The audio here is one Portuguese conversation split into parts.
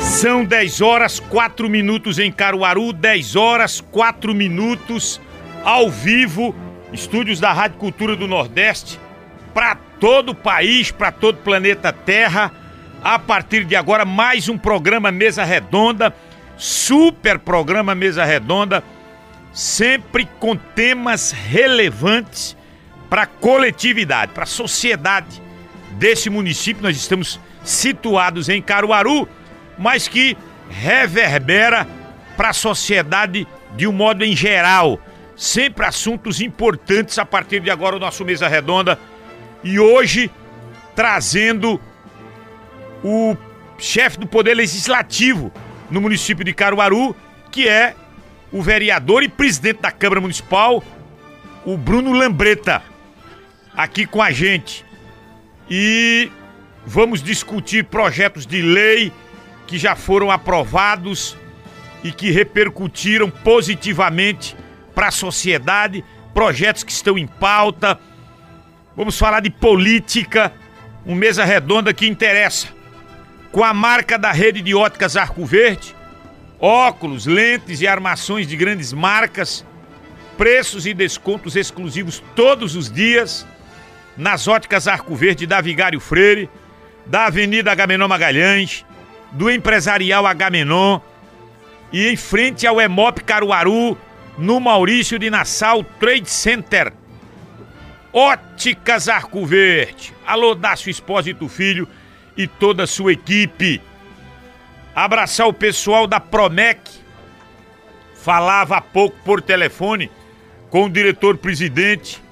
São 10 horas 4 minutos em Caruaru, 10 horas 4 minutos ao vivo, estúdios da Rádio Cultura do Nordeste, para todo o país, para todo o planeta Terra. A partir de agora, mais um programa Mesa Redonda, super programa Mesa Redonda, sempre com temas relevantes para a coletividade, para a sociedade desse município. Nós estamos situados em Caruaru, mas que reverbera para a sociedade de um modo em geral. Sempre assuntos importantes a partir de agora o nosso Mesa Redonda. E hoje trazendo o chefe do Poder Legislativo no município de Caruaru, que é o vereador e presidente da Câmara Municipal, o Bruno Lambreta, aqui com a gente. E vamos discutir projetos de lei que já foram aprovados e que repercutiram positivamente para a sociedade, projetos que estão em pauta. Vamos falar de política, um mesa redonda que interessa. Com a marca da rede de óticas Arco Verde, óculos, lentes e armações de grandes marcas, preços e descontos exclusivos todos os dias nas óticas Arco Verde da Vigário Freire, da Avenida Agamenon Magalhães, do Empresarial Agamenon e em frente ao Emop Caruaru, no Maurício de Nassau Trade Center. Óticas Arco Verde. Alô, Dácio Espósito Filho e toda a sua equipe. Abraçar o pessoal da Promec. Falava há pouco por telefone com o diretor-presidente,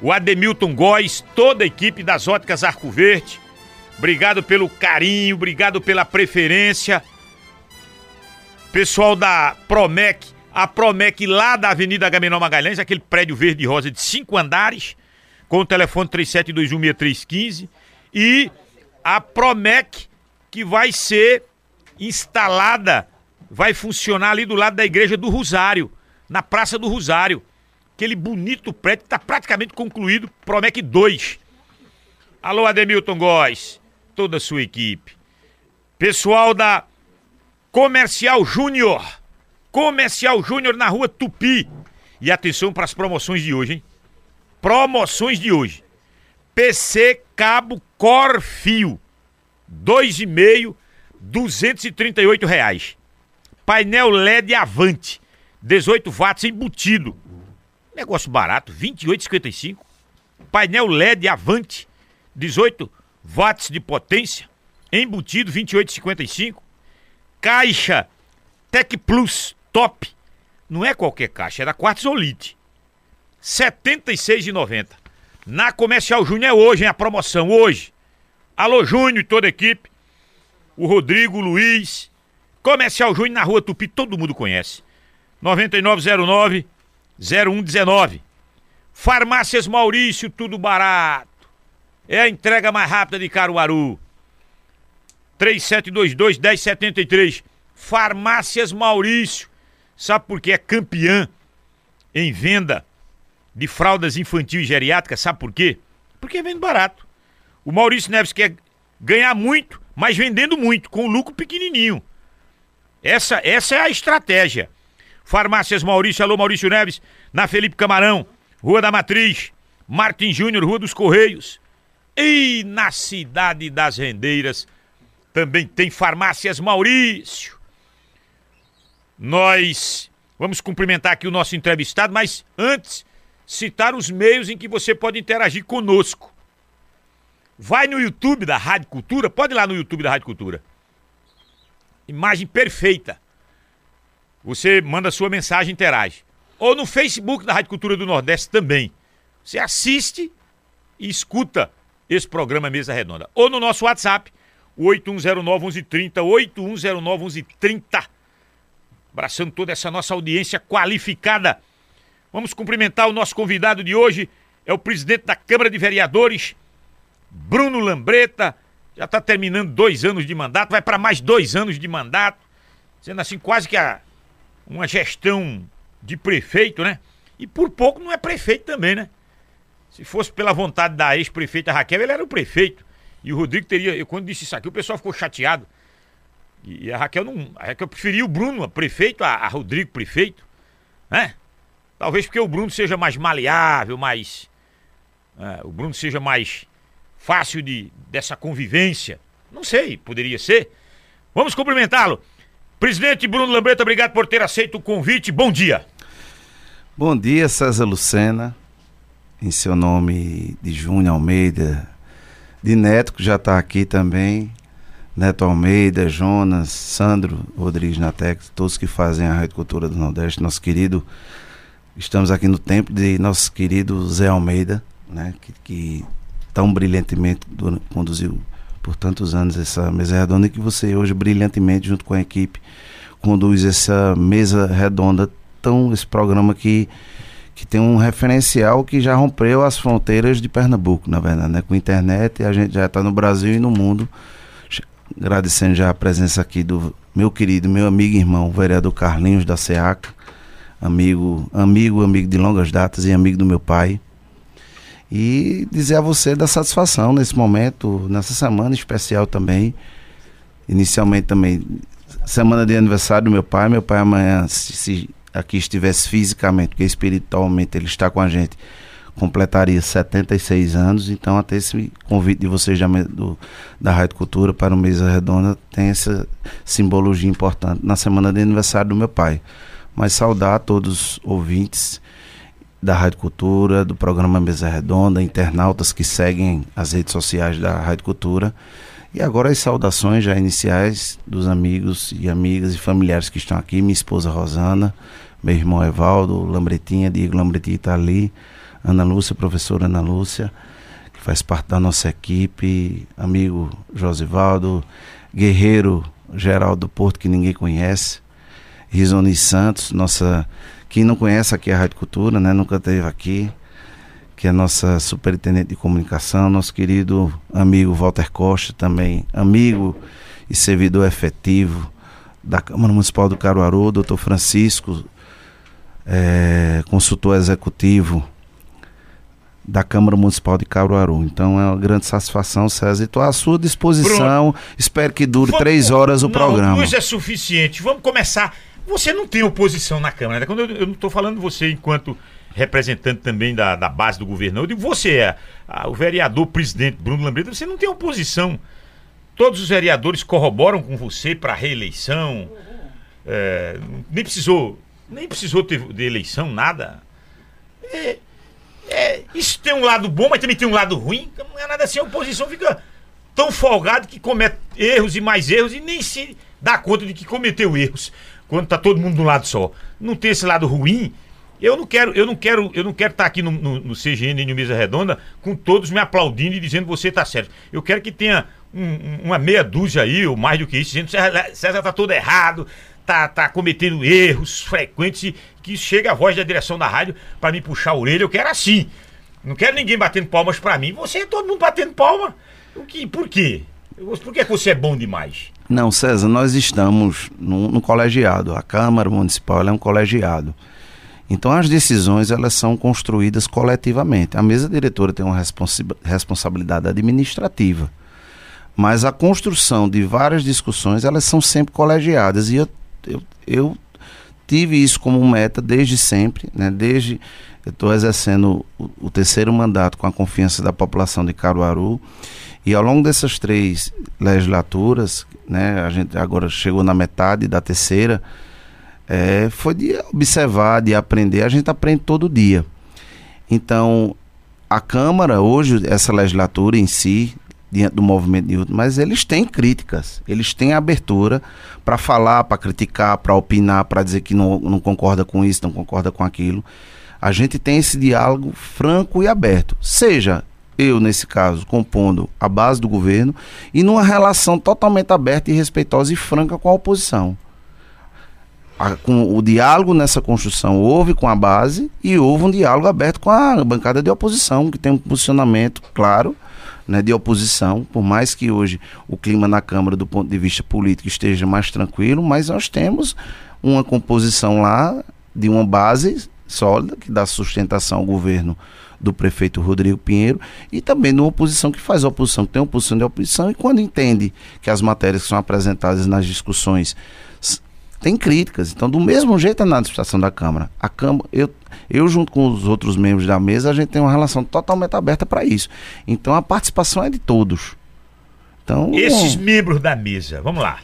o Ademilton Góes, toda a equipe das Óticas Arco Verde. Obrigado pelo carinho, obrigado pela preferência. Pessoal da Promec, a Promec lá da Avenida Agamenon Magalhães, aquele prédio verde e rosa de cinco andares, com o telefone 37216315 e a Promec que vai ser instalada, vai funcionar ali do lado da igreja do Rosário, na Praça do Rosário. Aquele bonito prédio que está praticamente concluído, Promec 2. Alô, Ademilton Góes toda a sua equipe. Pessoal da Comercial Júnior. Comercial Júnior na rua Tupi. E atenção para as promoções de hoje, hein? Promoções de hoje. PC Cabo Corfio. 2,5, 238 reais. Painel LED Avante. 18 watts embutido. Negócio barato, 28,55. Painel LED Avante. 18 watts de potência, embutido 2855, caixa Tech Plus Top, não é qualquer caixa, é da Quartzolite, 76,90. Na Comercial Júnior é hoje, hein, a promoção, hoje. Alô Júnior e toda a equipe, o Rodrigo, o Luiz, Comercial Júnior na rua Tupi, todo mundo conhece. 9909 0119. Farmácias Maurício, tudo barato. É a entrega mais rápida de Caruaru. 3722-1073. Farmácias Maurício. Sabe por que é campeã em venda de fraldas infantil e geriátricas? Sabe por quê? Porque vende barato. O Maurício Neves quer ganhar muito, mas vendendo muito, com lucro pequenininho. Essa, essa é a estratégia. Farmácias Maurício, alô Maurício Neves, na Felipe Camarão, Rua da Matriz, Martin Júnior, Rua dos Correios, e na cidade das Rendeiras também tem farmácias Maurício. Nós vamos cumprimentar aqui o nosso entrevistado, mas antes, citar os meios em que você pode interagir conosco. Vai no YouTube da Rádio Cultura, pode ir lá no YouTube da Rádio Cultura. Imagem perfeita. Você manda sua mensagem, interage. Ou no Facebook da Rádio Cultura do Nordeste também. Você assiste e escuta esse programa Mesa Redonda. Ou no nosso WhatsApp, 8109-1130, 8109-1130. Abraçando toda essa nossa audiência qualificada. Vamos cumprimentar o nosso convidado de hoje, é o presidente da Câmara de Vereadores, Bruno Lambreta. Já está terminando dois anos de mandato, vai para mais dois anos de mandato. Sendo assim, quase que a, uma gestão de prefeito, né? E por pouco não é prefeito também, né? Se fosse pela vontade da ex-prefeita Raquel, ele era o prefeito. E o Rodrigo teria. Eu, quando disse isso aqui, o pessoal ficou chateado. E a Raquel não. A Raquel preferia o Bruno, prefeito, a, a Rodrigo, prefeito. Né? Talvez porque o Bruno seja mais maleável, mais. É, o Bruno seja mais fácil de, dessa convivência. Não sei, poderia ser. Vamos cumprimentá-lo. Presidente Bruno Lambreta, obrigado por ter aceito o convite. Bom dia. Bom dia, César Lucena. Em seu nome de Júnior Almeida, de Neto, que já está aqui também. Neto Almeida, Jonas, Sandro Rodrigues Natec, todos que fazem a Rádio Cultura do Nordeste, nosso querido. Estamos aqui no tempo de nosso querido Zé Almeida, né, que, que tão brilhantemente conduziu por tantos anos essa mesa redonda e que você hoje brilhantemente junto com a equipe conduz essa mesa redonda tão esse programa que que tem um referencial que já rompeu as fronteiras de Pernambuco, na verdade, né? Com internet a gente já está no Brasil e no mundo. Agradecendo já a presença aqui do meu querido, meu amigo e irmão, vereador Carlinhos da SEACA, amigo, amigo, amigo de longas datas e amigo do meu pai. E dizer a você da satisfação nesse momento, nessa semana especial também. Inicialmente também, semana de aniversário do meu pai. Meu pai amanhã, se, se aqui estivesse fisicamente, porque espiritualmente ele está com a gente, completaria 76 anos. Então, até esse convite de vocês da, do, da Rádio Cultura para o Mesa Redonda tem essa simbologia importante na semana de aniversário do meu pai. Mas saudar todos os ouvintes da Rádio Cultura, do programa Mesa Redonda, internautas que seguem as redes sociais da Rádio Cultura. E agora as saudações já iniciais dos amigos e amigas e familiares que estão aqui, minha esposa Rosana, meu irmão Evaldo, Lambretinha, Diego Lambretinha está ali, Ana Lúcia, professora Ana Lúcia, que faz parte da nossa equipe, amigo Josivaldo, guerreiro Geraldo Porto, que ninguém conhece, Risoni Santos, nossa quem não conhece aqui a Rádio Cultura, né, nunca esteve aqui, que é a nossa superintendente de comunicação, nosso querido amigo Walter Costa, também amigo e servidor efetivo da Câmara Municipal do Caruaru, doutor Francisco, é, consultor executivo da Câmara Municipal de Caruaru. Então é uma grande satisfação, César. Estou à sua disposição. Bruno, Espero que dure vamos, três horas o não, programa. Não, é suficiente. Vamos começar você não tem oposição na Câmara. Né? Quando eu, eu não estou falando você enquanto representante também da, da base do governo. Eu digo, você é o vereador presidente Bruno Lambreta, você não tem oposição. Todos os vereadores corroboram com você para reeleição. É, nem precisou, nem precisou ter de eleição, nada. É, é, isso tem um lado bom, mas também tem um lado ruim. Não é nada assim, a oposição fica tão folgado que comete erros e mais erros e nem se dá conta de que cometeu erros quando tá todo mundo de um lado só. Não tem esse lado ruim. Eu não quero, eu não quero, eu não quero estar tá aqui no, no, no CGN Mesa Redonda com todos me aplaudindo e dizendo você está certo. Eu quero que tenha um, uma meia dúzia aí, ou mais do que isso, dizendo César, César tá todo errado, tá, tá cometendo erros frequentes que chega a voz da direção da rádio para me puxar a orelha. Eu quero assim. Não quero ninguém batendo palmas para mim. Você é todo mundo batendo palma. O que, por quê? Por que, você é bom demais? Não, César, nós estamos no colegiado. A Câmara Municipal é um colegiado. Então as decisões elas são construídas coletivamente. A mesa diretora tem uma responsa responsabilidade administrativa, mas a construção de várias discussões elas são sempre colegiadas e eu, eu, eu tive isso como meta desde sempre, né? Desde eu estou exercendo o, o terceiro mandato com a confiança da população de Caruaru e ao longo dessas três legislaturas, né, a gente agora chegou na metade da terceira, é, foi de observar, de aprender. A gente aprende todo dia. Então, a Câmara, hoje, essa legislatura em si, diante do movimento de Newton, mas eles têm críticas, eles têm abertura para falar, para criticar, para opinar, para dizer que não, não concorda com isso, não concorda com aquilo. A gente tem esse diálogo franco e aberto, seja eu, nesse caso, compondo a base do governo, e numa relação totalmente aberta e respeitosa e franca com a oposição. A, com o diálogo nessa construção houve com a base e houve um diálogo aberto com a bancada de oposição, que tem um posicionamento claro né, de oposição, por mais que hoje o clima na Câmara, do ponto de vista político, esteja mais tranquilo, mas nós temos uma composição lá de uma base sólida que dá sustentação ao governo do prefeito Rodrigo Pinheiro e também de uma oposição que faz oposição, que tem oposição de oposição e quando entende que as matérias que são apresentadas nas discussões tem críticas. Então, do mesmo jeito na administração da Câmara. A Câmara, eu, eu junto com os outros membros da mesa, a gente tem uma relação totalmente aberta para isso. Então, a participação é de todos. Então, Esses bom, membros da mesa, vamos lá,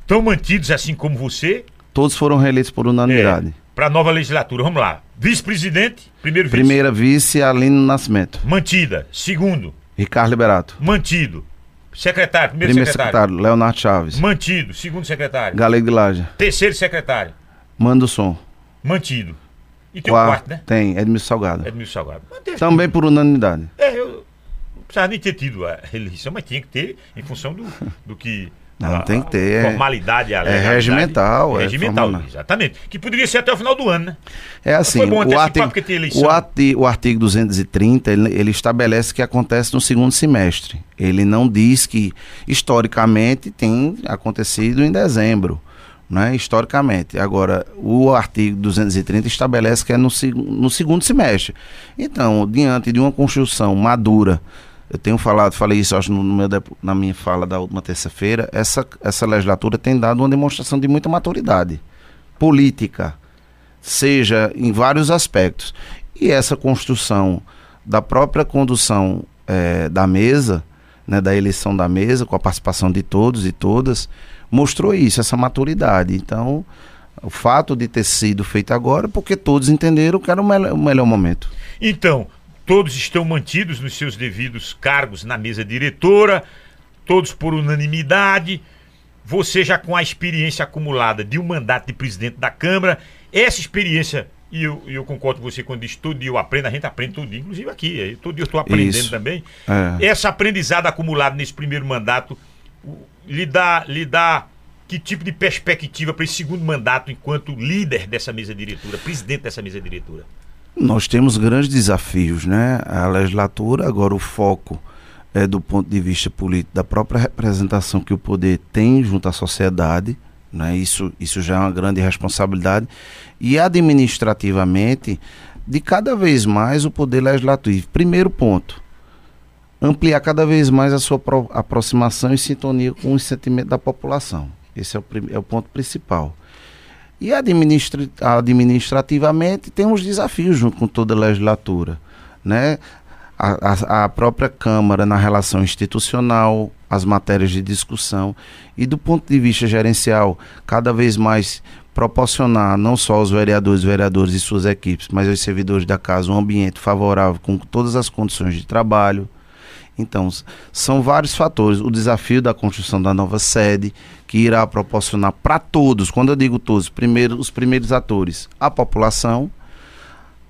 estão mantidos assim como você? Todos foram reeleitos por unanimidade. É, para a nova legislatura, vamos lá. Vice-presidente, primeiro vice. Primeira vice, Aline Nascimento. Mantida. Segundo. Ricardo Liberato. Mantido. Secretário, primeiro, primeiro secretário. secretário. Leonardo Chaves. Mantido. Segundo secretário. Galego de Laje. Terceiro secretário. Manda o som. Mantido. E tem quarto, um quarto, né? Tem, Edmilson Salgado. Edmilson Salgado. Também por unanimidade. É, eu não precisava nem ter tido a eleição, mas tinha que ter em função do, do que não, a, tem que ter. Formalidade, a É regimental. É regimental, exatamente. Que poderia ser até o final do ano, né? É assim, o artigo, o, artigo, o artigo 230, ele, ele estabelece que acontece no segundo semestre. Ele não diz que, historicamente, tem acontecido em dezembro. Né, historicamente. Agora, o artigo 230 estabelece que é no, no segundo semestre. Então, diante de uma construção madura eu tenho falado, falei isso acho no meu, na minha fala da última terça-feira, essa, essa legislatura tem dado uma demonstração de muita maturidade política, seja em vários aspectos. E essa construção da própria condução é, da mesa, né, da eleição da mesa, com a participação de todos e todas, mostrou isso, essa maturidade. Então, o fato de ter sido feito agora, porque todos entenderam que era o, o melhor momento. Então, Todos estão mantidos nos seus devidos cargos na mesa diretora, todos por unanimidade. Você já com a experiência acumulada de um mandato de presidente da Câmara, essa experiência, e eu, eu concordo com você quando diz todo dia eu aprendo, a gente aprende todo dia, inclusive aqui, todo dia eu estou aprendendo Isso. também. É. Essa aprendizada acumulada nesse primeiro mandato lhe dá, lhe dá que tipo de perspectiva para esse segundo mandato enquanto líder dessa mesa diretora, presidente dessa mesa diretora? Nós temos grandes desafios, né? A legislatura, agora o foco é do ponto de vista político, da própria representação que o poder tem junto à sociedade, né? Isso, isso já é uma grande responsabilidade. E administrativamente, de cada vez mais o poder legislativo. Primeiro ponto, ampliar cada vez mais a sua aproximação e sintonia com o sentimento da população. Esse é o, é o ponto principal. E administra administrativamente temos desafios junto com toda a legislatura. Né? A, a, a, própria Câmara na relação institucional, as matérias de discussão e do ponto de vista gerencial, cada vez mais proporcionar não só aos vereadores, vereadores e suas equipes, mas aos servidores da casa um ambiente favorável com todas as condições de trabalho, então, são vários fatores. O desafio da construção da nova sede, que irá proporcionar para todos, quando eu digo todos, primeiro, os primeiros atores, a população,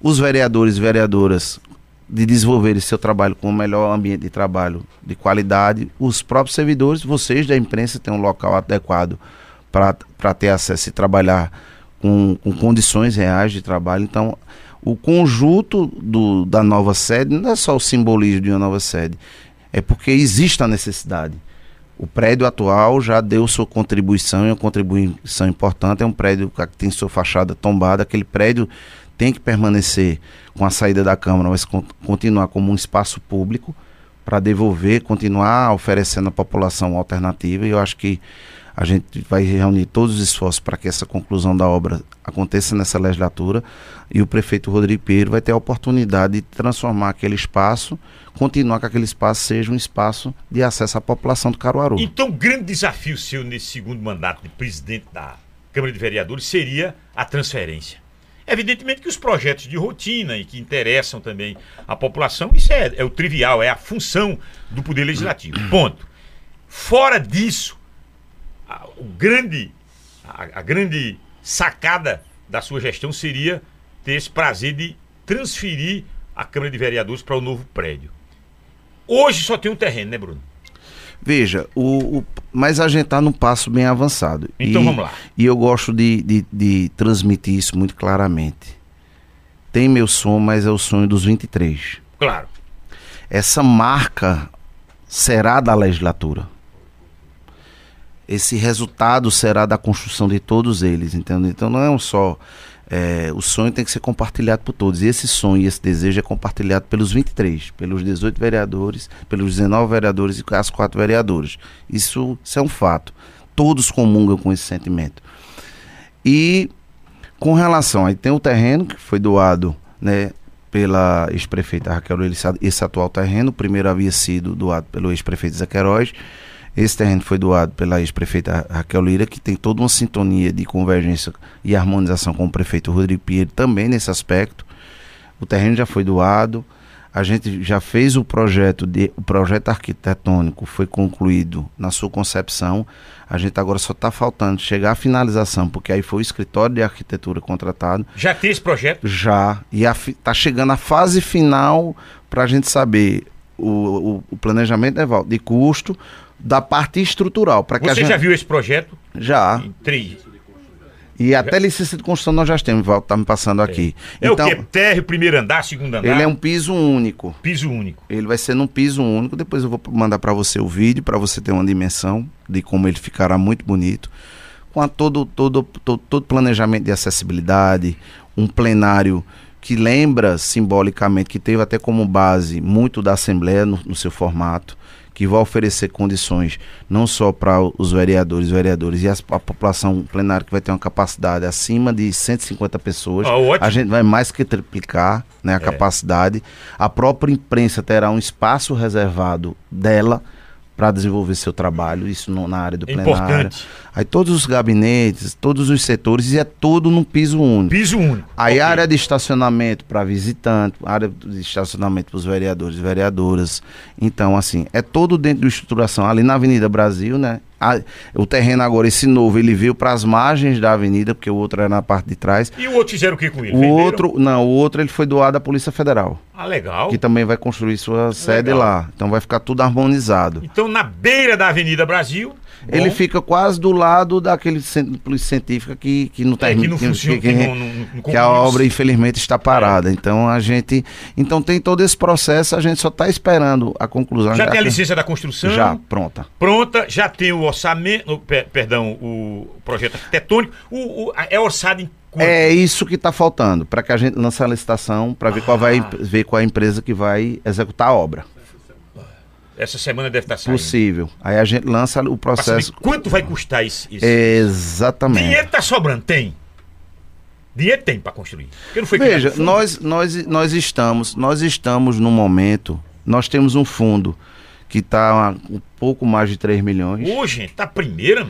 os vereadores e vereadoras de desenvolverem seu trabalho com o melhor ambiente de trabalho de qualidade, os próprios servidores, vocês da imprensa têm um local adequado para ter acesso e trabalhar com, com condições reais de trabalho. Então, o conjunto do, da nova sede não é só o simbolismo de uma nova sede, é porque existe a necessidade. O prédio atual já deu sua contribuição, e uma contribuição importante. É um prédio que tem sua fachada tombada. Aquele prédio tem que permanecer com a saída da Câmara, mas continuar como um espaço público para devolver, continuar oferecendo à população alternativa. E eu acho que a gente vai reunir todos os esforços para que essa conclusão da obra aconteça nessa legislatura e o prefeito Rodrigo Pinheiro vai ter a oportunidade de transformar aquele espaço, continuar que aquele espaço seja um espaço de acesso à população do Caruaru. Então, o grande desafio seu nesse segundo mandato de presidente da Câmara de Vereadores seria a transferência. Evidentemente que os projetos de rotina e que interessam também a população, isso é, é o trivial, é a função do Poder Legislativo. Ponto. Fora disso, o grande, a, a grande sacada da sua gestão seria ter esse prazer de transferir a Câmara de Vereadores para o novo prédio. Hoje só tem um terreno, né, Bruno? Veja, o, o, mas a gente está num passo bem avançado. Então e, vamos lá. E eu gosto de, de, de, transmitir isso muito claramente. Tem meu sonho, mas é o sonho dos 23. Claro. Essa marca será da legislatura esse resultado será da construção de todos eles, entendeu? Então não é um só é, o sonho tem que ser compartilhado por todos. E esse sonho e esse desejo é compartilhado pelos 23, pelos 18 vereadores, pelos 19 vereadores e as quatro vereadores. Isso, isso é um fato. Todos comungam com esse sentimento. E com relação, aí tem o terreno que foi doado, né, pela ex-prefeita Raquel esse atual terreno, o primeiro havia sido doado pelo ex-prefeito Queiroz, esse terreno foi doado pela ex-prefeita Raquel Lira, que tem toda uma sintonia de convergência e harmonização com o prefeito Rodrigo Pinheiro também nesse aspecto. O terreno já foi doado, a gente já fez o projeto de o projeto arquitetônico foi concluído na sua concepção. A gente agora só está faltando chegar à finalização, porque aí foi o escritório de arquitetura contratado. Já tem esse projeto? Já. E está chegando a fase final para a gente saber o, o, o planejamento de custo, da parte estrutural. Você gente... já viu esse projeto? Já. Tri. E até licença de construção nós já temos, Val, tá me passando aqui. É, então, é o quê? Térreo, primeiro andar, segundo andar? Ele é um piso único. Piso único. Ele vai ser num piso único. Depois eu vou mandar para você o vídeo para você ter uma dimensão de como ele ficará muito bonito. Com todo todo todo, todo planejamento de acessibilidade, um plenário que lembra simbolicamente que teve até como base muito da Assembleia no, no seu formato que vai oferecer condições não só para os vereadores, vereadores e as, a população plenária que vai ter uma capacidade acima de 150 pessoas. Ah, a gente vai mais que triplicar né, a é. capacidade. A própria imprensa terá um espaço reservado dela para desenvolver seu trabalho, isso no, na área do é plenário. Importante. Aí todos os gabinetes, todos os setores, e é tudo num piso único. Piso único. Aí okay. área de estacionamento para visitante, área de estacionamento para os vereadores e vereadoras. Então, assim, é todo dentro de estruturação. Ali na Avenida Brasil, né? A, o terreno agora, esse novo, ele veio para as margens da avenida, porque o outro era na parte de trás. E o outro fizeram o que com ele? O Venderam? outro, não, o outro ele foi doado à Polícia Federal. Ah, legal. Que também vai construir sua legal. sede lá. Então vai ficar tudo harmonizado. Então na beira da Avenida Brasil. Ele bom. fica quase do lado daquele polícia científica que, que não tem. É, que não funciona, que, que, que, não, não, não que a obra infelizmente está parada. É. Então a gente, então tem todo esse processo, a gente só está esperando a conclusão. Já, já tem a licença da construção? Já, pronta. Pronta, já tem o orçamento, per, perdão, o projeto arquitetônico, o, o, é orçado em Quanto? É isso que está faltando, para que a gente lance a licitação, para ver, qual vai, ah. ver qual é a empresa que vai executar a obra. Essa semana deve estar saindo. Possível. Aí a gente lança o processo. Quanto vai custar isso? Exatamente. Dinheiro está sobrando? Tem. Dinheiro tem para construir. Porque não foi Veja, nós, nós, nós estamos, nós estamos no momento, nós temos um fundo que está um pouco mais de 3 milhões. Ô, gente, tá primeira?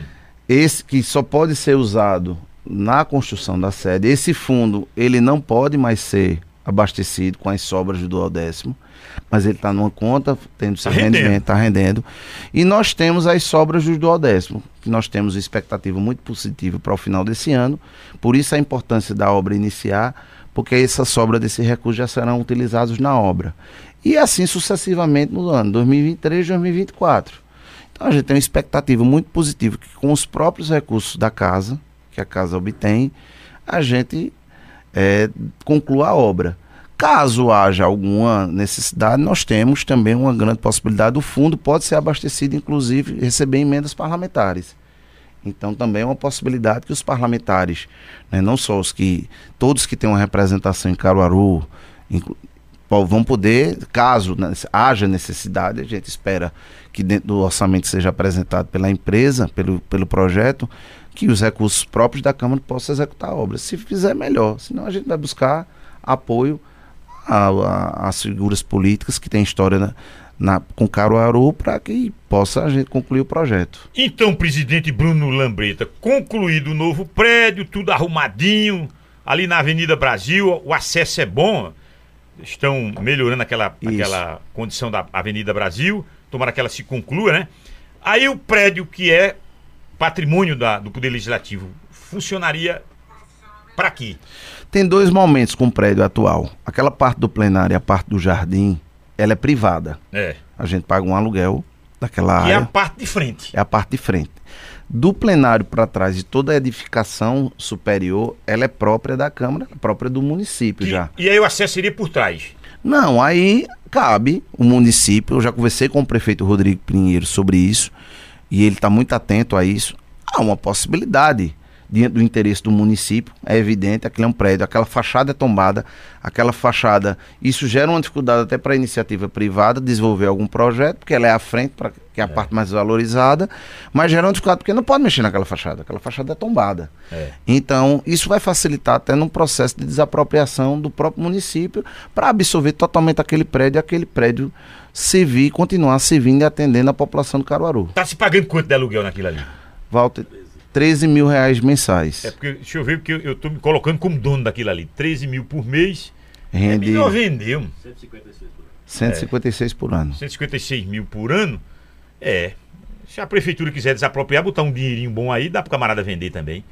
Esse que só pode ser usado na construção da sede. Esse fundo, ele não pode mais ser abastecido com as sobras do duodécimo mas ele está numa conta, tendo seu tá rendimento, está rendendo. E nós temos as sobras do duodécimo, que nós temos expectativa muito positiva para o final desse ano. Por isso a importância da obra iniciar, porque essa sobra desse recurso já serão utilizados na obra. E assim sucessivamente no ano 2023 e 2024. Então a gente tem uma expectativa muito positiva que com os próprios recursos da casa, que a casa obtém, a gente é, conclua a obra. Caso haja alguma necessidade, nós temos também uma grande possibilidade. O fundo pode ser abastecido, inclusive, receber emendas parlamentares. Então também é uma possibilidade que os parlamentares, né, não só os que, todos que têm uma representação em Caruaru, vão poder, caso haja necessidade, a gente espera que dentro do orçamento seja apresentado pela empresa, pelo, pelo projeto, que os recursos próprios da Câmara possam executar a obra. Se fizer, melhor. Senão a gente vai buscar apoio às figuras políticas que têm história na, na, com Caruaru para que possa a gente concluir o projeto. Então, presidente Bruno Lambreta, concluído o novo prédio, tudo arrumadinho, ali na Avenida Brasil, o acesso é bom, estão melhorando aquela, aquela condição da Avenida Brasil, tomara que ela se conclua, né? Aí o prédio que é patrimônio da, do Poder Legislativo funcionaria para quê? Tem dois momentos com o prédio atual. Aquela parte do plenário e a parte do jardim, ela é privada. É. A gente paga um aluguel daquela área. E é a parte de frente. É a parte de frente. Do plenário para trás de toda a edificação superior, ela é própria da Câmara, própria do município já. E aí o acesso seria por trás? Não, aí cabe o município. Eu já conversei com o prefeito Rodrigo Pinheiro sobre isso e ele está muito atento a isso. Há uma possibilidade diante do interesse do município, é evidente, aquele é um prédio, aquela fachada é tombada, aquela fachada, isso gera uma dificuldade até para a iniciativa privada desenvolver algum projeto, porque ela é à frente, pra, que é a é. parte mais valorizada, mas gera uma dificuldade porque não pode mexer naquela fachada, aquela fachada é tombada. É. Então, isso vai facilitar até num processo de desapropriação do próprio município para absorver totalmente aquele prédio, aquele prédio servir, continuar servindo e atendendo a população do Caruaru. Tá se pagando quanto de aluguel naquilo ali? Walter, 13 mil reais mensais. É porque, deixa eu ver, porque eu, estou me colocando como dono daquilo ali. 13 mil por mês. Rende. É melhor vender. 156 por ano. 156 é. por ano. 156 mil por ano. É. Se a prefeitura quiser desapropriar, botar um dinheirinho bom aí, dá pro camarada vender também.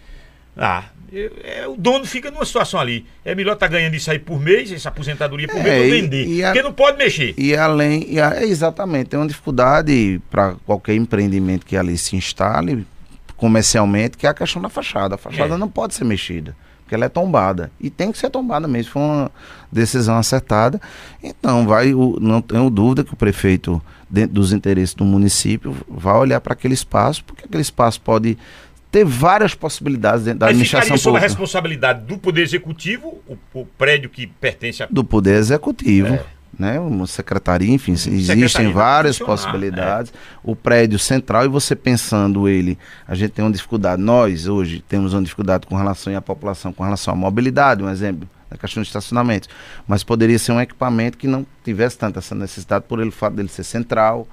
Ah, é, o dono fica numa situação ali. É melhor estar tá ganhando isso aí por mês, essa aposentadoria por é, mês, ou vender. E, e a, porque não pode mexer. E além, e a, exatamente, tem uma dificuldade para qualquer empreendimento que ali se instale comercialmente, que é a questão da fachada. A fachada é. não pode ser mexida, porque ela é tombada. E tem que ser tombada mesmo, foi uma decisão acertada. Então, vai, não tenho dúvida que o prefeito, dentro dos interesses do município, vai olhar para aquele espaço, porque aquele espaço pode ter várias possibilidades dentro da Mas administração sob a responsabilidade do Poder Executivo, o, o, prédio que pertence a... Do Poder Executivo. É né, uma secretaria, enfim, secretaria existem várias possibilidades. É. O prédio central, e você pensando ele, a gente tem uma dificuldade, nós hoje temos uma dificuldade com relação à população, com relação à mobilidade, um exemplo, na questão de estacionamento. Mas poderia ser um equipamento que não tivesse tanta essa necessidade por ele fato dele ser central,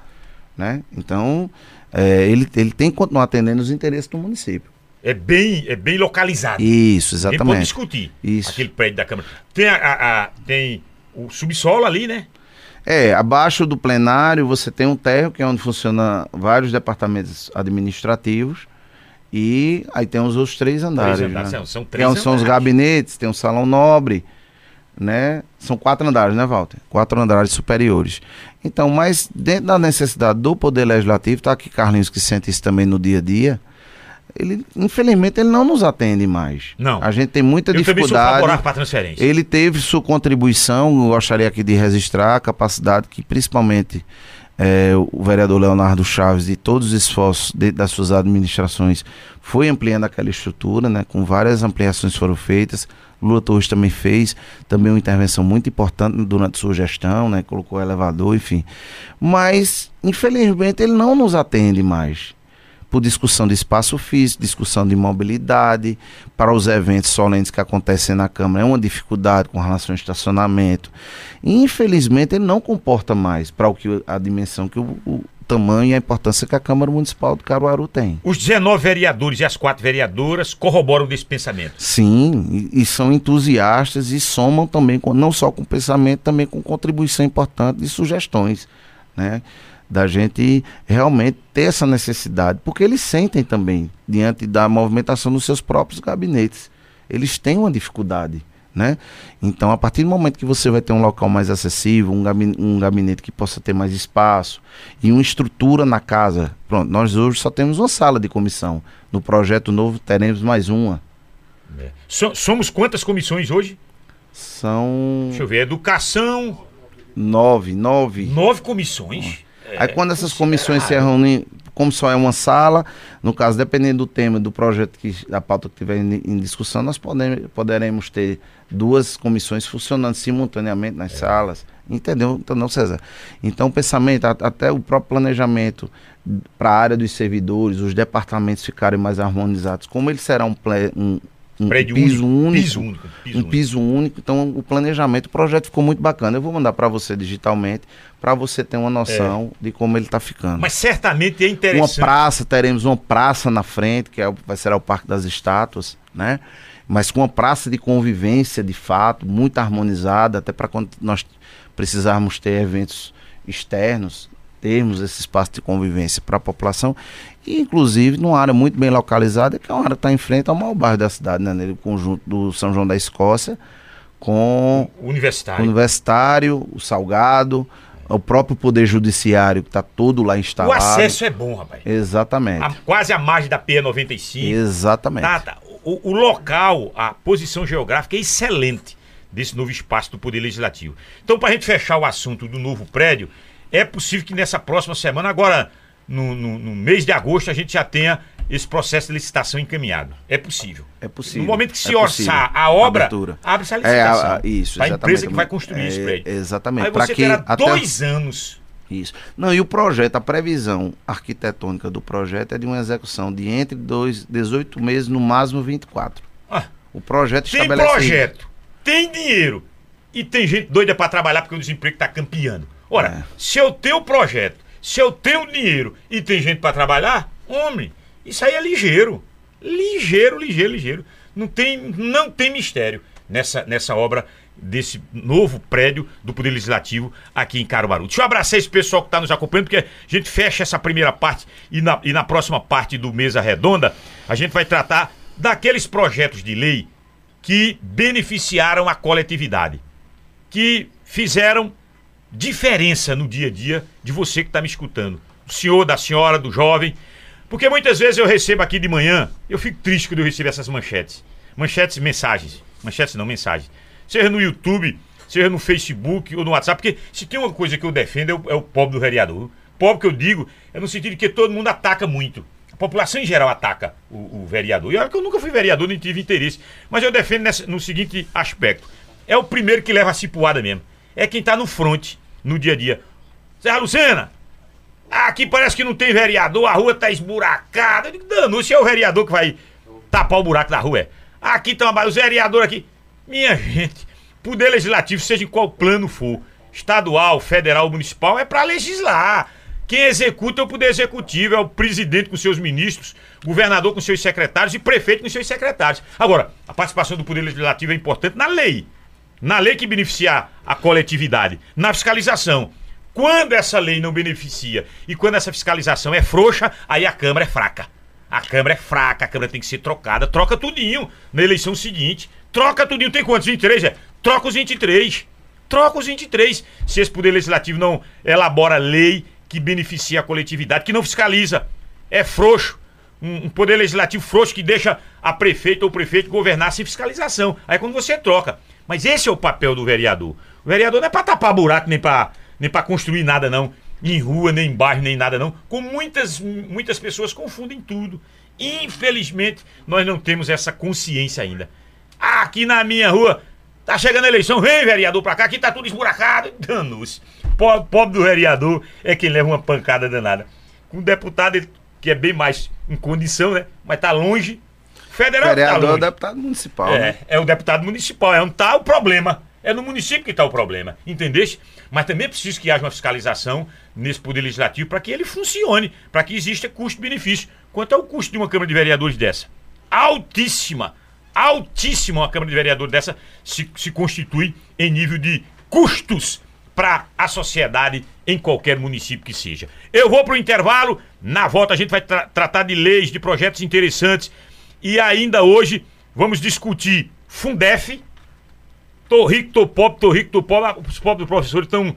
né? Então, é, ele, ele tem que continuar atendendo os interesses do município. É bem, é bem localizado. Isso, exatamente. Tem pode discutir Isso. aquele prédio da Câmara. Tem a, a, a tem o subsolo ali, né? É, abaixo do plenário você tem um térreo, que é onde funciona vários departamentos administrativos. E aí tem os outros três andares. Três andares né? São três é, andares. São os gabinetes, tem um salão nobre, né? São quatro andares, né, Walter? Quatro andares superiores. Então, mas dentro da necessidade do Poder Legislativo, tá aqui Carlinhos que sente isso também no dia a dia, ele infelizmente ele não nos atende mais. Não. A gente tem muita eu dificuldade. Também para transferência. Ele teve sua contribuição, eu gostaria aqui de registrar a capacidade que principalmente é, o vereador Leonardo Chaves e todos os esforços de, das suas administrações foi ampliando aquela estrutura, né, com várias ampliações foram feitas. Lula Torres também fez também uma intervenção muito importante durante sua gestão, né, colocou elevador, enfim. Mas infelizmente ele não nos atende mais por discussão de espaço físico, discussão de mobilidade, para os eventos solenes que acontecem na Câmara, é uma dificuldade com relação ao estacionamento. E, infelizmente, ele não comporta mais para o que a dimensão que o, o tamanho e a importância que a Câmara Municipal de Caruaru tem. Os 19 vereadores e as quatro vereadoras corroboram desse pensamento. Sim, e, e são entusiastas e somam também, com, não só com pensamento, também com contribuição importante de sugestões, né? Da gente realmente ter essa necessidade, porque eles sentem também diante da movimentação dos seus próprios gabinetes. Eles têm uma dificuldade, né? Então, a partir do momento que você vai ter um local mais acessível, um gabinete, um gabinete que possa ter mais espaço e uma estrutura na casa, pronto, nós hoje só temos uma sala de comissão. No projeto novo teremos mais uma. É. Somos quantas comissões hoje? São. Deixa eu ver, educação. Nove, nove. Nove comissões? É, Aí quando essas comissões se reúnem, como só é uma sala, no caso, dependendo do tema do projeto que da pauta que estiver em, em, discussão, nós podemos, poderemos ter duas comissões funcionando simultaneamente nas é. salas. Entendeu? Então, não, César. Então, o pensamento, até o próprio planejamento para a área dos servidores, os departamentos ficarem mais harmonizados, como ele será um, um um Prédio piso único, único, piso único piso um único. piso único. Então, o planejamento, o projeto ficou muito bacana. Eu vou mandar para você digitalmente, para você ter uma noção é. de como ele está ficando. Mas certamente é interessante. Uma praça, teremos uma praça na frente, que é, vai ser o Parque das Estátuas, né? Mas com uma praça de convivência, de fato, muito harmonizada, até para quando nós precisarmos ter eventos externos, termos esse espaço de convivência para a população, e inclusive numa área muito bem localizada, que é uma área que está em frente ao maior bairro da cidade, né, no conjunto do São João da Escócia, com o universitário, o, universitário, o Salgado, o próprio Poder Judiciário, que está todo lá instalado. O acesso é bom, rapaz. Exatamente. A, quase a margem da P95. Exatamente. Tá, tá. O, o local, a posição geográfica é excelente desse novo espaço do Poder Legislativo. Então, para a gente fechar o assunto do novo prédio, é possível que nessa próxima semana, agora no, no, no mês de agosto, a gente já tenha esse processo de licitação encaminhado. É possível. É possível. No momento que se é orçar a obra, Abertura. abre-se a É, licitação. a- a- isso, Para a empresa que vai construir esse É, prédio. exatamente. Aí Pra você que terá até- dois anos. Isso. Não, e o projeto, a previsão arquitetônica do projeto é de uma execução de entre dois, 18 meses, no máximo 24. Ah, O projeto tem estabelece. projeto, tem dinheiro e tem gente doida para trabalhar porque o desemprego está campeando. Ora, É. se eu tenho projeto, se eu tenho dinheiro e tem gente para trabalhar, homem, isso aí é ligeiro. Ligeiro, ligeiro, ligeiro. Não tem, não tem mistério nessa, nessa obra desse novo prédio do Poder Legislativo aqui em Caruaru. Deixa eu abraçar esse pessoal que está nos acompanhando, porque a gente fecha essa primeira parte e na, e na próxima parte do Mesa Redonda a gente vai tratar daqueles projetos de lei que beneficiaram a coletividade, que fizeram diferença no dia a dia de você que está me escutando, do senhor, da senhora, do jovem, porque muitas vezes eu recebo aqui de manhã, eu fico triste quando eu recebo essas manchetes, manchetes, mensagens, manchetes não, mensagens, seja no YouTube, seja no Facebook ou no WhatsApp, porque se tem uma coisa que eu defendo é o, é o pobre do vereador. Pobre que eu digo é no sentido de que todo mundo ataca muito. A população em geral ataca o, o vereador. E olha que eu nunca fui vereador, nem tive interesse. Mas eu defendo nessa- no seguinte aspecto: é o primeiro que leva a cipuada mesmo. É quem tá no front, no dia a dia. Serra Lucena, aqui parece que não tem vereador, a rua tá esburacada. Eu digo, Danou-se é o vereador que vai tapar o buraco da rua. É. Aqui estão os vereadores aqui. Minha gente, poder legislativo, seja em qual plano for, estadual, federal, municipal, é para legislar. Quem executa é o poder executivo, é o presidente com seus ministros, governador com seus secretários e prefeito com seus secretários. Agora, a participação do poder legislativo é importante na lei. Na lei que beneficia a coletividade, na fiscalização. Quando essa lei não beneficia e quando essa fiscalização é frouxa, aí a Câmara é fraca. A Câmara é fraca, a Câmara tem que ser trocada. Troca tudinho na eleição seguinte. Troca tudinho. Tem quantos? 23? É? Troca os 23. Troca os 23. Se esse Poder Legislativo não elabora lei que beneficia a coletividade, que não fiscaliza, é frouxo. Um, um Poder Legislativo frouxo que deixa a prefeita ou o prefeito governar sem fiscalização. Aí é quando você troca. Mas esse é o papel do vereador. O vereador não é pra tapar buraco nem pra, nem construir nada, não. Em rua, nem em bairro, nem nada, não. Como muitas, muitas pessoas confundem tudo. Infelizmente, nós não temos essa consciência ainda. Aqui na minha rua, tá chegando a eleição, vem vereador pra cá, aqui tá tudo esburacado. Danos. Pobre, pobre do vereador é quem leva uma pancada danada. Com o deputado, ele- que é bem mais em condição, né? Mas tá longe. Federal tá Vereador é longe. deputado municipal. né? É, é o deputado municipal, é onde está o problema. É no município que está o problema, entendeste? Mas também é preciso que haja uma fiscalização nesse poder legislativo para que ele funcione, para que exista custo-benefício. Quanto é o custo de uma Câmara de Vereadores dessa? Altíssima! Altíssima uma Câmara de Vereadores dessa se, se constitui em nível de custos para a sociedade em qualquer município que seja. Eu vou para o intervalo, na volta a gente vai tra- tratar de leis, de projetos interessantes e ainda hoje vamos discutir Fundef. Tô rico, tô pobre, tô rico, tô pobre. Os pobres professores estão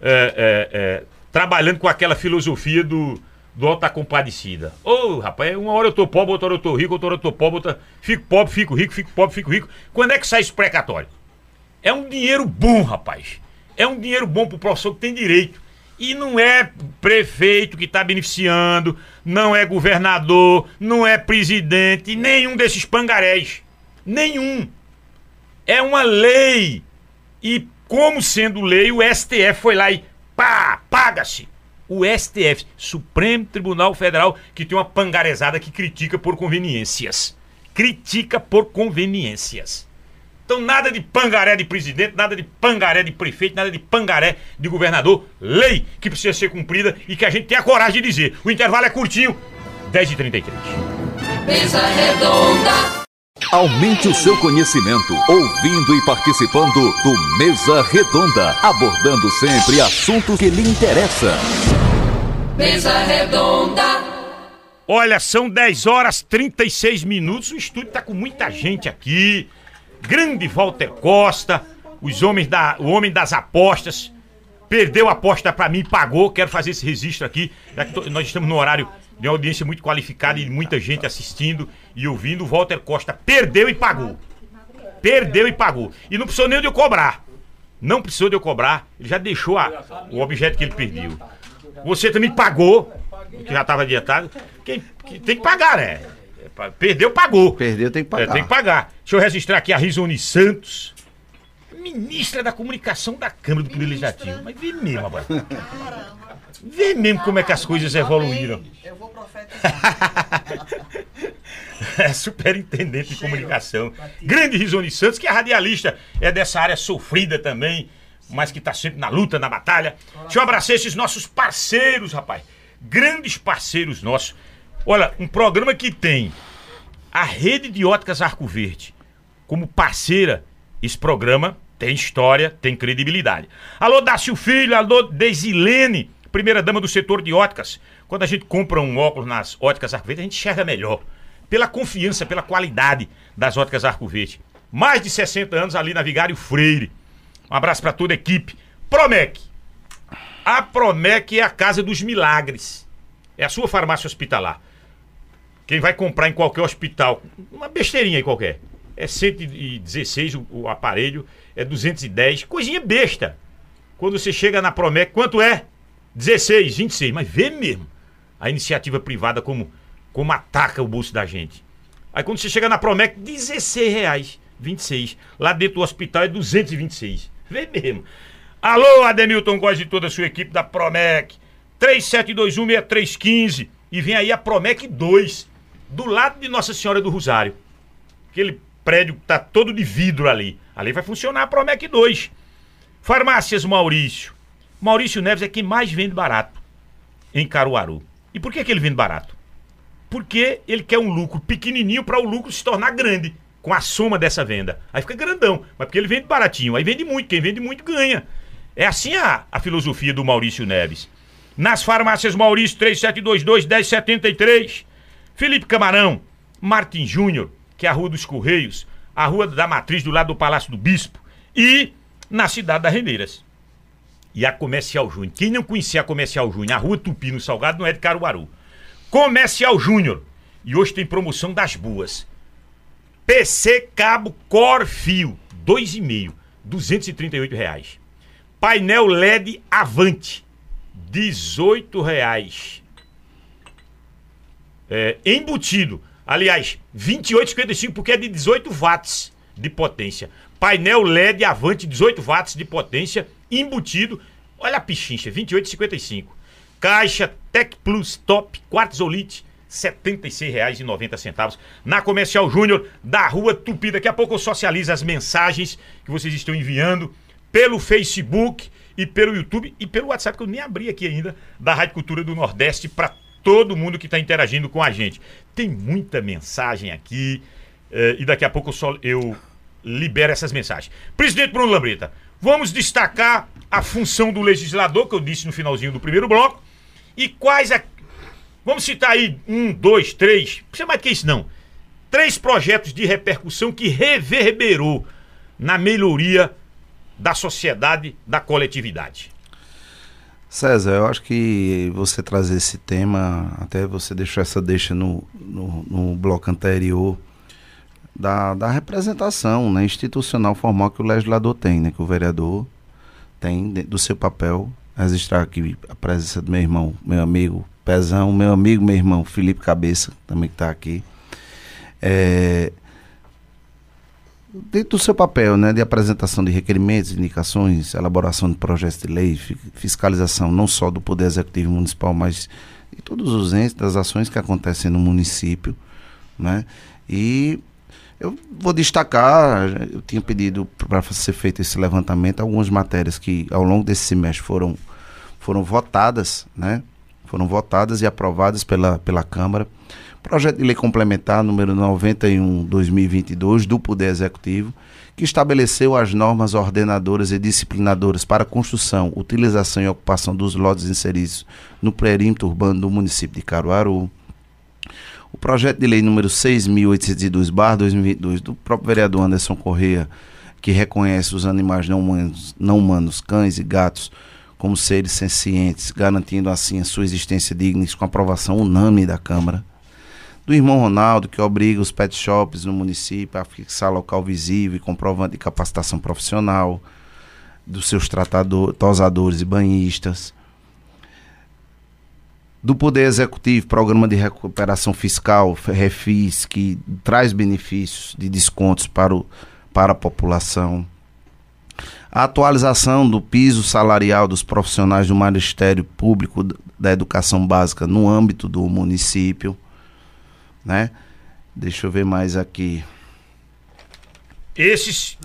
é, é, é, trabalhando com aquela filosofia do, do Alta Compadecida. Ô, rapaz, uma hora eu tô pobre, outra hora eu tô rico, outra hora eu tô pobre, outra... fico pobre, fico rico, fico pobre, fico rico. Quando é que sai esse precatório? É um dinheiro bom, rapaz. É um dinheiro bom pro professor que tem direito. E não é prefeito que está beneficiando, não é governador, não é presidente, nenhum desses pangarés. Nenhum. É uma lei. E como sendo lei, o STF foi lá e pá, paga-se. O STF, Supremo Tribunal Federal, que tem uma pangarezada que critica por conveniências. Critica por conveniências. Então, nada de pangaré de presidente, nada de pangaré de prefeito, nada de pangaré de governador. Lei que precisa ser cumprida e que a gente tem a coragem de dizer. O intervalo é curtinho, 10h33. Mesa redonda. Aumente o seu conhecimento ouvindo e participando do Mesa Redonda, abordando sempre assuntos que lhe interessam. Mesa redonda. Olha, são 10 horas 36 minutos. O estúdio tá com muita gente aqui. Grande Walter Costa, os homens da, o homem das apostas. Perdeu a aposta pra mim, pagou. Quero fazer esse registro aqui, to- nós estamos no horário de uma audiência muito qualificada e muita gente assistindo e ouvindo. O Walter Costa perdeu e pagou. Perdeu e pagou. E não precisou nem de eu cobrar. Não precisou de eu cobrar. Ele já deixou a- o objeto que ele perdeu. Você também pagou, que já estava adiantado. Quem, que- tem que pagar, né? É, Perdeu, pagou. Perdeu, tem que É, pagar. tem que pagar. Deixa eu registrar aqui a Risone Santos, ministra da Comunicação da Câmara do Poder Legislativo. Mas vê mesmo, rapaz. Vê mesmo como é que as coisas evoluíram. Eu vou profetizar. É superintendente de comunicação. Grande Risone Santos, que é radialista, é dessa área sofrida também, mas que tá sempre na luta, na batalha. Deixa eu abraçar esses nossos parceiros, rapaz. Grandes parceiros nossos. Olha, um programa que tem a rede de óticas Arco Verde como parceira. Esse programa tem história, tem credibilidade. Alô, Dácio Filho, alô, Desilene, primeira dama do setor de óticas. Quando a gente compra um óculos nas óticas Arco Verde, a gente enxerga melhor. Pela confiança, pela qualidade das óticas Arco Verde. Mais de 60 anos ali na Vigário Freire. Um abraço para toda a equipe. Promec. A Promec é a casa dos milagres. É a sua farmácia hospitalar. Quem vai comprar em qualquer hospital, uma besteirinha aí qualquer, é 116 o, o aparelho, é 210, coisinha besta. Quando você chega na Promec, quanto é? 16, 26, mas vê mesmo a iniciativa privada como, como ataca o bolso da gente. Aí quando você chega na Promec, 16 reais, 26. Lá dentro do hospital é 226. Vê mesmo. Alô, Ademilton Góes e toda a sua equipe da Promec. 37216315. E vem aí a Promec 2, do lado de Nossa Senhora do Rosário. Aquele prédio tá todo de vidro ali. Ali vai funcionar a Promec 2. Farmácias Maurício. Maurício Neves é quem mais vende barato em Caruaru. E por que, que ele vende barato? Porque ele quer um lucro pequenininho para o lucro se tornar grande com a soma dessa venda. Aí fica grandão, mas porque ele vende baratinho. Aí vende muito, quem vende muito ganha. É assim a, a filosofia do Maurício Neves. Nas farmácias Maurício 3722-1073. Felipe Camarão, Martin Júnior, que é a Rua dos Correios, a Rua da Matriz do lado do Palácio do Bispo e na cidade das Reneiras. E a Comercial Júnior. Quem não conhecia a Comercial Júnior, a Rua Tupi no Salgado, não é de Caruaru. Comercial Júnior. E hoje tem promoção das boas. PC Cabo Core Fio, 2,5, 238 reais. Painel LED Avante, 18 reais. É, embutido, aliás, 28,55 porque é de 18 watts de potência. Painel LED Avante, 18 watts de potência, embutido. Olha a pichincha, 28,55. Caixa Tech Plus Top Quartzolite, R$ 76,90 na Comercial Júnior da Rua Tupi. Daqui a pouco eu socializo as mensagens que vocês estão enviando pelo Facebook e pelo YouTube e pelo WhatsApp, que eu nem abri aqui ainda, da Rádio Cultura do Nordeste, para todo mundo que está interagindo com a gente. Tem muita mensagem aqui eh, e daqui a pouco eu, só, eu libero essas mensagens. Presidente Bruno Lambreta, vamos destacar a função do legislador, que eu disse no finalzinho do primeiro bloco, e quais a, Vamos citar aí um, dois, três, não precisa mais que isso não. Três projetos de repercussão que reverberou na melhoria da sociedade, da coletividade. César, eu acho que você trazer esse tema, até você deixou essa deixa no, no, no bloco anterior, da, da representação né, institucional formal que o legislador tem, né, que o vereador tem do seu papel. Registrar aqui a presença do meu irmão, meu amigo Pezão, meu amigo, meu irmão Felipe Cabeça, também que está aqui. É, dentro do seu papel, né, de apresentação de requerimentos, indicações, elaboração de projetos de lei, fi- fiscalização não só do Poder Executivo Municipal, mas de todos os entes das ações que acontecem no município, né? E eu vou destacar, eu tinha pedido para ser feito esse levantamento algumas matérias que ao longo desse semestre foram foram votadas, né? Foram votadas e aprovadas pela, pela Câmara. Projeto de lei complementar número 91/2022 do Poder Executivo, que estabeleceu as normas ordenadoras e disciplinadoras para construção, utilização e ocupação dos lotes inseridos no perímetro urbano do município de Caruaru. O projeto de lei número 6.802/2022 do próprio vereador Anderson Correia, que reconhece os animais não humanos, não humanos, cães e gatos, como seres sencientes, garantindo assim a sua existência digna, com aprovação unânime da Câmara. Do irmão Ronaldo, que obriga os pet shops no município a fixar local visível e comprovante de capacitação profissional, dos seus tratadores, tosadores e banhistas Do Poder Executivo, Programa de Recuperação Fiscal, Refis, que traz benefícios de descontos para, o, para a população. A atualização do piso salarial dos profissionais do Ministério Público da Educação Básica no âmbito do município, né? Deixa eu ver mais aqui. Esses,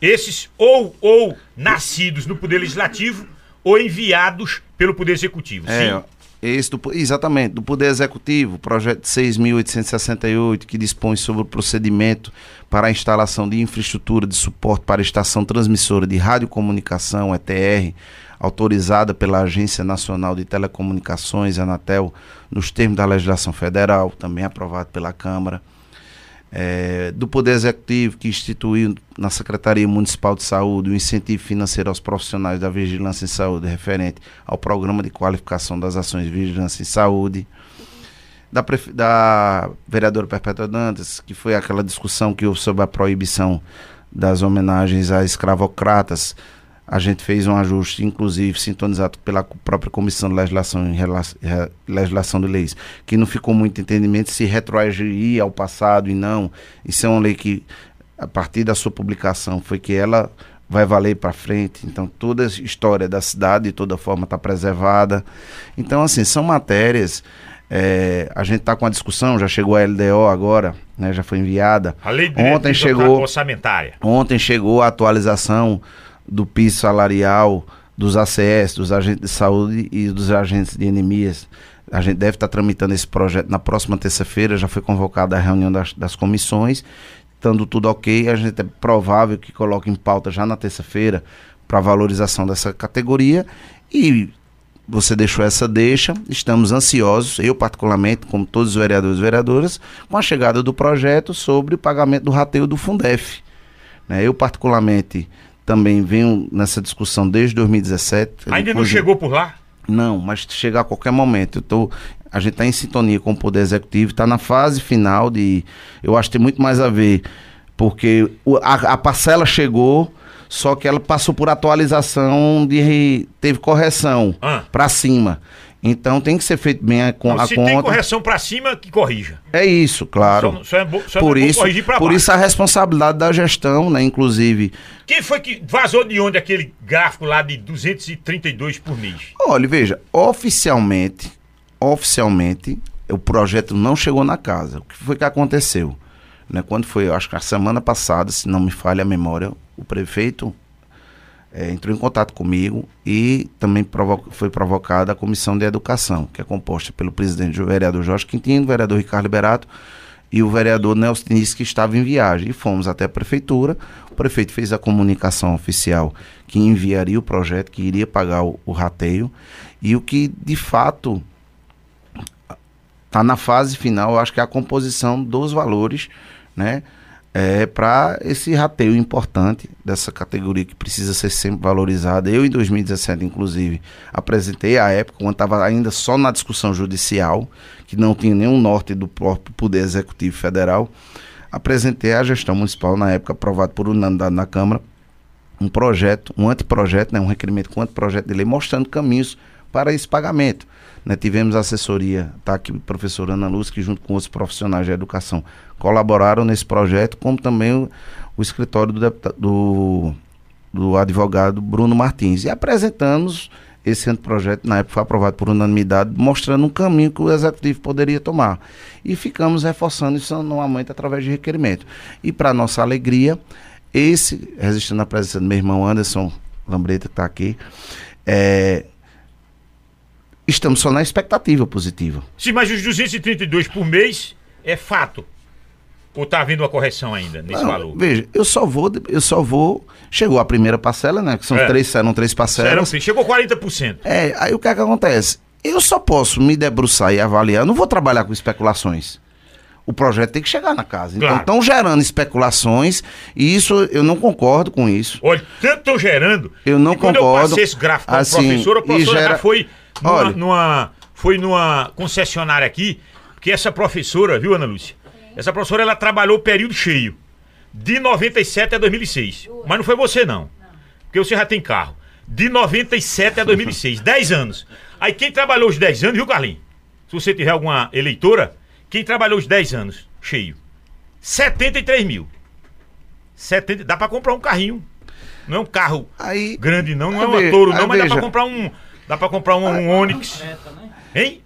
esses ou, ou nascidos no Poder Legislativo ou enviados pelo Poder Executivo. É, Sim. esse do, exatamente, do Poder Executivo, projeto 6.868, que dispõe sobre o procedimento para a instalação de infraestrutura de suporte para a estação transmissora de radiocomunicação, ETR, autorizada pela Agência Nacional de Telecomunicações, Anatel, nos termos da legislação federal, também aprovado pela Câmara. É, do Poder Executivo, que instituiu na Secretaria Municipal de Saúde o incentivo financeiro aos profissionais da vigilância em saúde referente ao Programa de Qualificação das Ações de Vigilância em Saúde. Da, da vereadora Perpétua Dantas, que foi aquela discussão que houve sobre a proibição das homenagens a escravocratas. A gente fez um ajuste, inclusive, sintonizado pela própria Comissão de Legislação em rela- re- Legislação de Leis, que não ficou muito entendimento se retroagiria ao passado e não. Isso é uma lei que, a partir da sua publicação, foi que ela vai valer para frente. Então, toda a história da cidade, de toda forma, está preservada. Então, assim, são matérias. é, a gente está com a discussão, já chegou a LDO agora, né, já foi enviada. A lei de Ontem chegou, orçamentária. Ontem chegou a atualização do piso salarial dos ACS, dos agentes de saúde e dos agentes de enemias. A gente deve estar tramitando esse projeto na próxima terça-feira, já foi convocada a reunião das, das comissões. Estando tudo ok, a gente é provável que coloque em pauta já na terça-feira para valorização dessa categoria. E você deixou essa deixa, estamos ansiosos, eu particularmente, como todos os vereadores e vereadoras, com a chegada do projeto sobre o pagamento do rateio do Fundef. Né? Eu, particularmente, também venho nessa discussão desde 2017. Ainda não chegou por lá? Não, mas chegar a qualquer momento. Eu tô, a gente está em sintonia com o Poder Executivo, está na fase final de. Eu acho que tem muito mais a ver, porque a, a parcela chegou, só que ela passou por atualização de. teve correção Ah. para cima. Então tem que ser feito bem a, con- Não, a se tem conta. correção pra cima, que corrija. É isso, claro. Só, só é bo, só por é isso, corrigir por baixo. isso a responsabilidade da gestão, né? Inclusive, Quem foi que vazou de onde aquele gráfico lá de 232 por mês? Olha, veja, oficialmente, oficialmente, o projeto não chegou na casa. O que foi que aconteceu? Né, quando foi, eu acho que a semana passada, se não me falha a memória, o prefeito eh, entrou em contato comigo e também provo foi provocada a comissão de educação, que é composta pelo presidente, o vereador Jorge Quintino, o vereador Ricardo Liberato e o vereador Nelson Diniz, que estava em viagem. E fomos até a prefeitura. O prefeito fez a comunicação oficial que enviaria o projeto, que iria pagar o, o rateio. E o que, de fato, está na fase final, acho que é a composição dos valores, né? É, para esse rateio importante dessa categoria que precisa ser sempre valorizada. Eu, em 2017, inclusive, apresentei à época, quando estava ainda só na discussão judicial, que não tinha nenhum norte do próprio Poder Executivo Federal, apresentei à gestão municipal, na época aprovado por unanimidade na Câmara, um projeto, um anteprojeto, né, um requerimento com anteprojeto de lei, mostrando caminhos para esse pagamento. Né, tivemos assessoria, está aqui a professora Ana Luz, que junto com outros profissionais de educação colaboraram nesse projeto, como também o, o escritório do, deputa- do, do advogado Bruno Martins. E apresentamos esse anteprojeto, na época foi aprovado por unanimidade, mostrando um caminho que o executivo poderia tomar. E ficamos reforçando isso anualmente através de requerimento. E para nossa alegria, esse, resistindo à presença do meu irmão Anderson Lambreta, que está aqui, é, estamos só na expectativa positiva. Sim, mas os 232 por mês é fato. Ou tá havendo uma correção ainda nesse Não, valor? Veja, eu só vou, eu só vou. Chegou a primeira parcela, né? Que são É. três, serão três Serão, parcelas. sim, chegou 40%. É, aí o que é que acontece? Eu só posso me debruçar e avaliar, eu não vou trabalhar com especulações. O projeto tem que chegar na casa. Então Claro. estão gerando especulações e isso eu não concordo com isso. Olha, tanto estão gerando. Eu não que quando eu concordo. passei esse gráfico com Assim, a professora, a professora gera- já foi numa, Olha. numa- foi numa concessionária aqui, porque essa professora, viu, Ana Lúcia? Essa professora, ela trabalhou período cheio, de 97 a 2006. Mas não foi você, não. Porque você já tem carro. De 97 a 2006, 10 anos. Aí quem trabalhou os 10 anos, viu, Carlinhos? se você tiver alguma eleitora, quem trabalhou os 10 anos, cheio, 73 mil. 70, dá pra comprar um carrinho. Não é um carro Aí, grande, não, não é ve- touro, não, mas dá veja. pra comprar um. Dá pra comprar um, um Onix. Hein?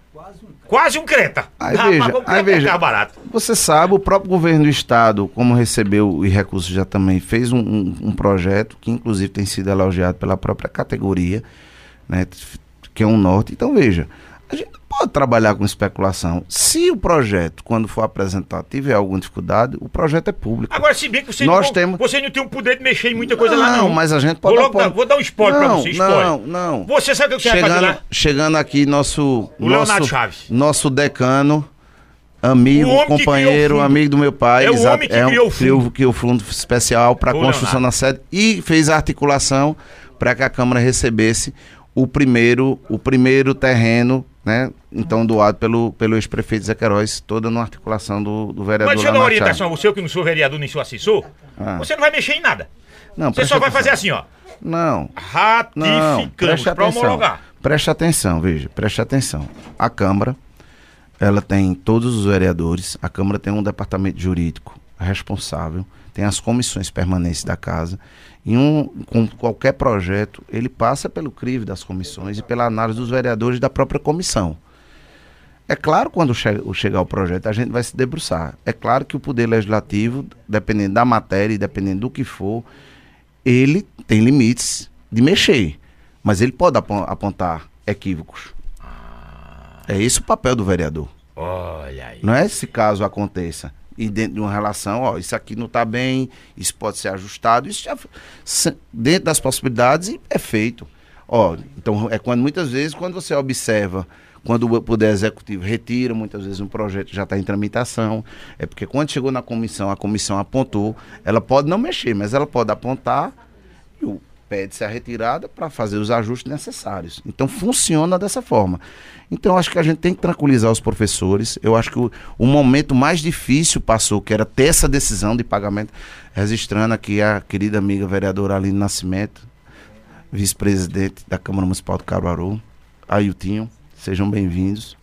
Quase um Creta. Aí dá veja, aí veja. carro barato. Você sabe, o próprio governo do estado, como recebeu e recursos já também, fez um, um- um projeto que inclusive tem sido elogiado pela própria categoria, né, que é um norte. Então veja, a gente pode trabalhar com especulação. Se o projeto, quando for apresentado, tiver alguma dificuldade, o projeto é público. Agora, se bem que você, Nós não, temos- você não tem o poder de mexer em muita coisa lá, não. mas a gente Vou, pode... logo dar, vou dar um spoiler pra não, você, spoiler. Não, não. Você sabe o que você vai fazer Chegando, lá? chegando aqui, nosso. O Leonardo nosso, Chaves. Nosso decano, amigo, companheiro, amigo do meu pai. É o exato, homem que é um- criou o fundo. criou- o fundo especial para a construção da sede e fez a articulação para que a Câmara recebesse o primeiro, o primeiro terreno, né? Então doado pelo, pelo ex-prefeito Zé Queiroz, toda na articulação do, do vereador Mas deixa eu dar uma orientação a você, eu que não sou vereador nem sou assessor. Ah. Você não vai mexer em nada. Não, Você só vai atenção. fazer assim, ó. Não, Ratificamos atenção. homologar. Preste atenção, veja, preste atenção. A Câmara, ela tem todos os vereadores, a Câmara tem um departamento jurídico responsável, tem as comissões permanentes da casa, e um, com qualquer projeto, ele passa pelo crivo das comissões e pela análise dos vereadores da própria comissão. É claro, quando che chegar o projeto, a gente vai se debruçar. É claro que o Poder Legislativo, dependendo da matéria e dependendo do que for, ele tem limites de mexer. Mas ele pode apon- apontar equívocos. É esse o papel do vereador. Olha aí. Não é esse caso aconteça. E dentro de uma relação, ó, isso aqui não está bem, isso pode ser ajustado, isso já, dentro das possibilidades é feito. Ó, então é quando muitas vezes quando você observa, quando o poder executivo retira, muitas vezes um projeto já está em tramitação, é porque quando chegou na comissão, a comissão apontou, ela pode não mexer, mas ela pode apontar e o- pede-se a retirada para fazer os ajustes necessários. Então funciona dessa forma. Então acho que a gente tem que tranquilizar os professores. Eu acho que o, o momento mais difícil passou, que era ter essa decisão de pagamento, registrando aqui a querida amiga vereadora Aline Nascimento, vice-presidente da Câmara Municipal de Caruaru, Ailtinho, sejam bem-vindos.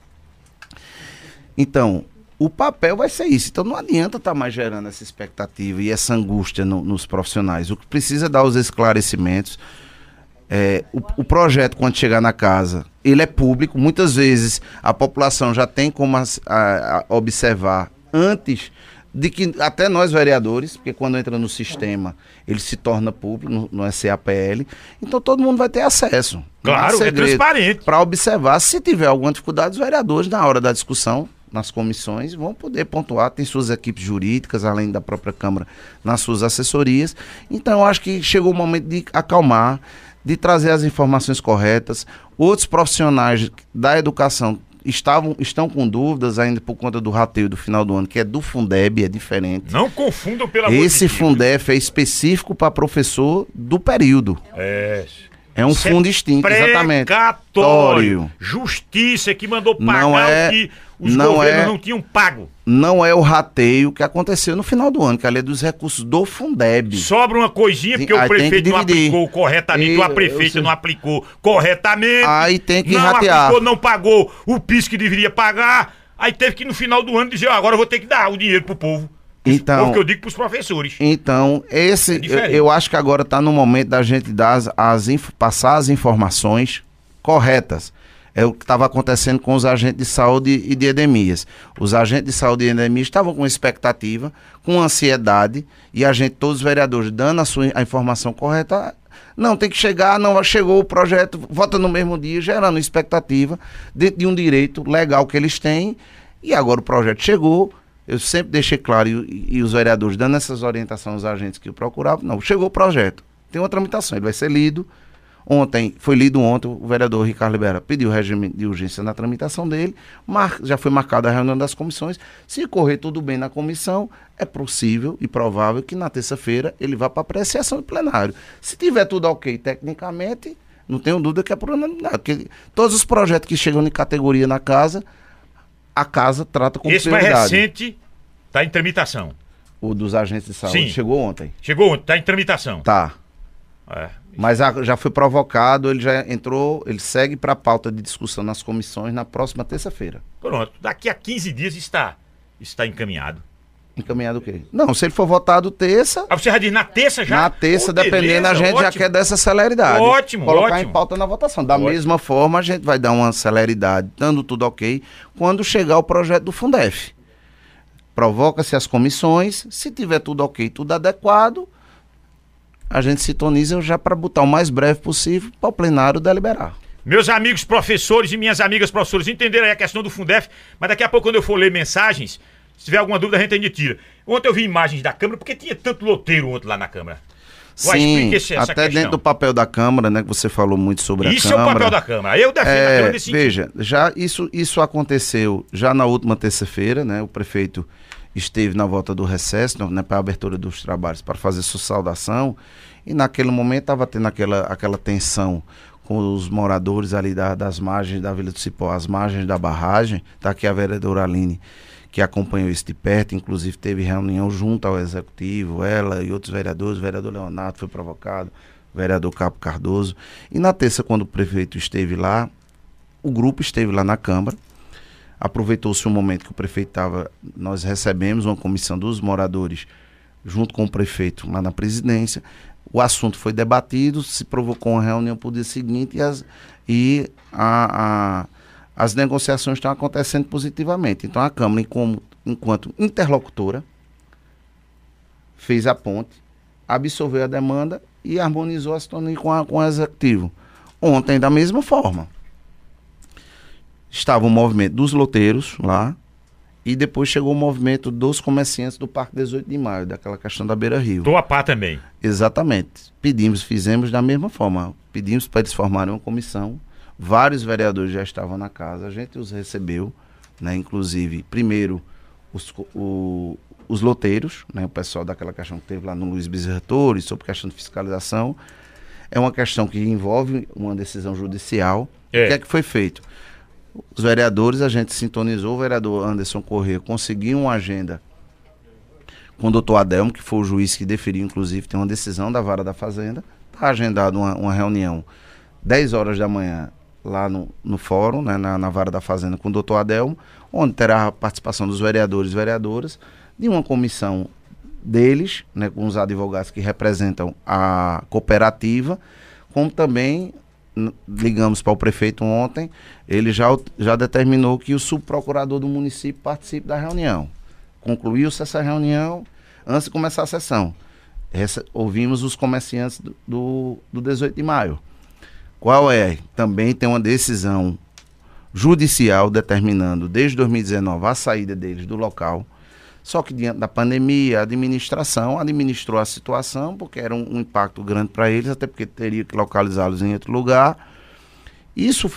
Então, o papel vai ser isso. Então não adianta estar mais gerando essa expectativa e essa angústia no- nos profissionais. O que precisa é dar os esclarecimentos. É, o, o projeto, quando chegar na casa, ele é público. Muitas vezes a população já tem como a- a observar antes de que até nós vereadores, porque quando entra no sistema, ele se torna público, no, no SAPL, então todo mundo vai ter acesso. Claro, é transparente. para observar se tiver alguma dificuldade, os vereadores, na hora da discussão, nas comissões, vão poder pontuar, tem suas equipes jurídicas, além da própria Câmara, nas suas assessorias. Então, eu acho que chegou o momento de acalmar, de trazer as informações corretas. Outros profissionais da educação estavam, estão com dúvidas ainda por conta do rateio do final do ano, que é do Fundeb, é diferente. Não confundam pelo amor Esse. Fundeb é específico para professor do período. É. É um Isso é fundo extinto, exatamente. Precatório. Justiça que mandou pagar Não é- o que os não governos é- não tinham pago. não é o rateio que aconteceu no final do ano, que é a lei dos recursos do Fundeb. Sobra uma coisinha porque Aí o prefeito não aplicou corretamente, E- a prefeita não aplicou corretamente. Aí tem que não ratear. aplicou, não pagou o PIS que deveria pagar. Aí teve que no final do ano dizer, "Ó, agora eu vou ter que dar o dinheiro pro povo. Então- Povo que eu digo pros professores. Então, esse, É eu, eu acho que agora está no momento da gente dar as, as passar as informações corretas. É o que estava acontecendo com os agentes de saúde e de endemias. Os agentes de saúde e endemias estavam com expectativa, com ansiedade, e a gente, todos os vereadores, dando a sua a informação correta. Não, tem que chegar, não chegou o projeto, vota no mesmo dia, gerando expectativa dentro de um direito legal que eles têm. E agora o projeto chegou, eu sempre deixei claro, e, e os vereadores dando essas orientações aos agentes que o procuravam, não, chegou o projeto, tem uma tramitação, ele vai ser lido. Ontem, foi lido ontem, o vereador Ricardo Libera pediu regime de urgência na tramitação dele, mar, já foi marcada a reunião das comissões. Se correr tudo bem na comissão, é possível e provável que na terça-feira ele vá para apreciação do plenário. Se tiver tudo ok tecnicamente, não tenho dúvida que é por unanimidade. Porque todos os projetos que chegam em categoria na casa, a casa trata com Esse mais prioridade. recente tá em tramitação. O dos agentes de saúde Sim. chegou ontem. Chegou ontem, tá em tramitação. Tá. É. Mas a- já foi provocado, ele já entrou, ele segue para a pauta de discussão nas comissões na próxima terça-feira. Pronto, daqui a 15 dias está, está encaminhado. Encaminhado o quê? Não, se ele for votado terça, Ah, você já diz na terça já? na terça, Ô, dependendo, a beleza, gente já ótimo. quer dessa celeridade. Ótimo, Colocar ótimo. em pauta na votação. Da Ótimo. mesma forma, a gente vai dar uma celeridade, dando tudo ok, quando chegar o projeto do Fundef. Provoca-se as comissões, se tiver tudo ok, tudo adequado, a gente sintoniza já para botar o mais breve possível para o plenário deliberar. Meus amigos professores e minhas amigas professoras entenderam aí a questão do Fundef, mas daqui a pouco, quando eu for ler mensagens, se tiver alguma dúvida, a gente ainda tira. Ontem eu vi imagens da Câmara, porque tinha tanto loteiro ontem lá na Câmara. Sim, esse- até questão. dentro do papel da Câmara, né, que você falou muito sobre a Isso é Câmara. o papel da Câmara. Eu defendo a É, Câmara nesse sentido. veja, já isso, isso aconteceu já na última terça-feira, né? O prefeito esteve na volta do recesso, né, para a abertura dos trabalhos, para fazer sua saudação, e naquele momento estava tendo aquela, aquela tensão com os moradores ali da- das margens da Vila do Cipó, as margens da barragem, tá aqui a vereadora Aline, que acompanhou isso de perto, inclusive teve reunião junto ao executivo, ela e outros vereadores, o vereador Leonardo foi provocado, o vereador Capo Cardoso. E na terça, quando o prefeito esteve lá, o grupo esteve lá na Câmara, aproveitou-se um momento que o prefeito estava, nós recebemos uma comissão dos moradores junto com o prefeito lá na presidência, o assunto foi debatido, se provocou uma reunião para o dia seguinte e as, e a, a- as negociações estão acontecendo positivamente. Então a Câmara, como, enquanto interlocutora, fez a ponte, absorveu a demanda e harmonizou a situação com, a- com o executivo. Ontem, da mesma forma. Estava o movimento dos loteiros lá e depois chegou o movimento dos comerciantes do Parque 18 de Maio, daquela questão da Beira Rio. Tô a pá também. Exatamente. Pedimos, fizemos da mesma forma. Pedimos para eles formarem uma comissão. Vários vereadores já estavam na casa, a gente os recebeu, né? Inclusive, primeiro, os, o- os loteiros, né? O pessoal daquela questão que teve lá no Luiz Bezerra Torres, sobre questão de fiscalização. É uma questão que envolve uma decisão judicial. É. O que é que foi feito? Os vereadores, a gente sintonizou, o vereador Anderson Corrêa conseguiu uma agenda com o doutor Adelmo, que foi o juiz que deferiu, inclusive, tem uma decisão da vara da Fazenda. Está agendada uma, uma reunião 10 horas da manhã lá no, no fórum, né, na, na vara da Fazenda, com o doutor Adelmo, onde terá a participação dos vereadores e vereadoras, de uma comissão deles, né, com os advogados que representam a cooperativa, como também ligamos para o prefeito ontem, ele já, já determinou que o subprocurador do município participe da reunião. Concluiu-se essa reunião antes de começar a sessão. Rece- ouvimos os comerciantes do, do, do 18 de maio. Qual é? Também tem uma decisão judicial determinando desde 2019 a saída deles do local. Só que diante da pandemia, a administração administrou a situação, porque era um, um impacto grande para eles, até porque teria que localizá-los em outro lugar. Isso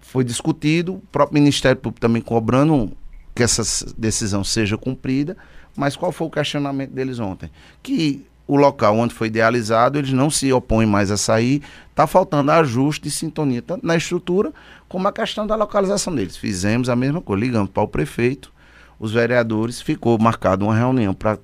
foi discutido, o próprio Ministério Público também cobrando que essa decisão seja cumprida, mas qual foi o questionamento deles ontem? Que o local onde foi idealizado, eles não se opõem mais a sair, está faltando ajuste e sintonia, tanto na estrutura como a questão da localização deles. Fizemos a mesma coisa, ligamos para o prefeito, os vereadores, ficou marcada uma reunião para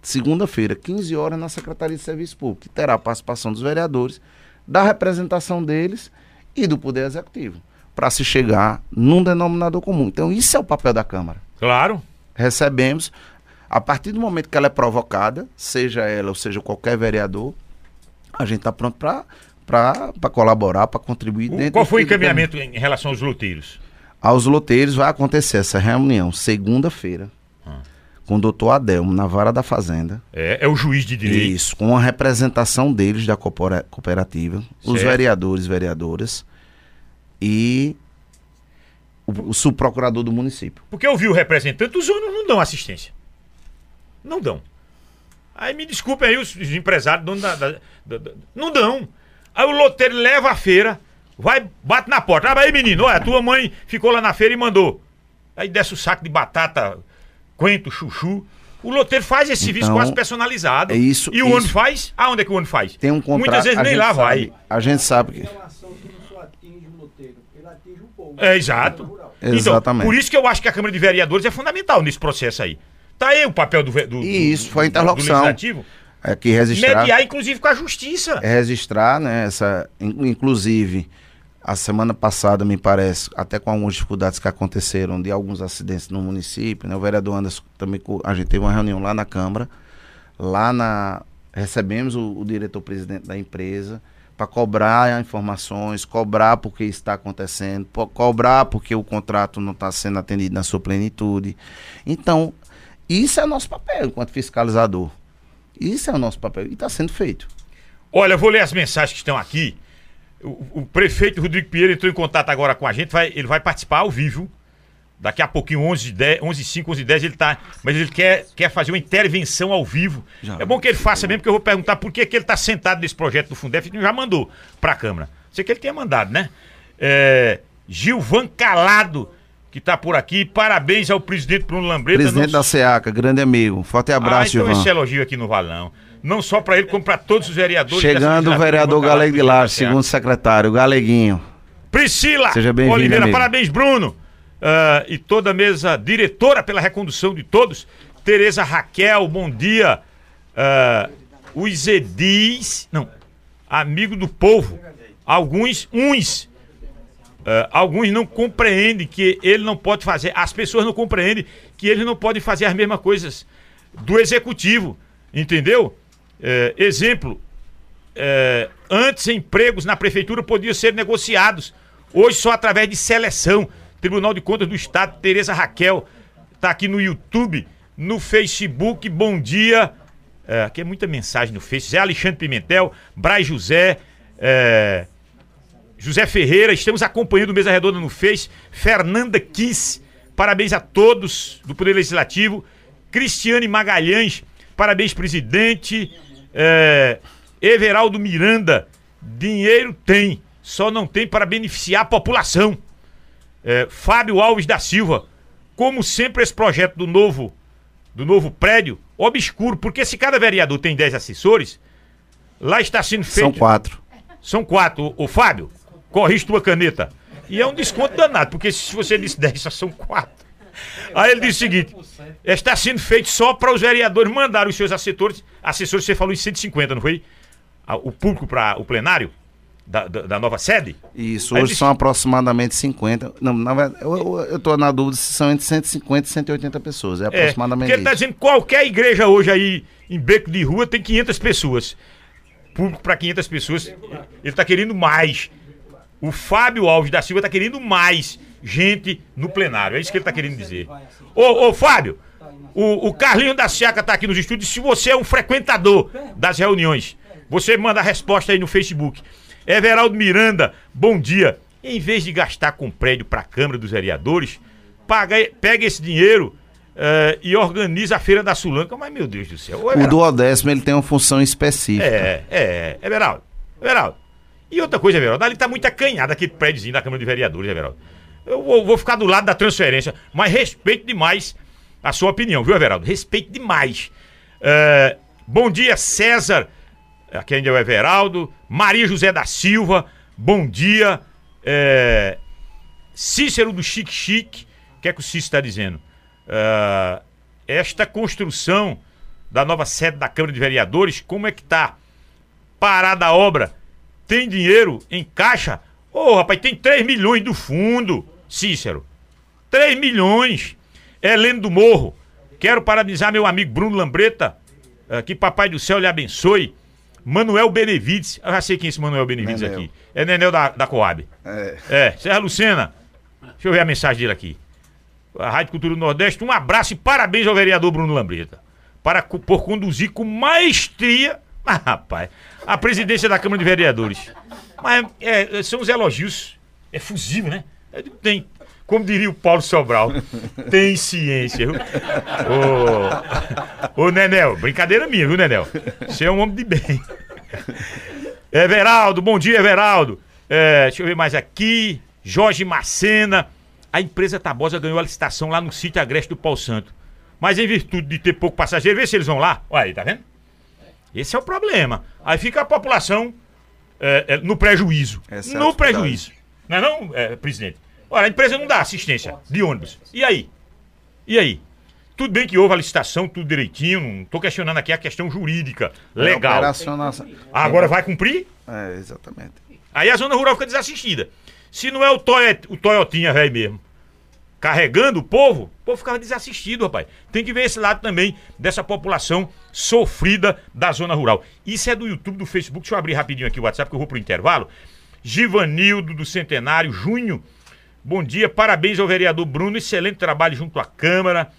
segunda-feira, 15 horas, na Secretaria de Serviço Público, que terá a participação dos vereadores, da representação deles e do Poder Executivo, para se chegar num denominador comum. Então, isso é o papel da Câmara. Claro. Recebemos, a partir do momento que ela é provocada, seja ela ou seja qualquer vereador, a gente está pronto para colaborar, para contribuir O- qual foi o encaminhamento em relação aos loteiros? aos loteiros vai acontecer essa reunião segunda-feira com o doutor Adelmo na vara da Fazenda. É, é o juiz de direito. Isso, com a representação deles da coopera- cooperativa, os Certo. vereadores e vereadoras e o, o subprocurador do município. Porque eu vi o representante, os ônibus não dão assistência. Não dão. Aí me desculpem aí os, os empresários, donos da, da- da- da- Não dão. Aí o loteiro leva a feira, vai, bate na porta. Ah, aí menino, olha, tua mãe ficou lá na feira e mandou. Aí desce o saco de batata, coentro, chuchu. O loteiro faz esse serviço Então, quase personalizado. é isso- E o isso. ônibus faz? Aonde é que o ônibus faz? Tem um contrato. Muitas vezes a nem gente lá sabe- vai. A gente sabe que. É uma ação que não só atinge o loteiro, ele atinge o povo. É, exato. Rural. Exatamente. Então, por isso que eu acho que a Câmara de Vereadores é fundamental nesse processo aí. Tá aí o papel do, do, E isso do- foi a do- do interlocução. legislativo. aqui registrar. Mediar, inclusive, com a justiça. é registrar, né? Essa, in- inclusive, a semana passada, me parece, até com algumas dificuldades que aconteceram de alguns acidentes no município, né? O vereador Anderson também, a gente teve uma reunião lá na Câmara, lá na. Recebemos o, o diretor-presidente da empresa para cobrar informações, cobrar porque está acontecendo, cobrar porque o contrato não está sendo atendido na sua plenitude. Então, isso é o nosso papel enquanto fiscalizador. Isso é o nosso papel e está sendo feito. Olha, eu vou ler as mensagens que estão aqui. O, o prefeito Rodrigo Pinheiro entrou em contato agora com a gente, vai- ele vai participar ao vivo. Daqui a pouquinho, 11 h 10, 11 5 11 10 ele tá. Mas ele quer, quer fazer uma intervenção ao vivo. Já. é bom que ele faça mesmo, porque eu vou perguntar por que, que ele está sentado nesse projeto do Fundef e já mandou para a Câmara. Sei que ele tenha mandado, né? É, Gilvan Calado, que está por aqui. Parabéns ao presidente Bruno Lambreta. Presidente não da SEACA, grande amigo. Forte ah, abraço, então esse Gilvan. elogio aqui no Valão. Não só para ele, como para todos os vereadores. Chegando o vereador Galego de Lar, segundo secretário, Galeguinho. Priscila Seja bem-vindo, Oliveira, amigo. parabéns, Bruno. Ah, e toda a mesa diretora pela recondução de todos. Tereza Raquel, bom dia. Ah, os Edis, não, amigo do povo. Alguns, uns, ah, alguns não compreendem que ele não pode fazer, as pessoas não compreendem que eles não podem fazer as mesmas coisas do executivo, entendeu? Eh, exemplo, é, antes empregos na prefeitura podiam ser negociados. Hoje só através de seleção. Tribunal de Contas do Estado, Tereza Raquel, tá aqui no YouTube, no Facebook, bom dia. Aqui é muita mensagem no Face. Zé Alexandre Pimentel, Braz José, é, José Ferreira, estamos acompanhando o Mesa Redonda no Face. Fernanda Kiss, parabéns a todos do Poder Legislativo. Cristiane Magalhães, parabéns, presidente. É, Everaldo Miranda, dinheiro tem, só não tem para beneficiar a população. É, Fábio Alves da Silva, como sempre esse projeto do novo do novo prédio, obscuro, porque se cada vereador tem 10 assessores, lá está sendo feito. São quatro. São quatro. O, Fábio, corrige tua caneta. E é um desconto danado, porque se você disse 10, só são quatro. Aí ele disse o seguinte: está sendo feito só para os vereadores mandarem os seus assessores. Assessores, você falou em 150, não foi? Ah, O público para o plenário da, da, da nova sede? Isso, hoje disse- são aproximadamente 50. Não, na verdade, eu, tô na dúvida se são entre 150 e 180 pessoas. É É, aproximadamente porque ele está dizendo que qualquer igreja hoje aí em beco de rua tem 500 pessoas. Público para 500 pessoas. Ele está querendo mais. O Fábio Alves da Silva está querendo mais gente no plenário. É isso que ele está querendo dizer. Ô, ô Fábio, o, o Carlinho da Seaca está aqui nos estúdios. Se você é um frequentador das reuniões, você manda a resposta aí no Facebook. Everaldo Miranda, bom dia. Em vez de gastar com prédio para a Câmara dos Vereadores, paga, pega esse dinheiro eh, e organiza a Feira da Sulanca. Mas, meu Deus do céu. O Everaldo, do Odécimo ele tem uma função específica. é, é, Everaldo. Everaldo. E outra coisa, Everaldo, ali tá muito acanhado aquele prédiozinho da Câmara de Vereadores, Everaldo. Eu vou, vou ficar do lado da transferência, mas respeito demais a sua opinião, viu, Everaldo? Respeito demais. É, bom dia, César. Aqui ainda é o Everaldo. Maria José da Silva. Bom dia. É, Cícero do Chique Chique. O que é que o Cícero está dizendo? É, esta construção da nova sede da Câmara de Vereadores, como é que tá? Parada a obra? Tem dinheiro em caixa? Ô, rapaz, tem 3 milhões do fundo, Cícero. 3 milhões. Heleno do Morro. Quero parabenizar meu amigo Bruno Lambreta. eh, que Papai do Céu lhe abençoe. Manuel Benevides. Eu já sei quem é esse Manuel Benevides Nenel. aqui. É Nenel da, da Coab. É. É, Serra Lucena. Deixa eu ver a mensagem dele aqui. A Rádio Cultura do Nordeste, um abraço e parabéns ao vereador Bruno Lambreta. Para, por conduzir com maestria, ah, rapaz, a presidência da Câmara de Vereadores. Mas é, são os elogios efusivos, né? É, Tem, como diria o Paulo Sobral, tem ciência. Viu? Ô, ô Nenel, brincadeira minha, viu, Nenel? Você é um homem de bem. Everaldo, bom dia, Everaldo. É, deixa eu ver mais aqui. Jorge Macena. A empresa Tabosa ganhou a licitação lá no sítio Agreste do Pau Santo. Mas em virtude de ter pouco passageiro, vê se eles vão lá. Olha aí, tá vendo? Esse é o problema. Aí fica a população é, é, no prejuízo. Essa é a no dificuldade. prejuízo. Não é não, é, presidente? Olha, a empresa não dá assistência de ônibus. E aí? E aí? Tudo bem que houve a licitação, tudo direitinho, não tô questionando aqui a questão jurídica, legal. Operacionação- Agora vai cumprir? É, exatamente. Aí a zona rural fica desassistida. Se não é o, Toy, o Toyotinha velho mesmo, carregando o povo, o povo ficava desassistido, rapaz. Tem que ver esse lado também dessa população sofrida da zona rural. Isso é do YouTube, do Facebook. Deixa eu abrir rapidinho aqui o WhatsApp, que eu vou pro intervalo. Givanildo do Centenário, Junho. Bom dia, parabéns ao vereador Bruno, excelente trabalho junto à Câmara.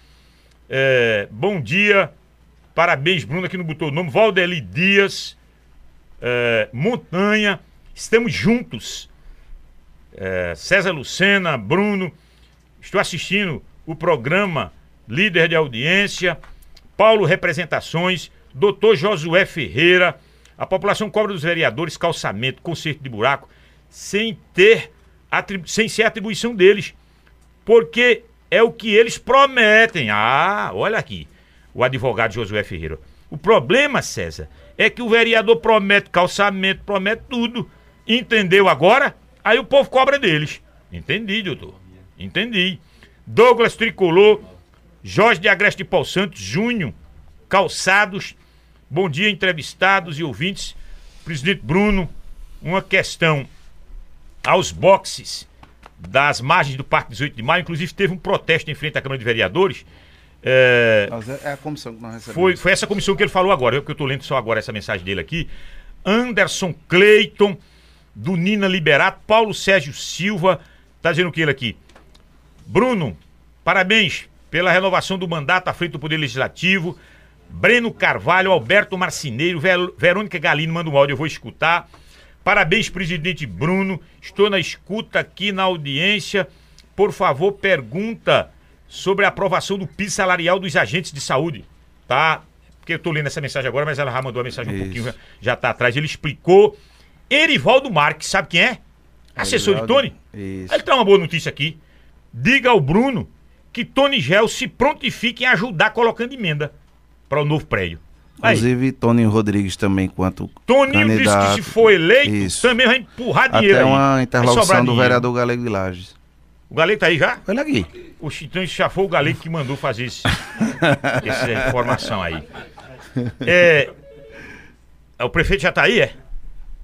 É, bom dia, parabéns, Bruno, aqui não botou o nome. Valdeli Dias, é, Montanha, estamos juntos. É, César Lucena, Bruno, estou assistindo o programa Líder de Audiência, Paulo Representações, Doutor Josué Ferreira. A população cobra dos vereadores calçamento, conserto de buraco, sem ter, sem ser atribuição deles porque é o que eles prometem. Ah, olha aqui, o advogado Josué Ferreira. O problema, César, é que o vereador promete calçamento, promete tudo. Entendeu agora? Aí o povo cobra deles. Entendi, doutor. Entendi. Douglas Tricolor, Jorge de Agreste de Paulo Santos, Júnior, Calçados. Bom dia, entrevistados e ouvintes. Presidente Bruno, uma questão aos boxes das margens do Parque 18 de Maio. Inclusive, teve um protesto em frente à Câmara de Vereadores. É, Nós- É a comissão que nós recebemos. foi, foi essa comissão que ele falou agora, eu que eu tô lendo só agora essa mensagem dele aqui. Anderson Cleiton, do Nina Liberato, Paulo Sérgio Silva, tá dizendo o que ele aqui? Bruno, parabéns pela renovação do mandato à frente do Poder Legislativo. Breno Carvalho, Alberto Marcineiro, Ver- Verônica Galino manda um áudio, eu vou escutar. Parabéns, presidente Bruno. Estou na escuta aqui na audiência. Por favor, pergunta sobre a aprovação do piso salarial dos agentes de saúde. Tá? Porque eu tô lendo essa mensagem agora, mas ela já mandou a mensagem um Isso. pouquinho, já- já tá atrás. Ele explicou. Erivaldo Marques, sabe quem é? Assessor de Erivaldo, Tony? isso. Ele traz uma boa notícia aqui. Diga ao Bruno que Tony Gel se prontifique em ajudar colocando emenda para o novo prédio. Aí, Inclusive, Tony Rodrigues também, quanto Toninho disse que candidato. se for eleito, Isso. também vai empurrar dinheiro Até aí. uma Vai interlocução do vereador Galego de Lages. O Galego tá aí já? Olha aqui. O Chitão já foi o Galego que mandou fazer esse, essa informação aí. É, o prefeito já tá aí, é?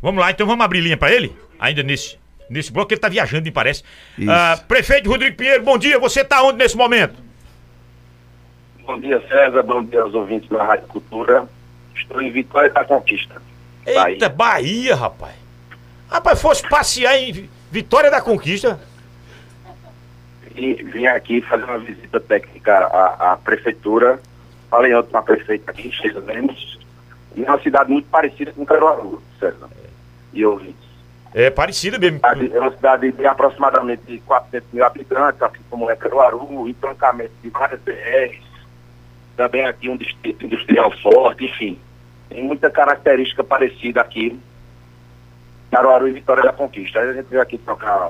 Vamos lá, então vamos abrir linha pra ele? Ainda nesse, nesse bloco, ele tá viajando, me parece. Ah, prefeito Rodrigo Pinheiro, bom dia. Você tá onde nesse momento? Bom dia, César. Bom dia aos ouvintes da Rádio Cultura. Estou em Vitória da Conquista. Eita, Bahia, rapaz. Rapaz, fosse passear em Vi- Vitória da Conquista. E vim aqui fazer uma visita técnica à, à prefeitura. Falei ontem com a prefeita aqui, Sheila Lemos. E é uma cidade muito parecida com Caruaru, César. E ouvintes. É parecida mesmo. É uma cidade de aproximadamente 400 mil habitantes, assim como é Caruaru, entroncamento de várias BRs. Também aqui um distrito industrial forte, enfim. Tem muita característica parecida aqui. Caruaru e Vitória da Conquista. Aí a gente veio aqui trocar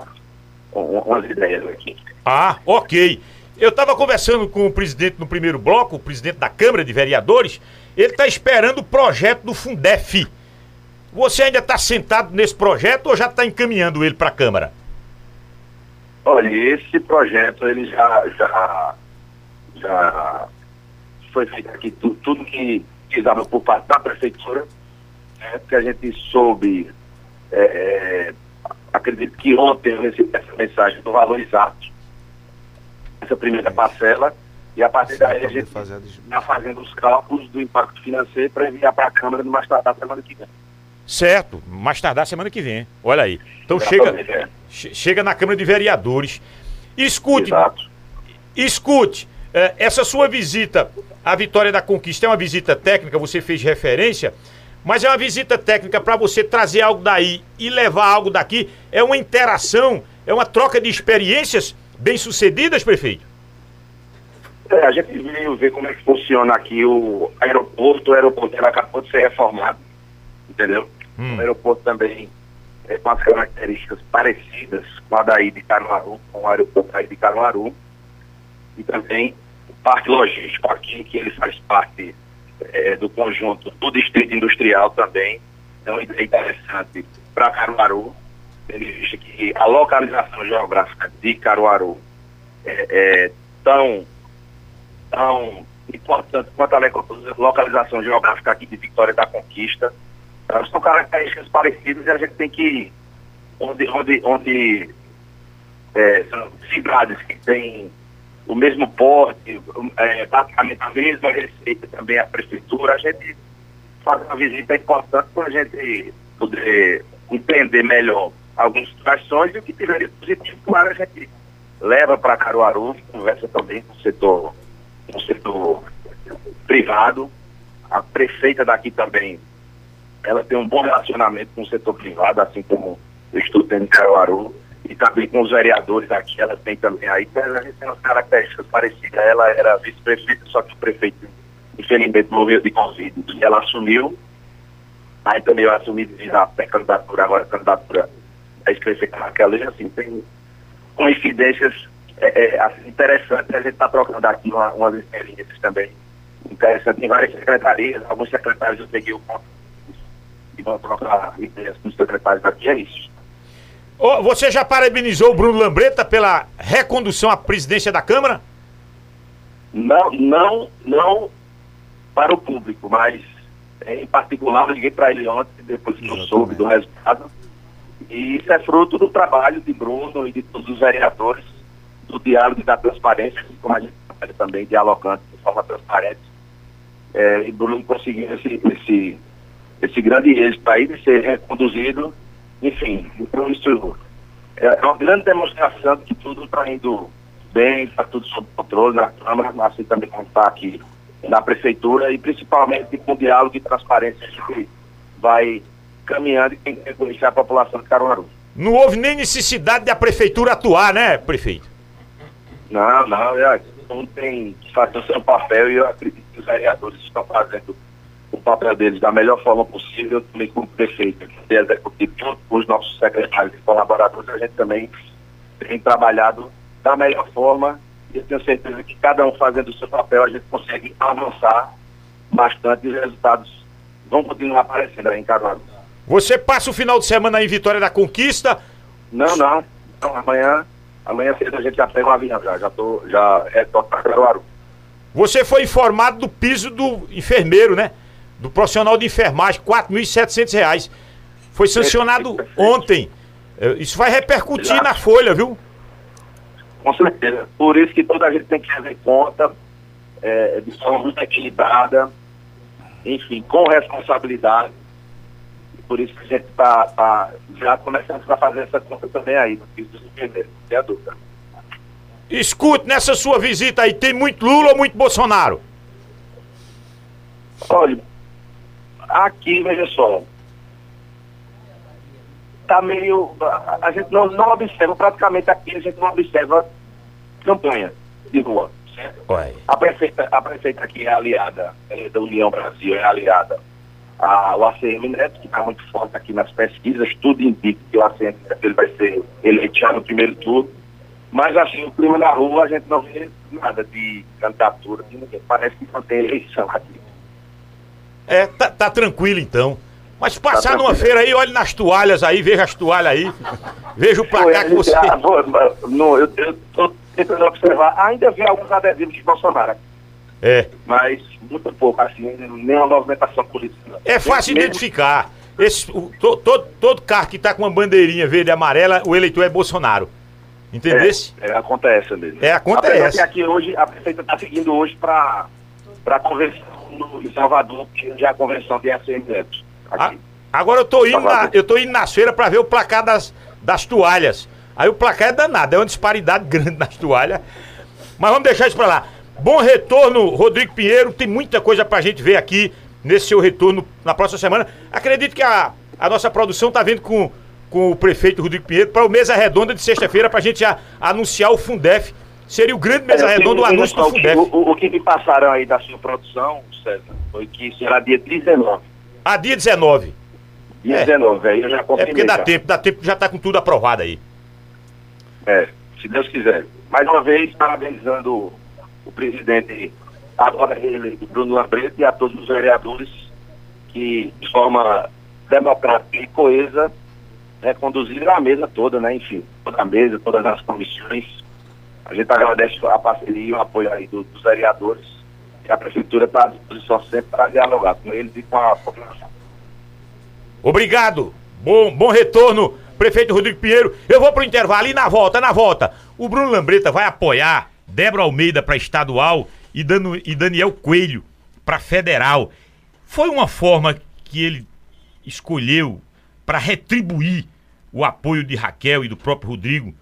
um- um- umas ideias aqui. Ah, ok. Eu estava conversando com o presidente no primeiro bloco, o presidente da Câmara de Vereadores. Ele está esperando o projeto do Fundef. Você ainda está sentado nesse projeto ou já está encaminhando ele para a Câmara? Olha, esse projeto ele já, já, já foi feito aqui tu- tudo que precisava por parte da prefeitura, né, porque a gente soube, é, é, acredito que ontem eu recebi essa mensagem do valor exato, essa primeira parcela, e a partir daí a gente está fazendo os cálculos do impacto financeiro para enviar para a Câmara no mais tardar semana que vem. Certo, mais tardar semana que vem. Olha aí. Então chega, Exatamente, é. che- chega na Câmara de Vereadores. Escute, Exato. Escute, eh, essa sua visita à Vitória da Conquista é uma visita técnica, você fez referência, mas é uma visita técnica para você trazer algo daí e levar algo daqui. É uma interação, é uma troca de experiências bem-sucedidas, prefeito? É, a gente veio ver como é que funciona aqui o aeroporto. O aeroporto acabou de ser reformado, entendeu? Hum. O aeroporto também é com as características parecidas com a daí de Caruaru, com o aeroporto aí de Caruaru. E também o parque logístico aqui, que ele faz parte é, do conjunto do distrito industrial também. É uma ideia interessante para Caruaru, tendo em vista que a localização geográfica de Caruaru é, é tão tão importante quanto a localização geográfica aqui de Vitória da Conquista. Elas são características parecidas e a gente tem que onde, onde, onde é, são cidades que têm o mesmo porte, é, praticamente a mesma receita também a prefeitura, a gente faz uma visita importante para a gente poder entender melhor algumas situações e o que tiver de positivo, claro, a gente leva para Caruaru, conversa também com o setor, com o setor privado. A prefeita daqui também, ela tem um bom relacionamento com o setor privado, assim como eu estou tendo em Caruaru, e também com os vereadores aqui, ela tem também aí, a tem umas características parecidas. Ela era vice-prefeita, só que o prefeito, infelizmente, morreu de Covid, e ela assumiu, aí também eu assumi devido à pré-candidatura, agora a candidatura da ex-prefeita Raquel, e, assim, tem coincidências é, é, assim, interessantes, a gente está trocando aqui uma, umas experiências também interessantes em várias secretarias, alguns secretários eu peguei o ponto e vão trocar ideias com os secretários aqui, é isso. Ô, você já parabenizou o Bruno Lambreta pela recondução à presidência da Câmara? Não, não, não para o público, mas eh, em particular eu liguei para ele ontem, depois que eu soube do resultado. E isso é fruto do trabalho de Bruno e de todos os vereadores, do diálogo e da transparência, como a gente trabalha também dialogando de forma transparente. Eh, e Bruno conseguiu esse, esse, esse grande êxito aí de ser reconduzido. Enfim, então isso é uma grande demonstração de que tudo está indo bem, está tudo sob controle na Câmara, mas assim também como está aqui na Prefeitura e principalmente com diálogo e transparência que vai caminhando e tem que reconhecer a população de Caruaru. Não houve nem necessidade da prefeitura atuar, né, prefeito? Não, não, é, todo mundo tem que fazer o seu papel e eu acredito que os vereadores estão fazendo papel deles da melhor forma possível, também como prefeito, que é executivo, junto com os nossos secretários e colaboradores, a gente também tem trabalhado da melhor forma e eu tenho certeza que cada um fazendo o seu papel, a gente consegue avançar bastante e os resultados vão continuar aparecendo aí em Caruaru. Você passa o final de semana aí em Vitória da Conquista. Não, não, então amanhã, amanhã cedo a gente já pega o avião, já, já tô, já retorno para Caruaru. Você foi informado do piso do enfermeiro, né? Do profissional de enfermagem, 4.700 reais. Foi sancionado Perfeito, ontem. Eh, Isso vai repercutir Exato. na folha, viu? Com certeza. Por isso que toda a gente tem que fazer conta é, de forma muito equilibrada, enfim, com responsabilidade. Por isso que a gente está tá já começando a fazer essa conta também aí, no piso dos enfermeiros, não tem a dúvida. Escute, nessa sua visita aí, tem muito Lula ou muito Bolsonaro? Olha, aqui, veja só, tá meio. A, gente não, não observa, praticamente aqui a gente não observa campanha de rua. A prefeita, a prefeita aqui é aliada é, da União Brasil, é aliada ao ACM Neto, que está muito forte aqui nas pesquisas, tudo indica que o ACM Neto ele vai ser eleito já no primeiro turno. Mas assim, o clima na rua a gente não vê nada de candidatura de ninguém. Parece que não tem eleição aqui. É, tá, tá tranquilo então. Mas passar Tá numa feira aí, olhe nas toalhas aí, veja as toalhas aí. Veja o placar que você. ah, vou- não, eu estou tentando observar. Ainda vi alguns adesivos de Bolsonaro, É. mas muito pouco, assim, nenhuma movimentação política. É fácil Mesmo- identificar. Esse, o- to- todo, todo carro que tá com uma bandeirinha verde e amarela, o eleitor é Bolsonaro. Entendesse? É, é, acontece mesmo. É, acontece. Apesar que aqui hoje, a prefeita está seguindo hoje para convenção no, em Salvador, que já é a convenção de. A- Aqui. agora eu tô indo na, eu tô indo nas feiras pra ver o placar das, das toalhas. Aí o placar é danado, é uma disparidade grande nas toalhas. Mas vamos deixar isso pra lá. Bom retorno, Rodrigo Pinheiro. Tem muita coisa pra gente ver aqui nesse seu retorno na próxima semana. Acredito que a, a nossa produção tá vendo com, com o prefeito Rodrigo Pinheiro para o Mesa Redonda de sexta-feira pra gente já anunciar o Fundef. Seria o grande Mesa É, Redonda, o veja anúncio do que, Fundef. o, o- o que me passaram aí da sua produção, César, foi que será dia 19. A dia 19. Dia É. 19, aí eu já É confirmei. porque dá já. tempo, dá tempo, já tá com tudo aprovado aí. É, se Deus quiser. Mais uma vez, parabenizando o, presidente, agora reeleito, Bruno Lambreta, e a todos os vereadores que, de forma democrática e coesa, reconduziram a mesa toda, né? Enfim, toda a mesa, todas as comissões. A gente agradece a parceria e o apoio aí do- dos vereadores. E a prefeitura está à disposição sempre para dialogar com eles e com a população. Obrigado. Bom, bom retorno, prefeito Rodrigo Pinheiro. Eu vou pro intervalo e na volta, na volta. O Bruno Lambreta vai apoiar Débora Almeida para estadual e, Dano- e Daniel Coelho para federal. Foi uma forma que ele escolheu para retribuir o apoio de Raquel e do próprio Rodrigo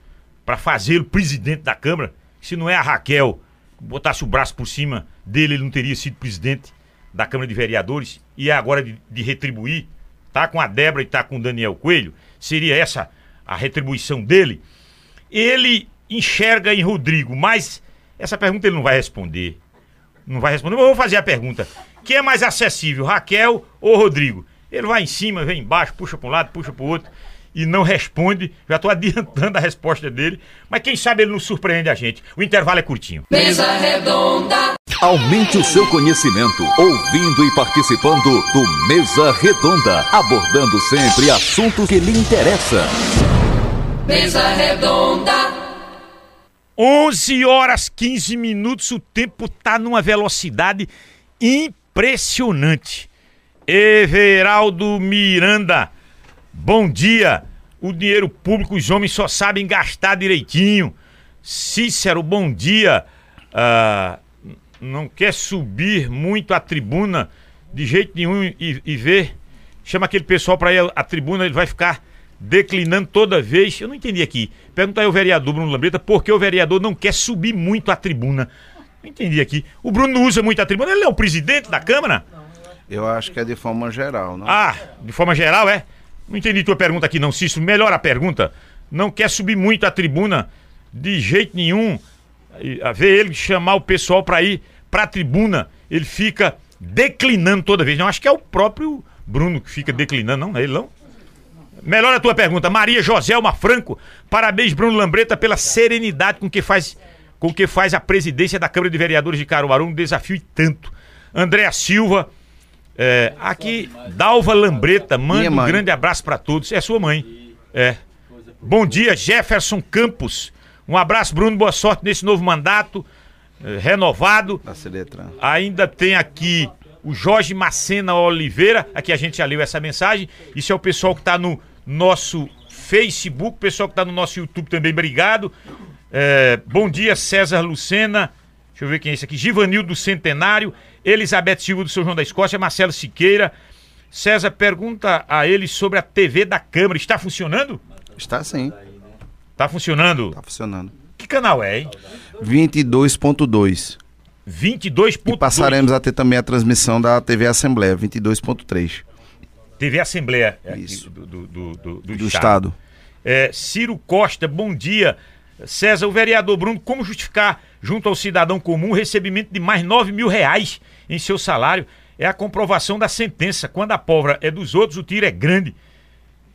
para fazê-lo presidente da Câmara. Se não é a Raquel botasse o braço por cima dele, ele não teria sido presidente da Câmara de Vereadores e é agora de, de retribuir. Tá com a Débora e tá com o Daniel Coelho. Seria essa a retribuição dele. Ele enxerga em Rodrigo, mas essa pergunta ele não vai responder. Não vai responder, mas eu vou fazer a pergunta. Quem é mais acessível, Raquel ou Rodrigo? Ele vai em cima, vem embaixo, puxa para um lado, puxa para o outro e não responde. Já estou adiantando a resposta dele, mas quem sabe ele não surpreende a gente. O intervalo é curtinho. Mesa redonda, Aumente o seu conhecimento ouvindo e participando do Mesa Redonda, abordando sempre assuntos que lhe interessam. mesa redonda, 11 horas 15 minutos, o tempo tá numa velocidade impressionante. Everaldo Miranda, bom dia. O dinheiro público os homens só sabem gastar direitinho. Cícero, bom dia. Ah, não quer subir muito a tribuna de jeito nenhum e, e ver. Chama aquele pessoal para ir à tribuna, ele vai ficar declinando toda vez. Eu não entendi aqui. Pergunta aí ao vereador Bruno Lambreta por que o vereador não quer subir muito a tribuna. Não entendi aqui. O Bruno não usa muito a tribuna, ele é o presidente da Câmara? Eu acho que é de forma geral, não? Ah, de forma geral, é? Não entendi tua pergunta aqui não, Cícero. Melhor a pergunta. Não quer subir muito a tribuna de jeito nenhum. A ver ele chamar o pessoal pra ir pra tribuna, ele fica declinando toda vez. Não, acho que é o próprio Bruno que fica declinando, não, é ele não. Melhor a tua pergunta. Maria Joselma Franco. Parabéns, Bruno Lambreta, pela serenidade com que faz com que faz a presidência da Câmara de Vereadores de Caruaru um desafio e tanto. Andréa Silva, é, aqui, Dalva Lambreta, manda um grande abraço pra todos. É sua mãe. É. Bom dia, Jefferson Campos. Um abraço, Bruno. Boa sorte nesse novo mandato eh, renovado. Celetran. Ainda tem aqui o Jorge Macena Oliveira. Aqui a gente já leu essa mensagem. Isso é o pessoal que está no nosso Facebook, o pessoal que está no nosso YouTube também, obrigado. É, bom dia, César Lucena. Deixa eu ver quem é esse aqui. Givanildo Centenário, Elizabeth Silva do São João da Escócia, Marcelo Siqueira. César pergunta a ele sobre a TV da Câmara. Está funcionando? Está sim, Está funcionando. está funcionando. Que canal é, hein? 22.2. 22. E passaremos a ter também a transmissão da TV Assembleia, 22.3 TV Assembleia. é Isso. Do, do, do, do, do do Estado. É, Ciro Costa, bom dia. César, o vereador Bruno, como justificar, junto ao cidadão comum, o recebimento de mais 9 mil reais em seu salário? É a comprovação da sentença. Quando a pólvora é dos outros, o tiro é grande.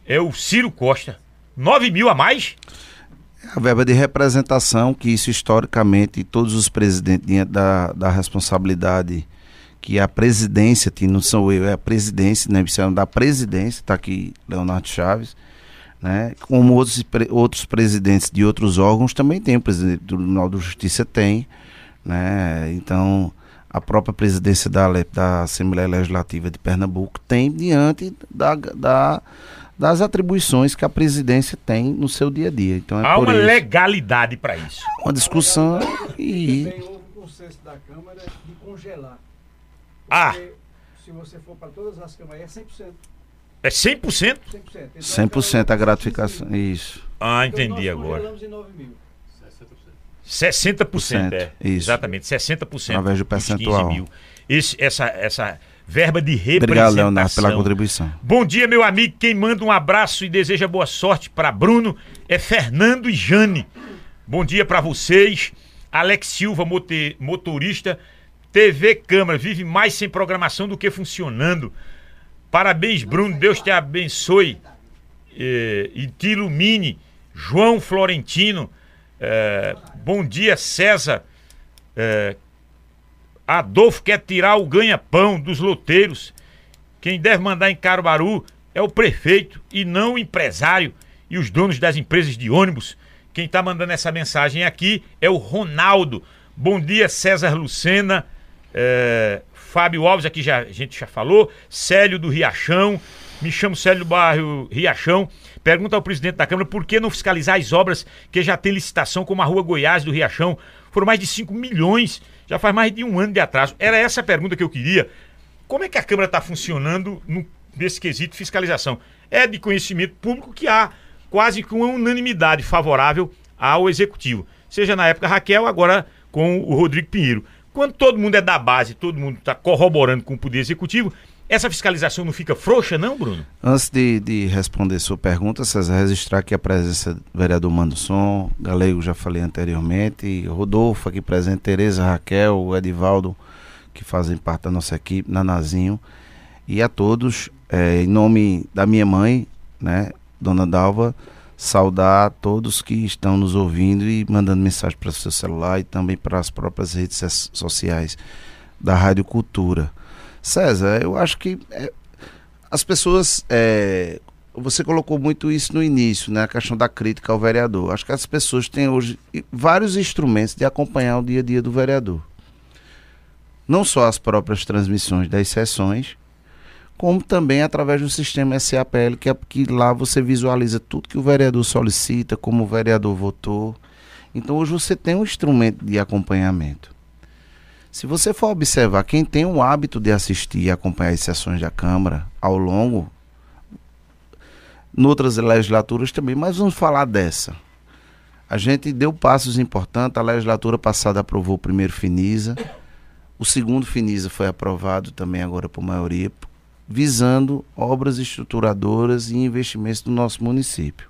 É o Ciro Costa. 9 mil a mais? A verba de representação, que isso historicamente todos os presidentes diante da, da responsabilidade que a presidência tem, não sou eu, é a presidência, né? É da presidência, está aqui Leonardo Chaves, né? Como outros, outros presidentes de outros órgãos também tem, o presidente do Tribunal de Justiça tem, né? Então, a própria presidência da, da Assembleia Legislativa de Pernambuco tem diante da, da- das atribuições que a presidência tem no seu dia a dia. Então é Há por uma isso. legalidade para isso. uma discussão e Também houve um consenso da Câmara de congelar. Ah. Porque se você for para todas as câmaras, é 100%. É 100%? 100%. Então, 100% a gratificação. Isso. Ah, Então, entendi nós agora. congelamos em 9 mil. 60%, é. Isso. Exatamente, 60%. Através do dos 15 percentual. mil. Esse, essa, essa verba de representação. Obrigado, Leonardo, pela contribuição. Bom dia, meu amigo. Quem manda um abraço e deseja boa sorte para Bruno é Fernando e Jane. Bom dia para vocês. Alex Silva, motorista. TV Câmara, vive mais sem programação do que funcionando. Parabéns, Bruno. Deus te abençoe eh, e te ilumine. João Florentino. eh, bom dia, César. Eh, Adolfo quer tirar o ganha-pão dos loteiros. Quem deve mandar em Caruaru é o prefeito e não o empresário e os donos das empresas de ônibus Quem está mandando essa mensagem aqui é o Ronaldo. Bom dia, César Lucena. É, Fábio Alves, aqui já, a gente já falou. Célio do Riachão. Me chamo Célio do bairro Riachão. Pergunta ao presidente da Câmara por que não fiscalizar as obras que já tem licitação, como a Rua Goiás do Riachão. Foram mais de 5 milhões, já faz mais de um ano de atraso. Era essa a pergunta que eu queria. Como é que a Câmara está funcionando no, nesse quesito fiscalização? É de conhecimento público que há quase com uma unanimidade favorável ao Executivo. Seja na época Raquel, agora com o Rodrigo Pinheiro. Quando todo mundo é da base, todo mundo está corroborando com o Poder Executivo, essa fiscalização não fica frouxa, não, Bruno? Antes de, de responder sua pergunta, César, registrar aqui a presença do vereador Mando Som, Galego já falei anteriormente, Rodolfo aqui presente, Tereza, Raquel, Edivaldo, que fazem parte da nossa equipe, Nanazinho, e a todos, é, em nome da minha mãe, né, Dona Dalva, saudar todos que estão nos ouvindo e mandando mensagem para o seu celular e também para as próprias redes sociais da Rádio Cultura. César, eu acho que é, as pessoas. É, você colocou muito isso no início, né? A questão da crítica ao vereador. Acho que as pessoas têm hoje vários instrumentos de acompanhar o dia a dia do vereador. Não só as próprias transmissões das sessões, como também através do sistema SAPL, que é que lá você visualiza tudo que o vereador solicita, como o vereador votou. Então hoje você tem um instrumento de acompanhamento. Se você for observar quem tem o hábito de assistir e acompanhar as sessões da Câmara ao longo, noutras legislaturas também, mas vamos falar dessa. A gente deu passos importantes, a legislatura passada aprovou o primeiro FINISA, o segundo FINISA foi aprovado também agora por maioria, visando obras estruturadoras e investimentos do nosso município.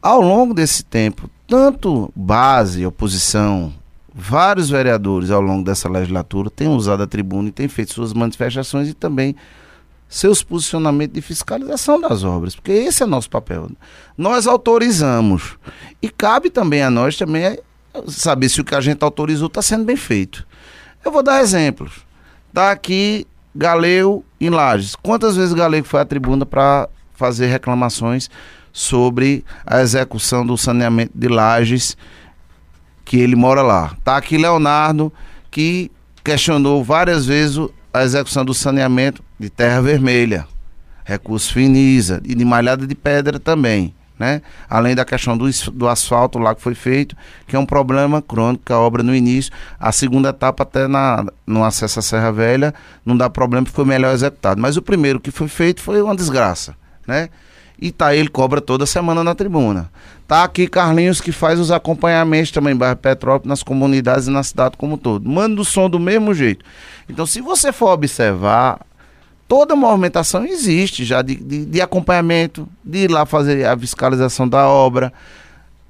Ao longo desse tempo, tanto base, oposição, vários vereadores ao longo dessa legislatura têm usado a tribuna e têm feito suas manifestações e também seus posicionamentos de fiscalização das obras, porque esse é nosso papel. Nós autorizamos e cabe também a nós também saber se o que a gente autorizou está sendo bem feito. Eu vou dar exemplos. Está aqui Galego em Lages. Quantas vezes Galego foi à tribuna para fazer reclamações sobre a execução do saneamento de Lages, que ele mora lá? Tá aqui Leonardo, que questionou várias vezes a execução do saneamento de Terra Vermelha, recurso Finisa e de Malhada de Pedra também né? Além da questão do, do asfalto lá que foi feito, que é um problema crônico, a obra no início, a segunda etapa até na, no acesso à Serra Velha, não dá problema, foi melhor executado. Mas o primeiro que foi feito foi uma desgraça, né? E tá ele cobra toda semana na tribuna. Tá aqui Carlinhos que faz os acompanhamentos também em bairro Petrópolis, nas comunidades e na cidade como um todo. Manda o som do mesmo jeito. Então, se você for observar toda movimentação existe já de, de, de, acompanhamento, de ir lá fazer a fiscalização da obra.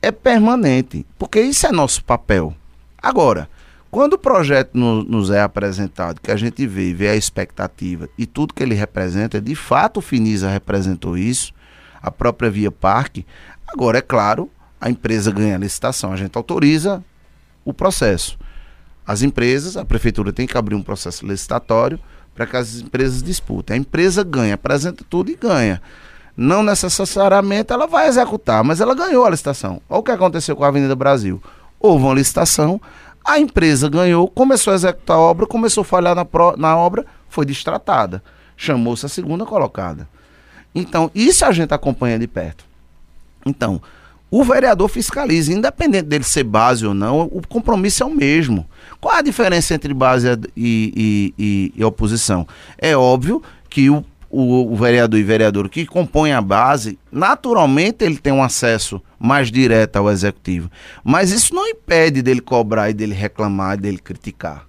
É permanente, porque isso é nosso papel. Agora, quando o projeto no, nos é apresentado, que a gente vê vê a expectativa e tudo que ele representa, de fato o Finisa representou isso, a própria Via Parque. Agora, é claro, a empresa ganha a licitação, a gente autoriza o processo. As empresas, a prefeitura tem que abrir um processo licitatório, para que as empresas disputem. A empresa ganha, apresenta tudo e ganha. Não necessariamente ela vai executar, mas ela ganhou a licitação. Olha o que aconteceu com a Avenida Brasil. Houve uma licitação, a empresa ganhou, começou a executar a obra, começou a falhar na, pro, na obra, foi distratada. Chamou-se a segunda colocada. Então, isso a gente acompanha de perto. Então, o vereador fiscaliza, independente dele ser base ou não, o compromisso é o mesmo. Qual a diferença entre base e, e, e, oposição? É óbvio que o, o, o, vereador e vereador que compõem a base, naturalmente ele tem um acesso mais direto ao executivo. Mas isso não impede dele cobrar e dele reclamar e dele criticar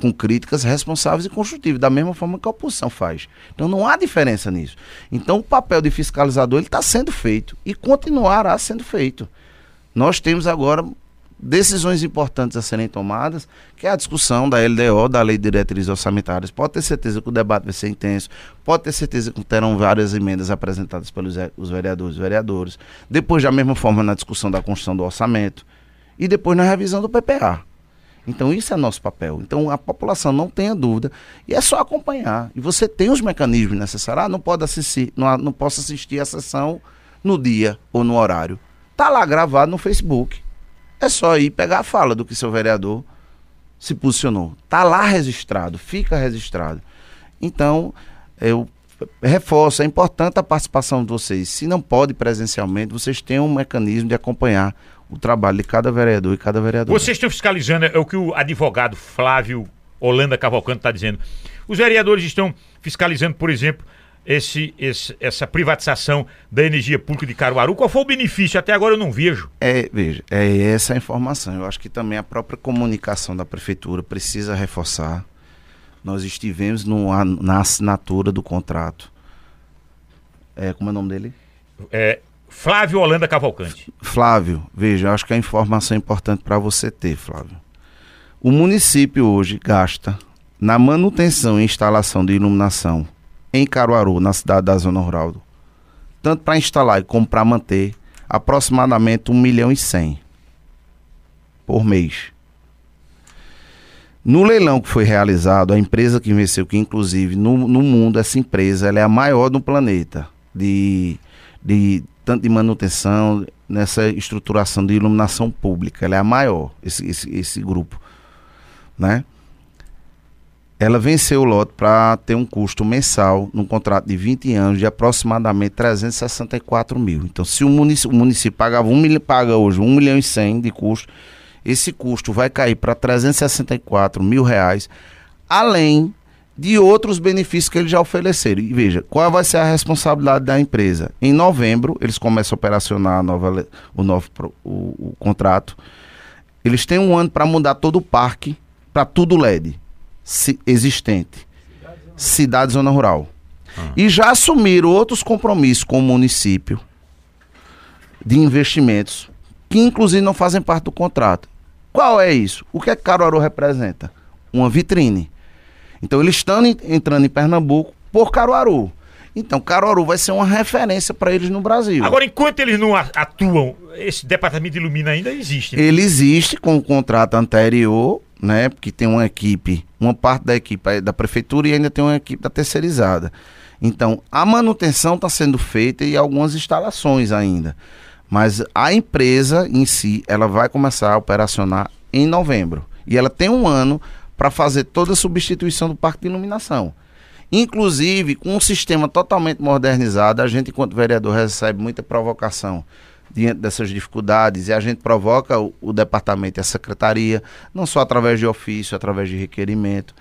com críticas responsáveis e construtivas, da mesma forma que a oposição faz. Então não há diferença nisso. Então o papel de fiscalizador está sendo feito e continuará sendo feito. Nós temos agora decisões importantes a serem tomadas, que é a discussão da LDO, da Lei de Diretrizes Orçamentárias. Pode ter certeza que o debate vai ser intenso, pode ter certeza que terão várias emendas apresentadas pelos os vereadores e vereadores. Depois, da mesma forma, na discussão da construção do orçamento. E depois na revisão do PPA. Então isso é nosso papel. Então a população não tenha dúvida e é só acompanhar. E você tem os mecanismos necessários. Ah, não pode assistir, não, não posso assistir a sessão no dia ou no horário. Tá lá gravado no Facebook. É só ir pegar a fala do que seu vereador se posicionou. Tá lá registrado, fica registrado. Então, eu reforço, é importante a participação de vocês. Se não pode presencialmente, vocês têm um mecanismo de acompanhar o trabalho de cada vereador e cada vereador. Vocês estão fiscalizando, é o que o advogado Flávio Holanda Cavalcante está dizendo. Os vereadores estão fiscalizando, por exemplo, esse, esse- essa privatização da energia pública de Caruaru. Qual foi o benefício? Até agora eu não vejo. É, veja, é essa a informação. Eu acho que também a própria comunicação da prefeitura precisa reforçar. Nós estivemos no, na assinatura do contrato. É, como é o nome dele? É, Flávio Holanda Cavalcante. Flávio, veja, acho que a informação é importante para você ter, Flávio. O município hoje gasta na manutenção e instalação de iluminação em Caruaru, na cidade da Zona Rural, tanto para instalar como para manter, aproximadamente 1 milhão e 100 por mês. No leilão que foi realizado, a empresa que venceu, que inclusive no, no mundo essa empresa ela é a maior do planeta, de, de tanto de manutenção, nessa estruturação de iluminação pública. Ela é a maior, esse, esse, esse grupo. Né? Ela venceu o lote para ter um custo mensal, num contrato de 20 anos, de aproximadamente 364 mil. Então, se o município, o município pagava um milhão, paga hoje 1 milhão e 100 de custo, esse custo vai cair para 364 mil reais, além de outros benefícios que eles já ofereceram. E veja, qual vai ser a responsabilidade da empresa? Em novembro, eles começam a operacionar a nova, o novo o, o contrato. Eles têm um ano para mudar todo o parque para tudo LED si- existente. Cidade Zona Rural. E já assumiram outros compromissos com o município de investimentos, que inclusive não fazem parte do contrato. Qual é isso? O que é que Caruaru representa? Uma vitrine. Então eles estão en- entrando em Pernambuco por Caruaru. Então Caruaru vai ser uma referência para eles no Brasil. Agora, enquanto eles não atuam, esse departamento de Ilumina ainda existe. né? Ele existe com o contrato anterior, né? Porque tem uma equipe, uma parte da equipe é da prefeitura e ainda tem uma equipe da terceirizada. Então, a manutenção está sendo feita e algumas instalações ainda. Mas a empresa em si, ela vai começar a operacionar em novembro. E ela tem um ano para fazer toda a substituição do parque de iluminação. Inclusive, com um sistema totalmente modernizado, a gente, enquanto vereador, recebe muita provocação diante dessas dificuldades e a gente provoca o, o departamento e a secretaria, não só através de ofício, através de requerimento,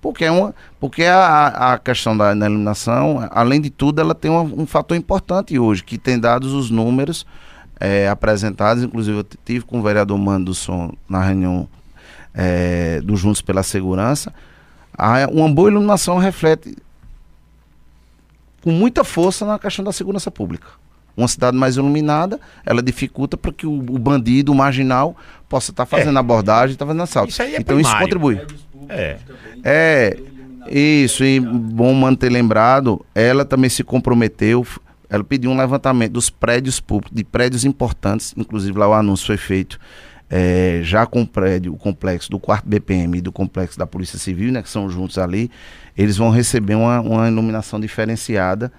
porque, é uma, porque a, a questão da, da iluminação, além de tudo, ela tem uma- um fator importante hoje, que tem dados os números eh, apresentados, inclusive eu tive com o vereador Mano do na reunião eh, do Juntos pela Segurança, a, uma boa iluminação reflete com muita força na questão da segurança pública. Uma cidade mais iluminada, ela dificulta para que o, o bandido, o marginal, possa estar fazendo abordagem e estar fazendo assalto. Isso aí é então isso primário. contribui. É. É, isso, e bom manter lembrado, ela também se comprometeu, ela pediu um levantamento dos prédios públicos, de prédios importantes, inclusive lá o anúncio foi feito é, já com o prédio, o complexo do quarto BPM e do complexo da Polícia Civil, né, que são juntos ali, eles vão receber uma, uma iluminação diferenciada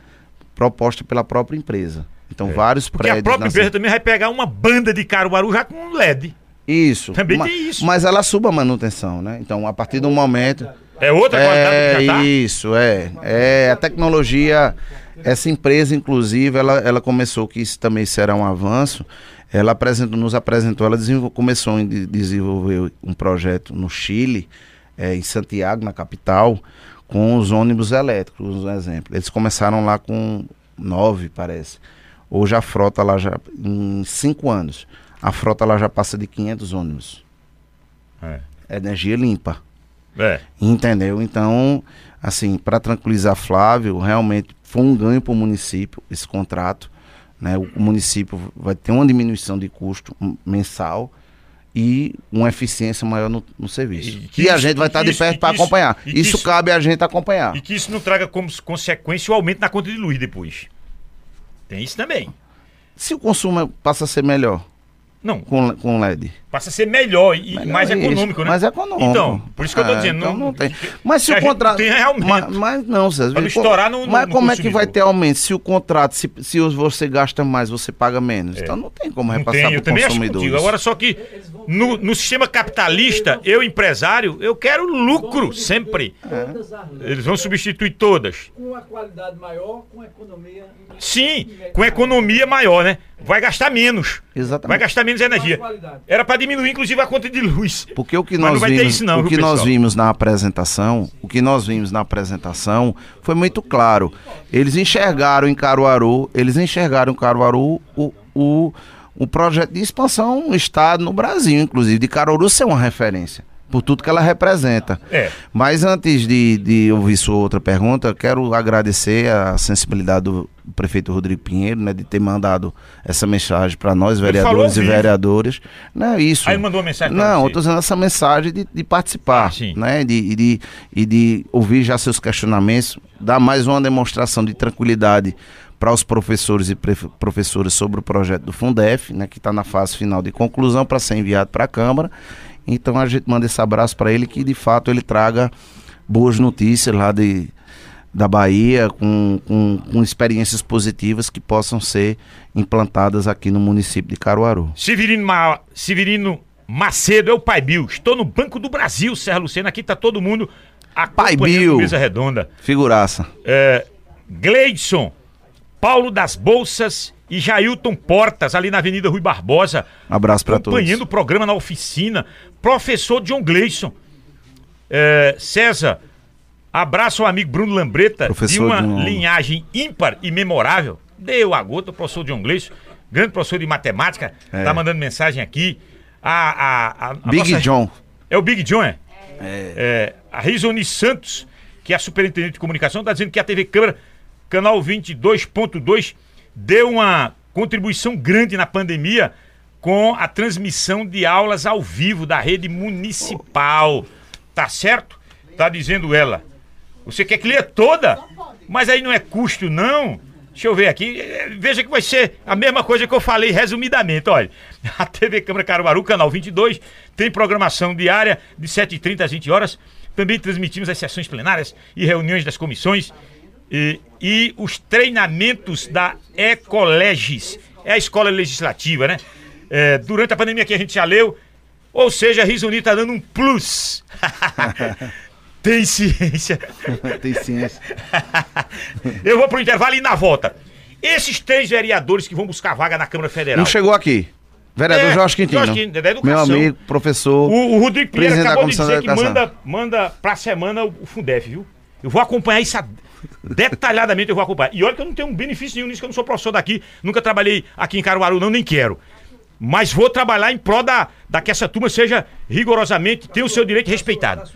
proposta pela própria empresa. Então, vários É. Porque a prédios. própria na empresa também vai pegar uma banda de Caruaru já com LED. Isso. Também ma- tem isso. Mas ela suba a manutenção, né? Então, a partir do momento. É outra qualidade É que já tá? isso, é. É a tecnologia. Essa empresa, inclusive, ela, ela começou que isso também será um avanço. Ela apresentou, nos apresentou, ela começou a de- desenvolver um projeto no Chile, é, em Santiago, na capital, com os ônibus elétricos, um exemplo. Eles começaram lá com nove, parece. Hoje a frota lá já, em cinco anos, a frota lá já passa de 500 ônibus. É. Energia limpa. É. Entendeu? Então, assim, para tranquilizar Flávio, realmente foi um ganho para o município esse contrato. Né? O, município vai ter uma diminuição de custo mensal e uma eficiência maior no, no serviço. E E, que a isso- gente vai estar de isso- perto para isso- acompanhar. Isso, isso- cabe a gente acompanhar. E que isso não traga como consequência o aumento na conta de luz depois. Tem isso também. Se o consumo passa a ser melhor, Não, com, com LED. passa a ser melhor e Melhor mais isso, econômico, né? Mais econômico. Então, por isso que eu tô É, dizendo. então não, tem. Mas se a o contrato. tem realmente. Mas, mas não, César. Não estourar no- no- Mas no como é que vai ter aumento? Se o contrato, se, se você gasta mais, você paga menos. Então não tem como É. Não repassar para o também acho consumidor. contigo. Agora, só que no, no sistema capitalista, eu, empresário, eu quero lucro sempre. Leis. Eles vão substituir todas. Com uma qualidade maior, com economia. Sim, com economia maior, né? Vai gastar menos. Exatamente. Vai gastar menos energia. Era pra diminuir, inclusive, a conta de luz. Porque o que Mas nós vimos, isso não, o viu, que nós vimos na apresentação, o que nós vimos na apresentação foi muito claro. Eles enxergaram em Caruaru, eles enxergaram em Caruaru o, o, o projeto de expansão estado, no Brasil, inclusive, de Caruaru ser uma referência. Por tudo que ela representa. É. Mas antes de, de ouvir sua outra pergunta, quero agradecer a sensibilidade do prefeito Rodrigo Pinheiro, né, de ter mandado essa mensagem para nós, vereadores e vereadoras. Não é isso. Aí mandou uma mensagem Não, tô usando essa mensagem de, de participar, Ah, sim. né? De, e de, e de ouvir já seus questionamentos, dar mais uma demonstração de tranquilidade para os professores e professoras sobre o projeto do Fundef, né? Que está na fase final de conclusão para ser enviado para a Câmara. Então a gente manda esse abraço para ele que de fato ele traga boas notícias lá de, da Bahia com, com, com experiências positivas que possam ser implantadas aqui no município de Caruaru. Severino, Ma... Severino Macedo é o Pai Bill. Estou no Banco do Brasil, Serra Lucena. Aqui tá todo mundo acompanhando Bill. Mesa Redonda. Figuraça. É, Gleidson, Paulo das Bolsas e Jailton Portas, ali na Avenida Rui Barbosa. Abraço para todos. acompanhando o programa na oficina. Professor John Gleison. É, César, abraço ao amigo Bruno Lambreta, de Professor uma de um- linhagem ímpar e memorável. Deu a gota, o professor John Gleison, grande professor de matemática, É. tá mandando mensagem aqui. A, a, a- a Big nossa- John. É o Big John, é? É, a Rizoni Santos, que é a superintendente de comunicação, está dizendo que a TV Câmara, canal 22.2, deu uma contribuição grande na pandemia com a transmissão de aulas ao vivo da rede municipal. Tá certo? Tá dizendo ela. Você quer que lê toda? Mas aí não é custo, não. Deixa eu ver aqui. Veja que vai ser a mesma coisa que eu falei resumidamente. Olha, a TV Câmara Caruaru, canal 22, tem programação diária de 7h30 às 20 horas. Também transmitimos as sessões plenárias e reuniões das comissões e, e os treinamentos da Ecoleges. É a escola legislativa, né? Eh, durante a pandemia que a gente já leu. Ou seja, a Risoni está dando um plus. tem ciência. Tem ciência. Eu vou pro intervalo e na volta. Esses três vereadores que vão buscar vaga na Câmara Federal. Não chegou aqui. Vereador É, Jorge Quintino. Jorge Quintino, da educação. Meu amigo, professor. O, o Rodrigo Pinheiro Presidente da acabou de Comissão dizer da que manda, manda pra semana o Fundef, viu? Eu vou acompanhar isso a- detalhadamente, eu vou acompanhar. E olha que eu não tenho um benefício nenhum nisso, que eu não sou professor daqui, nunca trabalhei aqui em Caruaru, não, nem quero. Mas vou trabalhar em prol da, da que essa turma seja rigorosamente, tenha o seu direito respeitado.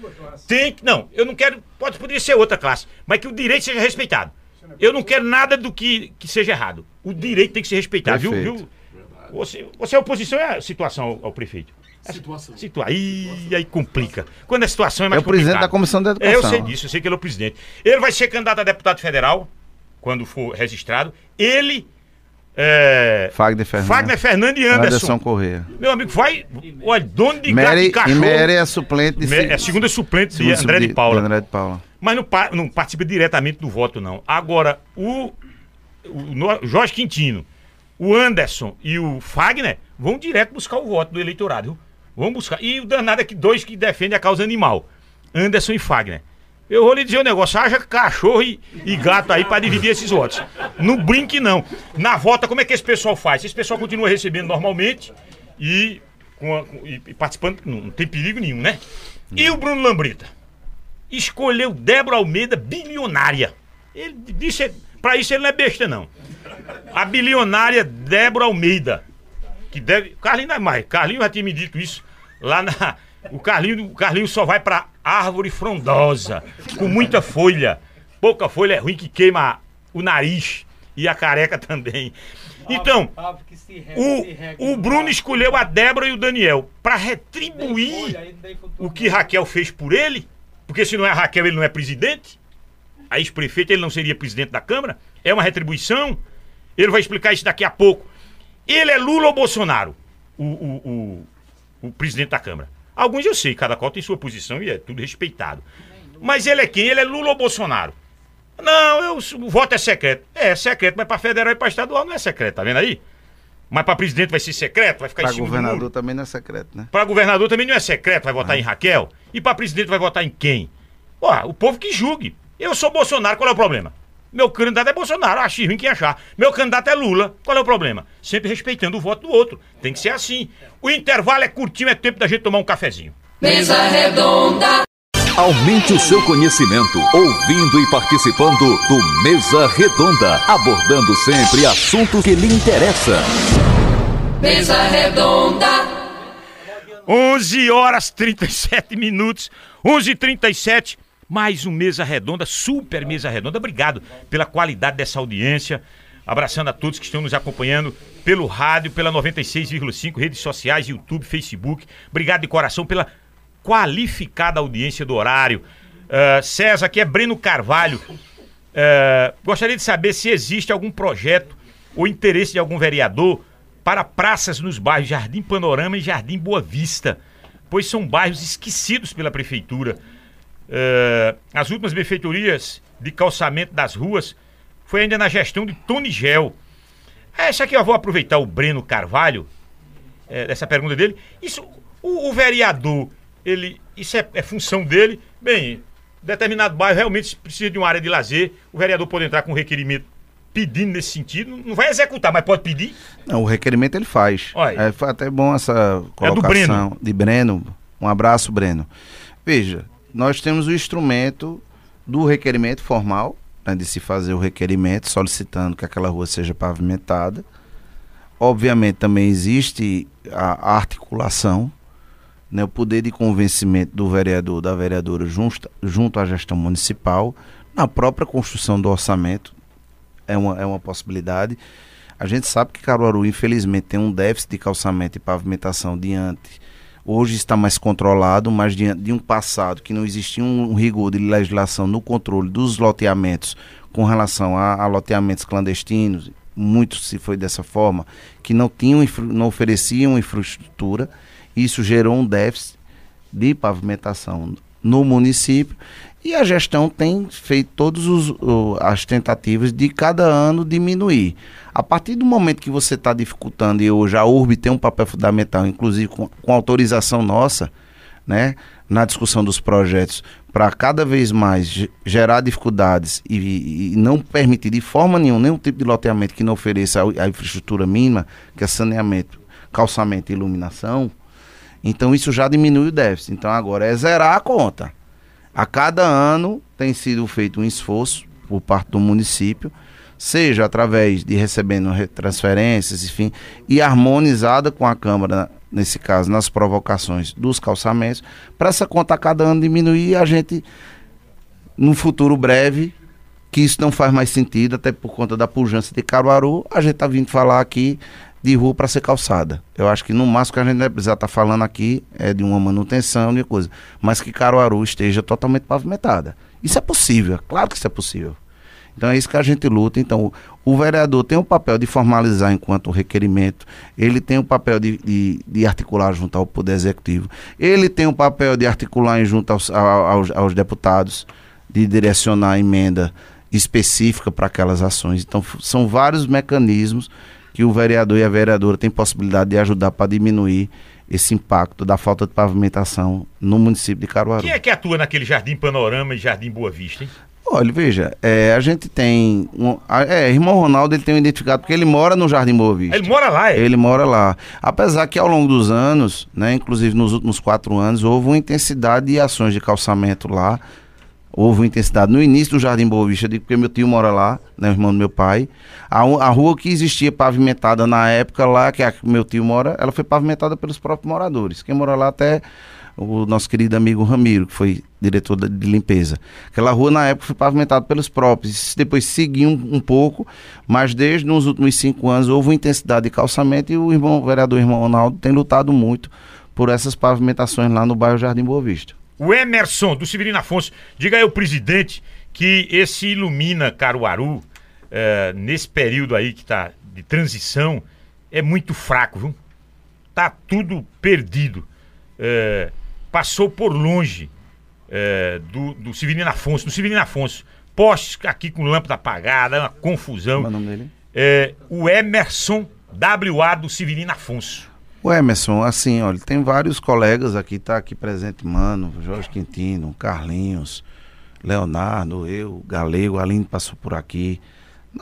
Tem que. Não, eu não quero. Pode, poderia ser outra classe, mas que o direito seja respeitado. Eu não quero nada do que, que seja errado. O direito tem que ser respeitado, viu, viu? Você, você é oposição é a situação ao, ao prefeito? Situação. Situa Ih, aí complica. Quando a situação é mais É o presidente complicada. da Comissão da É, eu Educação. sei disso, eu sei que ele é o presidente. Ele vai ser candidato a deputado federal, quando for registrado. Ele. É, Fagner Fernandes. Fagner Fernandes e Anderson. Anderson Corrêa. Meu amigo, vai. Olha, dono de gato Mary, e cachorro. e Mary é suplente de Me- é a segunda suplente de André de Paula. André de Paula. Mas não, não participa diretamente do voto, não. Agora, o, o no- Jorge Quintino, o Anderson e o Fagner vão direto buscar o voto do eleitorado, viu? Vão buscar. E o danado é que dois que defendem a causa animal: Anderson e Fagner. Eu vou lhe dizer um negócio, haja cachorro e, e gato aí pra dividir esses votos. Não brinque, não. Na volta, como é que esse pessoal faz? Esse pessoal continua recebendo normalmente e, com a- com- e- participando, não, não tem perigo nenhum, né? E o Bruno Lambrita? escolheu Débora Almeida bilionária. Ele disse, pra isso ele não é besta não. A bilionária Débora Almeida, que deve, Carlinho não é mais, Carlinho já tinha me dito isso lá na o Carlinho, o Carlinho só vai pra árvore frondosa, com muita folha. Pouca folha é ruim que queima o nariz e a careca também. Então, o, o Bruno escolheu a Débora e o Daniel Tem retribuir o que Raquel fez por ele, porque se não é Raquel, ele não é presidente. A ex-prefeito, ele não seria presidente da Câmara. É uma retribuição. Ele vai explicar isso daqui a pouco. Ele é Lula ou Bolsonaro? o, o, o, o presidente da Câmara. Alguns eu sei, cada qual tem sua posição e é tudo respeitado. Mas ele é quem? Ele é Lula ou Bolsonaro? Não, eu, o voto é secreto. É, secreto, mas para federal e para estadual não é secreto, tá vendo aí? Mas para presidente vai ser secreto, vai ficar Para em cima governador também não é secreto, né? Para governador também não é secreto, vai votar em Raquel. E para presidente vai votar em quem? Pô, o povo que julgue. Eu sou Bolsonaro, qual é o problema? Meu candidato é Bolsonaro, acho ruim quem achar. Meu candidato é Lula, qual é o problema? Sempre respeitando o voto do outro. Tem que ser assim. O intervalo é curtinho, é tempo da gente tomar um cafezinho. Mesa redonda, Aumente o seu conhecimento ouvindo e participando do Mesa Redonda, abordando sempre assuntos que lhe interessam. mesa redonda, 11 horas 37 minutos, 11h37, mais um Mesa Redonda, super Mesa Redonda. Obrigado pela qualidade dessa audiência. Abraçando a todos que estão nos acompanhando pelo rádio, pela 96,5, redes sociais, YouTube, Facebook. Obrigado de coração pela qualificada audiência do horário. Ah, César, aqui é Breno Carvalho. Ah, gostaria de saber se existe algum projeto ou interesse de algum vereador para praças nos bairros Jardim Panorama e Jardim Boa Vista, pois são bairros esquecidos pela prefeitura. Eh, as últimas benfeitorias de calçamento das ruas foi ainda na gestão de Tony Gel. Essa aqui eu vou aproveitar o Breno Carvalho, eh, essa pergunta dele. Isso, o, o vereador, ele, isso é, é função dele. Bem, determinado bairro realmente precisa de uma área de lazer. O vereador pode entrar com um requerimento pedindo nesse sentido. Não vai executar, mas pode pedir. Não, o requerimento ele faz. Olha. É, foi até bom essa É do colocação Breno. de Breno. Um abraço, Breno. Veja, nós temos o instrumento do requerimento formal, né, de se fazer o requerimento solicitando que aquela rua seja pavimentada. Obviamente também existe a articulação, né, o poder de convencimento do vereador, da vereadora junto, junto à gestão municipal, na própria construção do orçamento, é uma, é uma possibilidade. A gente sabe que Caruaru, infelizmente, tem um déficit de calçamento e pavimentação diante. Hoje está mais controlado, mas diante de um passado que não existia um, rigor de legislação no controle dos loteamentos com relação a, a loteamentos clandestinos, muito se foi dessa forma, que não tinham, não ofereciam infraestrutura. Isso gerou um déficit de pavimentação no município e a gestão tem feito todas as tentativas de cada ano diminuir. A partir do momento que você está dificultando, e hoje a URB tem um papel fundamental, inclusive com, com autorização nossa, né, na discussão dos projetos, para cada vez mais ge- gerar dificuldades e, e não permitir de forma nenhuma nenhum tipo de loteamento que não ofereça a, a infraestrutura mínima, que é saneamento, calçamento e iluminação, então isso já diminui o déficit. Então agora é zerar a conta. A cada ano tem sido feito um esforço por parte do município, seja através de recebendo re- transferências, enfim, e harmonizada com a Câmara, nesse caso, nas provocações dos calçamentos, para essa conta a cada ano diminuir e a gente, no futuro breve, que isso não faz mais sentido, até por conta da pujança de Caruaru, a gente está vindo falar aqui de rua para ser calçada. Eu acho que no máximo que a gente vai precisar estar falando aqui é de uma manutenção, de coisa. Mas que Caruaru esteja totalmente pavimentada. Isso é possível, claro que isso é possível. Então é isso que a gente luta. Então, o, vereador tem o papel de formalizar enquanto requerimento, ele tem o papel de, de, de articular junto ao Poder Executivo, ele tem o papel de articular junto aos, ao- aos, aos deputados, de direcionar a emenda específica para aquelas ações. Então, são vários mecanismos que o vereador e a vereadora têm possibilidade de ajudar para diminuir esse impacto da falta de pavimentação no município de Caruaru. Quem é que atua naquele Jardim Panorama e Jardim Boa Vista, hein? Olha, veja, é, a gente tem. Um, a- é, irmão Ronaldo ele tem um identificado porque ele mora no Jardim Boa Vista. Ele mora lá, é? Ele mora lá. Apesar que ao longo dos anos, né, inclusive nos últimos quatro anos, houve uma intensidade de ações de calçamento lá. Houve uma intensidade no início do Jardim Boa Vista, porque meu tio mora lá, né, irmão do meu pai. A, a rua que existia pavimentada na época lá, que a que meu tio mora, ela foi pavimentada pelos próprios moradores. Quem mora lá até o nosso querido amigo Ramiro, que foi diretor de limpeza. Aquela rua na época foi pavimentada pelos próprios. Depois seguiu um, um pouco, mas desde nos últimos cinco anos houve uma intensidade de calçamento e o irmão, o vereador irmão Ronaldo tem lutado muito por essas pavimentações lá no bairro Jardim Boa Vista. O Emerson, do Severino Afonso. Diga aí ao presidente que esse Ilumina Caruaru, eh, nesse período aí que tá de transição, é muito fraco, viu? tá tudo perdido. É, passou por longe é, do, do Severino Afonso, do Severino Afonso. Postes aqui com lâmpada apagada, uma confusão. Como é o nome dele? É, o Emerson WA do Severino Afonso. O Emerson, assim, olha, tem vários colegas aqui, tá aqui presente, Mano, Jorge Quintino, Carlinhos, Leonardo, eu, Galego, Aline passou por aqui.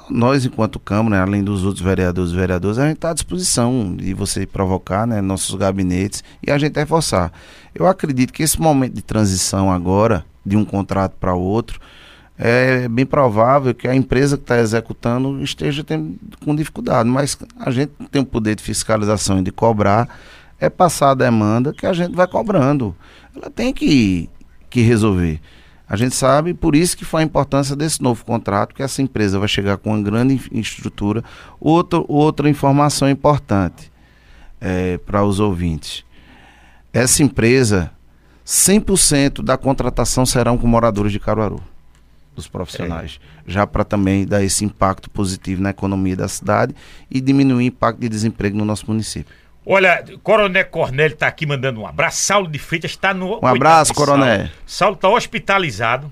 Nós, enquanto Câmara, né, além dos outros vereadores e vereadoras, a gente está à disposição de você provocar né, nossos gabinetes e a gente reforçar. Eu acredito que esse momento de transição agora, de um contrato para outro, é bem provável que a empresa que está executando esteja tendo, com dificuldade, mas a gente tem o poder de fiscalização e de cobrar, é passar a demanda que a gente vai cobrando. Ela tem que, que resolver. A gente sabe, por isso que foi a importância desse novo contrato, que essa empresa vai chegar com uma grande estrutura. Outro, outra informação importante é, para os ouvintes. Essa empresa, 100% da contratação serão com moradores de Caruaru, dos profissionais. É. Já para também dar esse impacto positivo na economia da cidade e diminuir o impacto de desemprego no nosso município. Olha, Coronel Cornélio está aqui mandando um abraço. Saulo de Freitas está no. Um abraço, Coronel. Saulo está hospitalizado.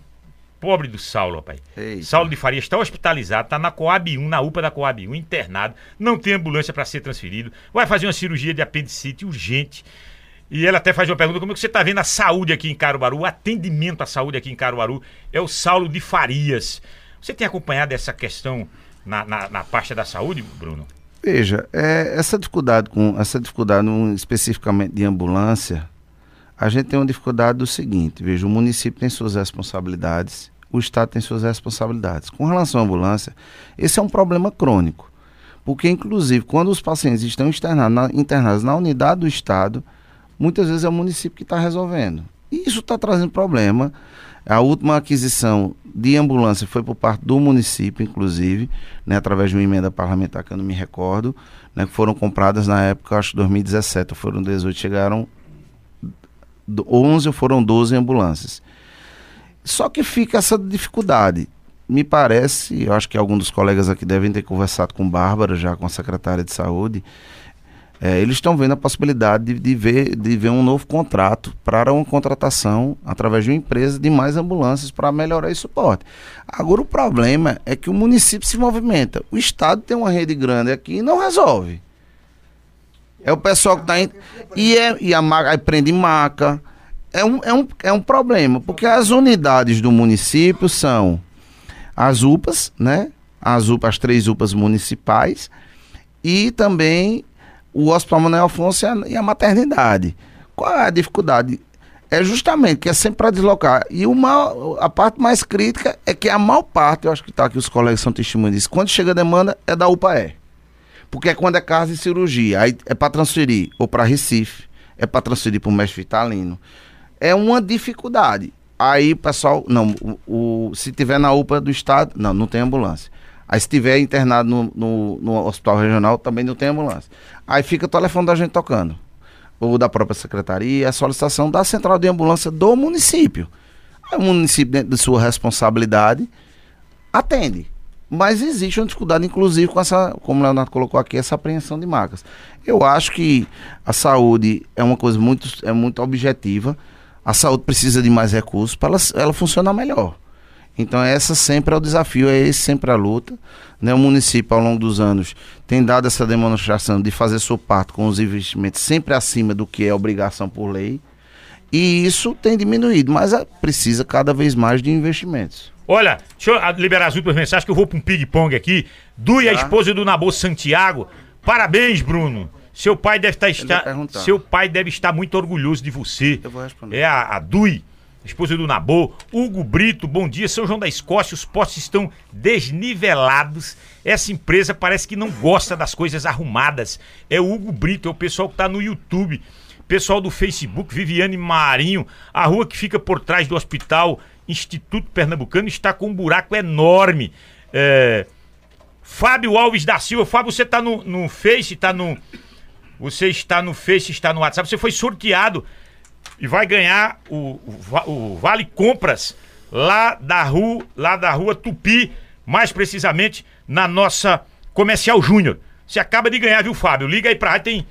Pobre do Saulo, rapaz. Eita. Saulo de Faria está hospitalizado, está na Coab 1, na UPA da Coab 1, internado. Não tem ambulância para ser transferido. Vai fazer uma cirurgia de apendicite urgente. E ela até faz uma pergunta: como é que você está vendo a saúde aqui em Caruaru? O atendimento à saúde aqui em Caruaru é o Saulo de Farias. Você tem acompanhado essa questão na, na, na pasta da saúde, Bruno? Veja, é, essa dificuldade com essa dificuldade um, especificamente de ambulância, a gente tem uma dificuldade do seguinte, veja, o município tem suas responsabilidades, o estado tem suas responsabilidades. Com relação à ambulância, esse é um problema crônico, porque inclusive quando os pacientes estão internados na, internados na unidade do estado, muitas vezes é o município que está resolvendo. E isso está trazendo problema. A última aquisição de ambulância foi por parte do município, inclusive, né, através de uma emenda parlamentar que eu não me recordo, né, que foram compradas na época, acho que 2017, foram 18, chegaram 11 ou foram 12 ambulâncias. Só que fica essa dificuldade. Me parece, eu acho que alguns dos colegas aqui devem ter conversado com Bárbara, já com a secretária de saúde, é, eles estão vendo a possibilidade de, de, ver, de ver um novo contrato para uma contratação através de uma empresa de mais ambulâncias para melhorar esse suporte. Agora o problema é que o município se movimenta. O estado tem uma rede grande aqui e não resolve. É o pessoal que está indo. E, é, e a maca, aí prende maca. É um, é, um, é um problema, porque as unidades do município são as UPAs, né? As UPAs, as três UPAs municipais, e também o Hospital Manuel Afonso e a, e a maternidade. Qual é a dificuldade? É justamente que é sempre para deslocar. E uma, a parte mais crítica é que a maior parte, eu acho que tá aqui os colegas são testemunhas disso, quando chega a demanda é da UPAE. Porque é quando é casa de cirurgia, aí é para transferir ou para Recife, é para transferir para o mestre Vitalino. É uma dificuldade. Aí o pessoal, não, o, o, se tiver na UPA do estado, não, não tem ambulância. Aí se tiver internado no, no, no, hospital regional, também não tem ambulância. Aí fica o telefone da gente tocando. Ou da própria secretaria, a solicitação da central de ambulância do município. Aí o município, dentro de sua responsabilidade, atende. Mas existe uma dificuldade, inclusive, com essa, como o Leonardo colocou aqui, essa apreensão de marcas. Eu acho que a saúde é uma coisa muito, é muito objetiva. A saúde precisa de mais recursos para ela, ela funcionar melhor. Então essa sempre é o desafio, é esse sempre a luta. Né? O município, ao longo dos anos, tem dado essa demonstração de fazer seu parto com os investimentos sempre acima do que é obrigação por lei. E isso tem diminuído, mas é, precisa cada vez mais de investimentos. Olha, deixa eu liberar as últimas mensagens que eu vou para um ping-pong aqui. Dui, tá. a esposa do Nabô Santiago. Parabéns, Bruno. Seu pai deve estar, seu pai deve estar muito orgulhoso de você. Eu vou responder. É a, a Dui esposa do Nabô, Hugo Brito, bom dia, São João da Escócia, os postes estão desnivelados. Essa empresa parece que não gosta das coisas arrumadas. É o Hugo Brito, é o pessoal que está no YouTube, pessoal do Facebook, Viviane Marinho, a rua que fica por trás do Hospital Instituto Pernambucano está com um buraco enorme. É... Fábio Alves da Silva, Fábio, você está no, no Face, está no. Você está no Face, está no WhatsApp, você foi sorteado e vai ganhar o, o, o, Vale Compras lá da rua, lá da rua Tupi, mais precisamente na nossa Comercial Júnior. Você acaba de ganhar, viu, Fábio? Liga aí pra tem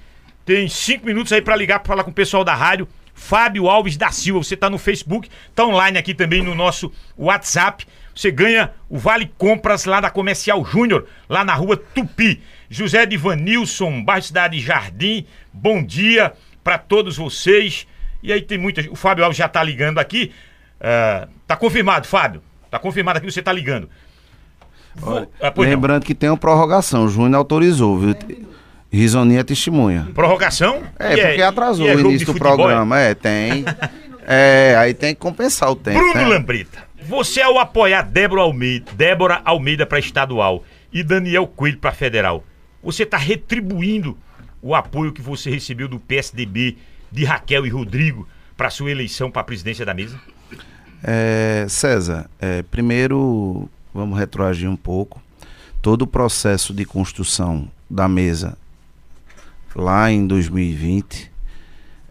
tem cinco minutos aí pra ligar pra falar com o pessoal da rádio. Fábio Alves da Silva, você tá no Facebook, tá online aqui também no nosso WhatsApp. Você ganha o Vale Compras lá da Comercial Júnior, lá na rua Tupi. José de Vanilson, bairro Cidade Jardim, bom dia pra todos vocês. E aí tem muita. O Fábio Alves já tá ligando aqui. Ah, tá confirmado, Fábio. Tá confirmado aqui, você tá ligando. Olha, Ah, pois não. lembrando que tem uma prorrogação, o Júnior autorizou, viu? Risoninha é testemunha. Prorrogação? É, E porque atrasou e é o início do futebol, programa. É, tem. É, aí tem que compensar o tempo. Bruno né? Lambrita, você ao apoiar Débora Almeida, Débora Almeida para estadual e Daniel Coelho para federal, você está retribuindo o apoio que você recebeu do PSDB de Raquel e Rodrigo para sua eleição para a presidência da mesa? É, César, é, primeiro vamos retroagir um pouco. Todo o processo de construção da mesa lá em 2020,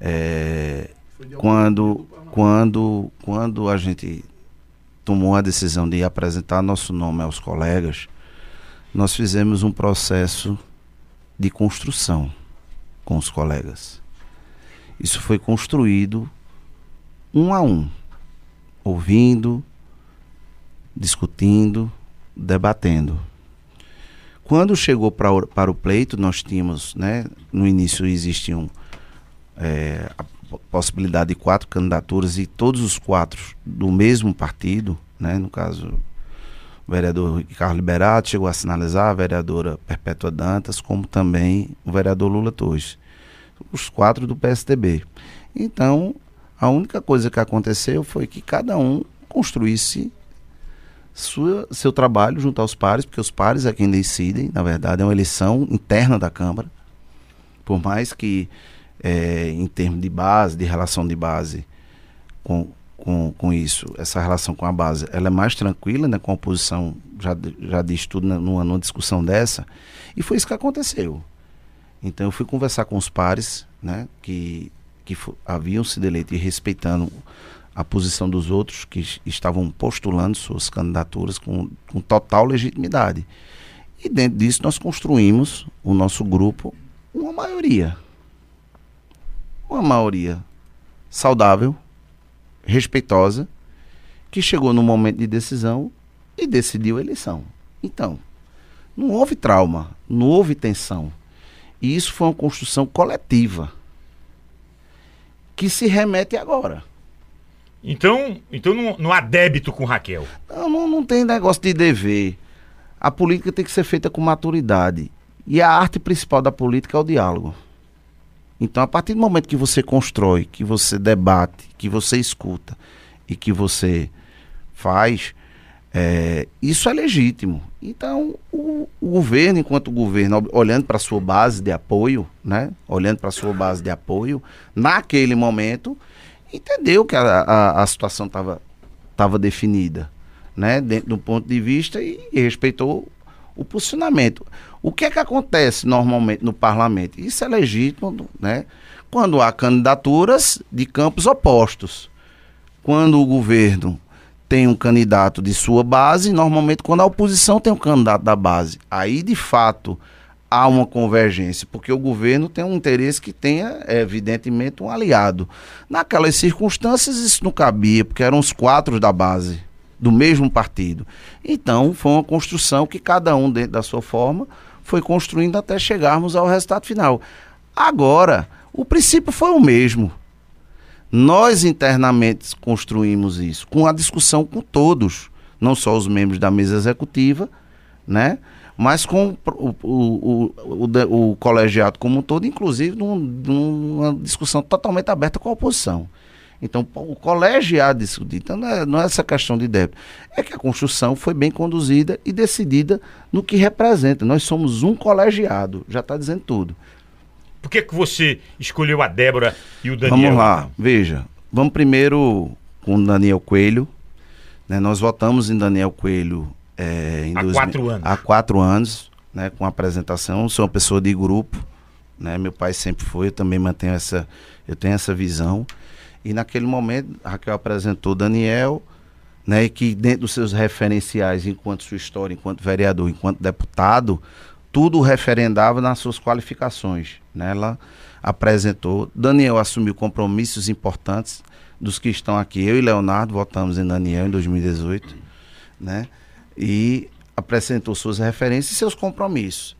é, quando, quando, quando a gente tomou a decisão de apresentar nosso nome aos colegas, nós fizemos um processo de construção com os colegas. Isso foi construído um a um ouvindo, discutindo, debatendo. Quando chegou pra, para o pleito, nós tínhamos, né, no início existiam é, a po- possibilidade de quatro candidaturas e todos os quatro do mesmo partido, né, no caso o vereador Ricardo Liberato chegou a sinalizar, a vereadora Perpétua Dantas, como também o vereador Lula Torres. Os quatro do PSDB. Então, a única coisa que aconteceu foi que cada um construísse sua, seu trabalho junto aos pares, porque os pares é quem decidem, na verdade, é uma eleição interna da Câmara. Por mais que, eh, em termos de base, de relação de base com, com, com isso, essa relação com a base, ela é mais tranquila, né, com a oposição, já, já diz tudo numa, numa discussão dessa, e foi isso que aconteceu. Então eu fui conversar com os pares, né, que, que haviam sido eleitos e respeitando a posição dos outros que es- estavam postulando suas candidaturas com, com total legitimidade. E dentro disso nós construímos o nosso grupo uma maioria. Uma maioria saudável, respeitosa, que chegou no momento de decisão e decidiu a eleição. Então, não houve trauma, não houve tensão. E isso foi uma construção coletiva que se remete agora. Então, então não, não há débito com Raquel. Não, não, não tem negócio de dever. A política tem que ser feita com maturidade. E a arte principal da política é o diálogo. Então, a partir do momento que você constrói, que você debate, que você escuta e que você faz, é, isso é legítimo. Então, o, o governo, enquanto governo, olhando para a sua base de apoio, né? olhando para a sua base de apoio, naquele momento, entendeu que a, a, a situação estava tava definida, né? dentro do ponto de vista e, e respeitou o posicionamento. O que é que acontece normalmente no parlamento? Isso é legítimo, né? Quando há candidaturas de campos opostos. Quando o governo tem um candidato de sua base, normalmente quando a oposição tem um candidato da base. Aí, de fato, há uma convergência, porque o governo tem um interesse que tenha, evidentemente, um aliado. Naquelas circunstâncias, isso não cabia, porque eram os quatro da base, do mesmo partido. Então, foi uma construção que cada um, dentro da sua forma, foi construindo até chegarmos ao resultado final. Agora, o princípio foi o mesmo. Nós internamente construímos isso, com a discussão com todos, não só os membros da mesa executiva, né? mas com o, o, o, o, colegiado como um todo, inclusive num- numa discussão totalmente aberta com a oposição. Então, o colegiado discutir. Então, não é, não é essa questão de débito. É que a construção foi bem conduzida e decidida no que representa. Nós somos um colegiado, já está dizendo tudo. Por que, que você escolheu a Débora e o Daniel? Vamos lá, veja. Vamos primeiro com o Daniel Coelho. né? Nós votamos em Daniel Coelho é, em Há 2000 quatro anos. Há quatro anos, né? Com apresentação. Sou uma pessoa de grupo, né? Meu pai sempre foi, eu também mantenho essa, eu tenho essa visão. E naquele momento, Raquel apresentou Daniel, né? E que dentro dos seus referenciais, enquanto sua história, enquanto vereador, enquanto deputado, tudo referendava nas suas qualificações. Né? Ela apresentou. Daniel assumiu compromissos importantes dos que estão aqui. Eu e Leonardo votamos em Daniel em 2018, né? E apresentou suas referências e seus compromissos.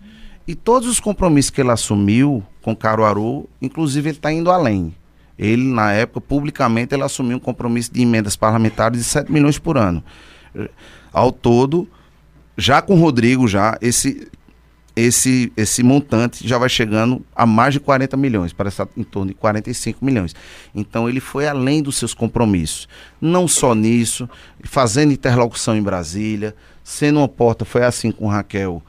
E todos os compromissos que ele assumiu com Caruaru, inclusive ele está indo além. Ele, na época, publicamente, ele assumiu um compromisso de emendas parlamentares de 7 milhões por ano. Ao todo, já com o Rodrigo, já, esse, esse, esse montante já vai chegando a mais de 40 milhões, parece em torno de 45 milhões. Então ele foi além dos seus compromissos. Não só nisso, fazendo interlocução em Brasília, sendo uma porta, foi assim com Raquel,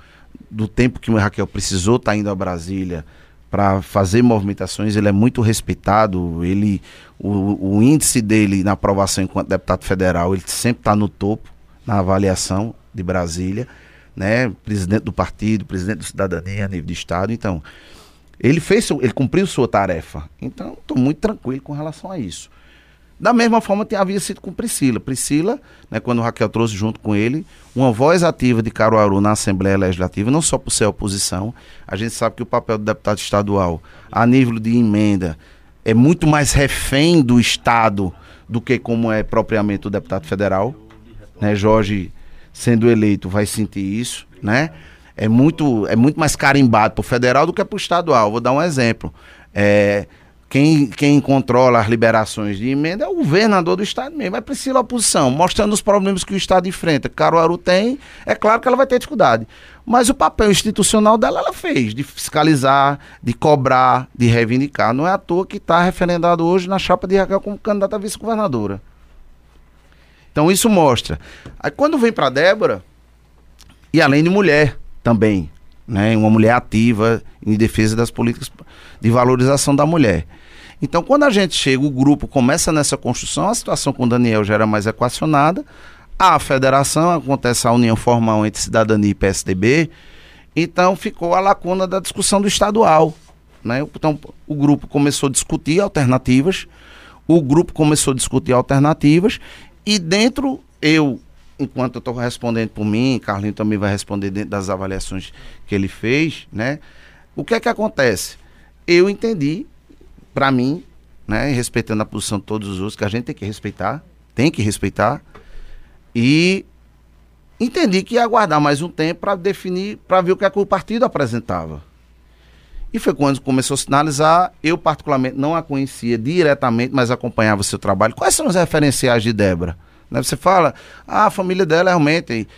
do tempo que o Raquel precisou estar tá indo a Brasília para fazer movimentações, ele é muito respeitado, ele o, o índice dele na aprovação enquanto deputado federal, ele sempre está no topo na avaliação de Brasília né, presidente do partido, presidente do cidadania a nível de estado. Então, ele fez, ele cumpriu sua tarefa. Então, estou muito tranquilo com relação a isso. Da mesma forma que havia sido com Priscila. Priscila, né, quando o Raquel trouxe junto com ele, uma voz ativa de Caruaru na Assembleia Legislativa, não só por ser oposição, a gente sabe que o papel do deputado estadual, a nível de emenda, é muito mais refém do Estado do que como é propriamente o deputado federal. Né, Jorge sendo eleito vai sentir isso, né? É muito, é muito mais carimbado para o federal do que para o estadual. Vou dar um exemplo. É, quem, quem controla as liberações de emenda é o governador do estado mesmo, é Priscila a oposição, mostrando os problemas que o estado enfrenta. Caruaru tem, é claro que ela vai ter dificuldade. Mas o papel institucional dela ela fez, de fiscalizar, de cobrar, de reivindicar. Não é à toa que está referendado hoje na chapa de Raquel como candidata a vice-governadora. Então isso mostra. Aí quando vem para Débora, e além de mulher também, né, uma mulher ativa em defesa das políticas de valorização da mulher. Então, quando a gente chega, o grupo começa nessa construção, a situação com o Daniel já era mais equacionada. A federação, acontece a união formal entre cidadania e PSDB, então ficou a lacuna da discussão do estadual. Né? Então, o grupo começou a discutir alternativas, o grupo começou a discutir alternativas e dentro, eu, enquanto eu estou respondendo por mim, Carlinho também vai responder dentro das avaliações que ele fez, né? O que é que acontece? Eu entendi, para mim, né, respeitando a posição de todos os outros, que a gente tem que respeitar, tem que respeitar, e entendi que ia aguardar mais um tempo para definir, para ver o que, é que o partido apresentava. E foi quando começou a sinalizar. Eu, particularmente, não a conhecia diretamente, mas acompanhava o seu trabalho. Quais são os referenciais de Débora? Né? Você fala, ah, a família dela realmente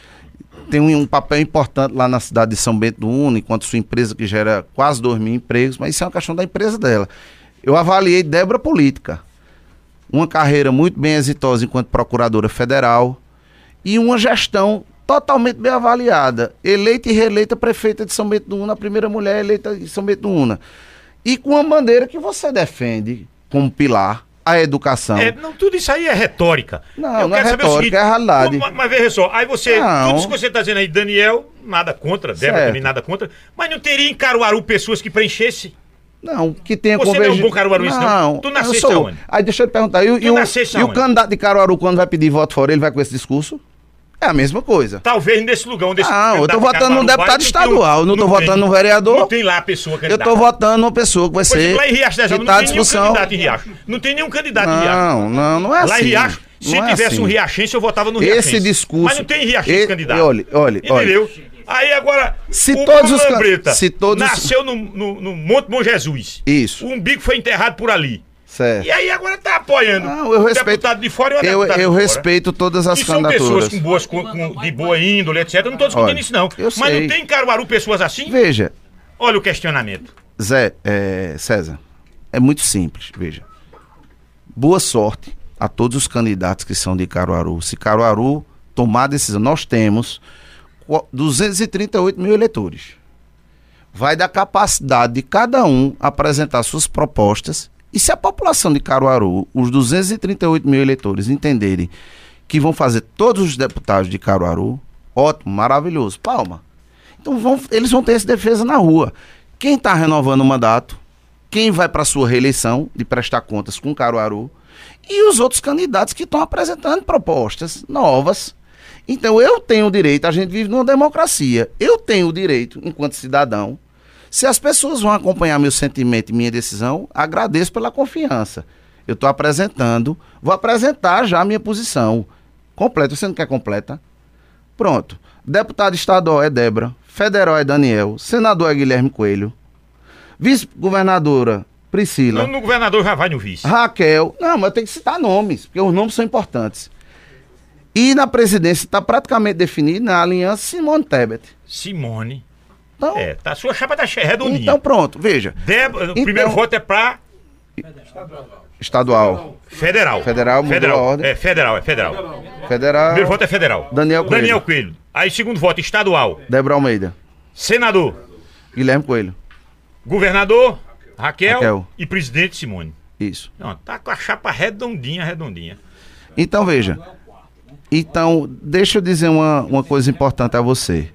tem um, um, papel importante lá na cidade de São Bento do Uno, enquanto sua empresa que gera quase 2 mil empregos, mas isso é uma questão da empresa dela. Eu avaliei Débora política. Uma carreira muito bem exitosa enquanto procuradora federal e uma gestão totalmente bem avaliada. Eleita e reeleita prefeita de São Bento do Una, a primeira mulher eleita em São Bento do Una. E com a bandeira que você defende como pilar, a educação. É, não, tudo isso aí é retórica. Não, Eu não é retórica, seguinte, é realidade. Mas, mas veja só, aí você, não. tudo isso que você está dizendo aí, Daniel, nada contra, Débora também nada contra, mas não teria em Caruaru pessoas que preenchessem? Não, que tenha Você converg... não é um bom caruaruense, não? não? Tu nasceste sou... aonde? Aí deixa eu te perguntar, e, e, o, e o candidato de Caruaru, quando vai pedir voto fora, ele vai com esse discurso? É a mesma coisa. Talvez nesse lugar onde esse Não, eu tô votando no deputado estadual, não, não tô votando no vereador. Não tem lá a pessoa candidata. Eu tô votando numa pessoa que vai ser. Exemplo, lá em Riacho não tá tem discussão... nenhum candidato em Riacho. Não tem nenhum candidato não, em Riacho. Não, não, não é assim. Lá em assim. Riacho, se é tivesse assim. um riachense, eu votava no riachense. Esse discurso. Mas não tem riachense candidato. Olha, olha, Entendeu? Aí agora, se o todos os Breta se todos nasceu no, no, no Monte Bom Jesus. Isso. O umbigo foi enterrado por ali. Certo. E aí agora tá apoiando não, eu respeito, deputado de fora e eu, eu respeito todas as e candidaturas. são pessoas com boas, com, com, de boa índole, etc. Eu não estou discutindo Olha, isso, não. Mas sei. não tem em Caruaru pessoas assim? Veja. Olha o questionamento. Zé, é, César, é muito simples, veja. Boa sorte a todos os candidatos que são de Caruaru. Se Caruaru tomar a decisão, nós temos 238 mil eleitores. Vai da capacidade de cada um apresentar suas propostas e se a população de Caruaru, os 238 mil eleitores, entenderem que vão fazer todos os deputados de Caruaru, ótimo, maravilhoso, palma. Então vão, eles vão ter essa defesa na rua. Quem está renovando o mandato, quem vai para sua reeleição de prestar contas com Caruaru, e os outros candidatos que estão apresentando propostas novas. Então eu tenho o direito, a gente vive numa democracia. Eu tenho o direito, enquanto cidadão. Se as pessoas vão acompanhar meu sentimento e minha decisão, agradeço pela confiança. Eu estou apresentando, vou apresentar já a minha posição. Completa, você não quer completa? Pronto. Deputado estadual é Débora, federal é Daniel, senador é Guilherme Coelho, vice-governadora Priscila, No, no governador já vai no vice. Raquel. Não, mas eu tenho que citar nomes, porque os nomes são importantes. E na presidência está praticamente definido na aliança Simone Tebet. Simone. Então, É, tá, sua chapa tá che- redondinha. então pronto, veja. O então- primeiro voto é pra Estadual, federal. Federal, federal. a ordem. É, federal, é federal. federal, Primeiro voto é federal. Daniel Coelho. Daniel Coelho. Aí segundo voto estadual. Débora Almeida, Senador. Guilherme Coelho. Governador, Raquel, Raquel. e presidente Simone. Isso. Não, tá com a chapa redondinha, redondinha. Então veja. Então, deixa eu dizer uma, uma coisa importante a você.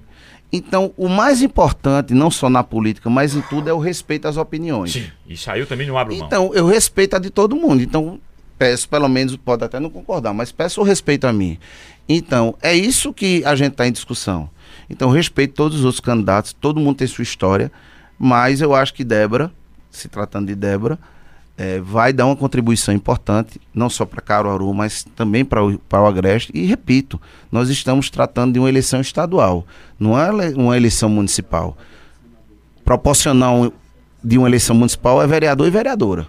Então, o mais importante, não só na política, mas em tudo, é o respeito às opiniões. Sim, isso aí eu também não abro mão. Então, eu respeito a de todo mundo. Então, peço, pelo menos, pode até não concordar, mas peço o respeito a mim. Então, é isso que a gente está em discussão. Então, respeito todos os outros candidatos, todo mundo tem sua história, mas eu acho que Débora, se tratando de Débora, eh, vai dar uma contribuição importante, não só para Caruaru, mas também para o, o Agreste. E repito, nós estamos tratando de uma eleição estadual, não é uma eleição municipal. Proporcional de uma eleição municipal é vereador e vereadora.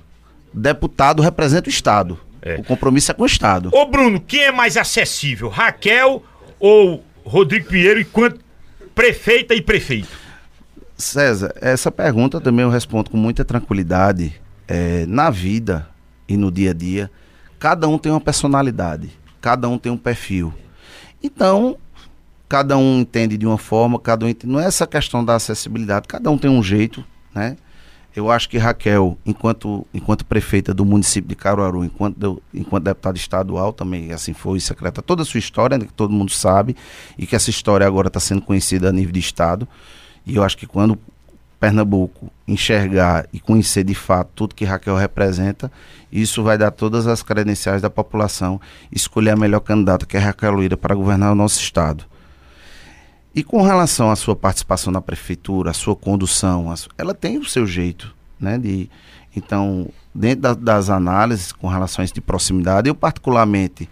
Deputado representa o Estado. É. O compromisso é com o Estado. Ô Bruno, quem é mais acessível? Raquel ou Rodrigo Pinheiro enquanto prefeita e prefeito? César, essa pergunta também eu respondo com muita tranquilidade. É, na vida e no dia a dia, cada um tem uma personalidade, cada um tem um perfil. Então, cada um entende de uma forma, cada um entende. Não é essa questão da acessibilidade, cada um tem um jeito, né? Eu acho que Raquel, enquanto, enquanto prefeita do município de Caruaru, enquanto, enquanto deputada estadual, também assim foi, secreta, toda a sua história, né, que todo mundo sabe, e que essa história agora está sendo conhecida a nível de Estado. E eu acho que quando Pernambuco enxergar e conhecer de fato tudo que Raquel representa, isso vai dar todas as credenciais da população escolher a melhor candidata, que é Raquel Luíra, para governar o nosso Estado. E com relação à sua participação na prefeitura, a sua condução, ela tem o seu jeito, né? De, então, dentro da- das análises com isso de proximidade, eu particularmente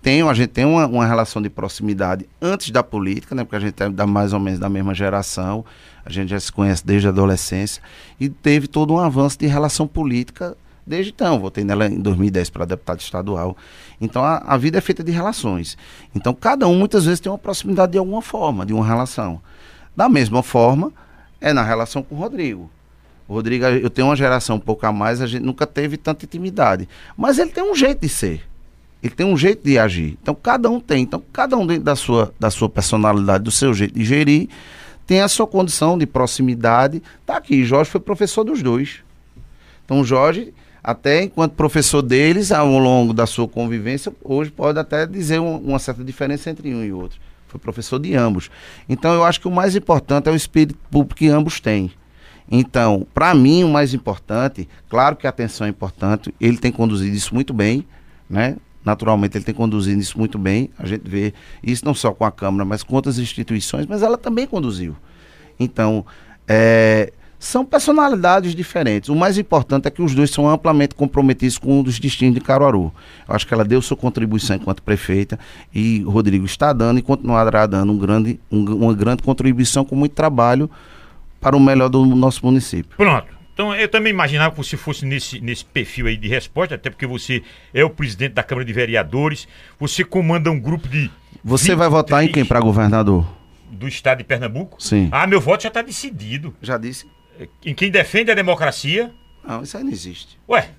tenho, a gente tem uma, uma relação de proximidade antes da política, né? Porque a gente é da, mais ou menos da mesma geração, a gente já se conhece desde a adolescência e teve todo um avanço de relação política desde então. Votei nela em 2010 para deputado estadual. Então a, a vida é feita de relações. Então cada um muitas vezes tem uma proximidade de alguma forma, de uma relação. Da mesma forma, é na relação com o Rodrigo. O Rodrigo, eu tenho uma geração um pouco a mais, a gente nunca teve tanta intimidade. Mas ele tem um jeito de ser. Ele tem um jeito de agir. Então cada um tem. Então cada um dentro da sua, da sua personalidade, do seu jeito de gerir, tem a sua condição de proximidade. Tá aqui, Jorge foi professor dos dois. Então, Jorge, até enquanto professor deles, ao longo da sua convivência, hoje pode até dizer um- uma certa diferença entre um e outro. Foi professor de ambos. Então, eu acho que o mais importante é o espírito público que ambos têm. Então, para mim, o mais importante, claro que a atenção é importante, ele tem conduzido isso muito bem, né? Naturalmente, ele tem conduzido isso muito bem. A gente vê isso não só com a Câmara, mas com outras instituições, mas ela também conduziu. Então, é, são personalidades diferentes. O mais importante é que os dois são amplamente comprometidos com um dos destinos de Caruaru. Eu acho que ela deu sua contribuição enquanto prefeita e Rodrigo está dando e continuará dando um grande, um- uma grande contribuição com muito trabalho para o melhor do nosso município. Pronto. Então eu também imaginava que você fosse nesse, nesse perfil aí de resposta, até porque você é o presidente da Câmara de Vereadores, você comanda um grupo de. Você vai votar em quem para governador? Do estado de Pernambuco? Sim. Ah, meu voto já está decidido. Já disse? Em quem defende a democracia. Não, isso aí não existe. Ué,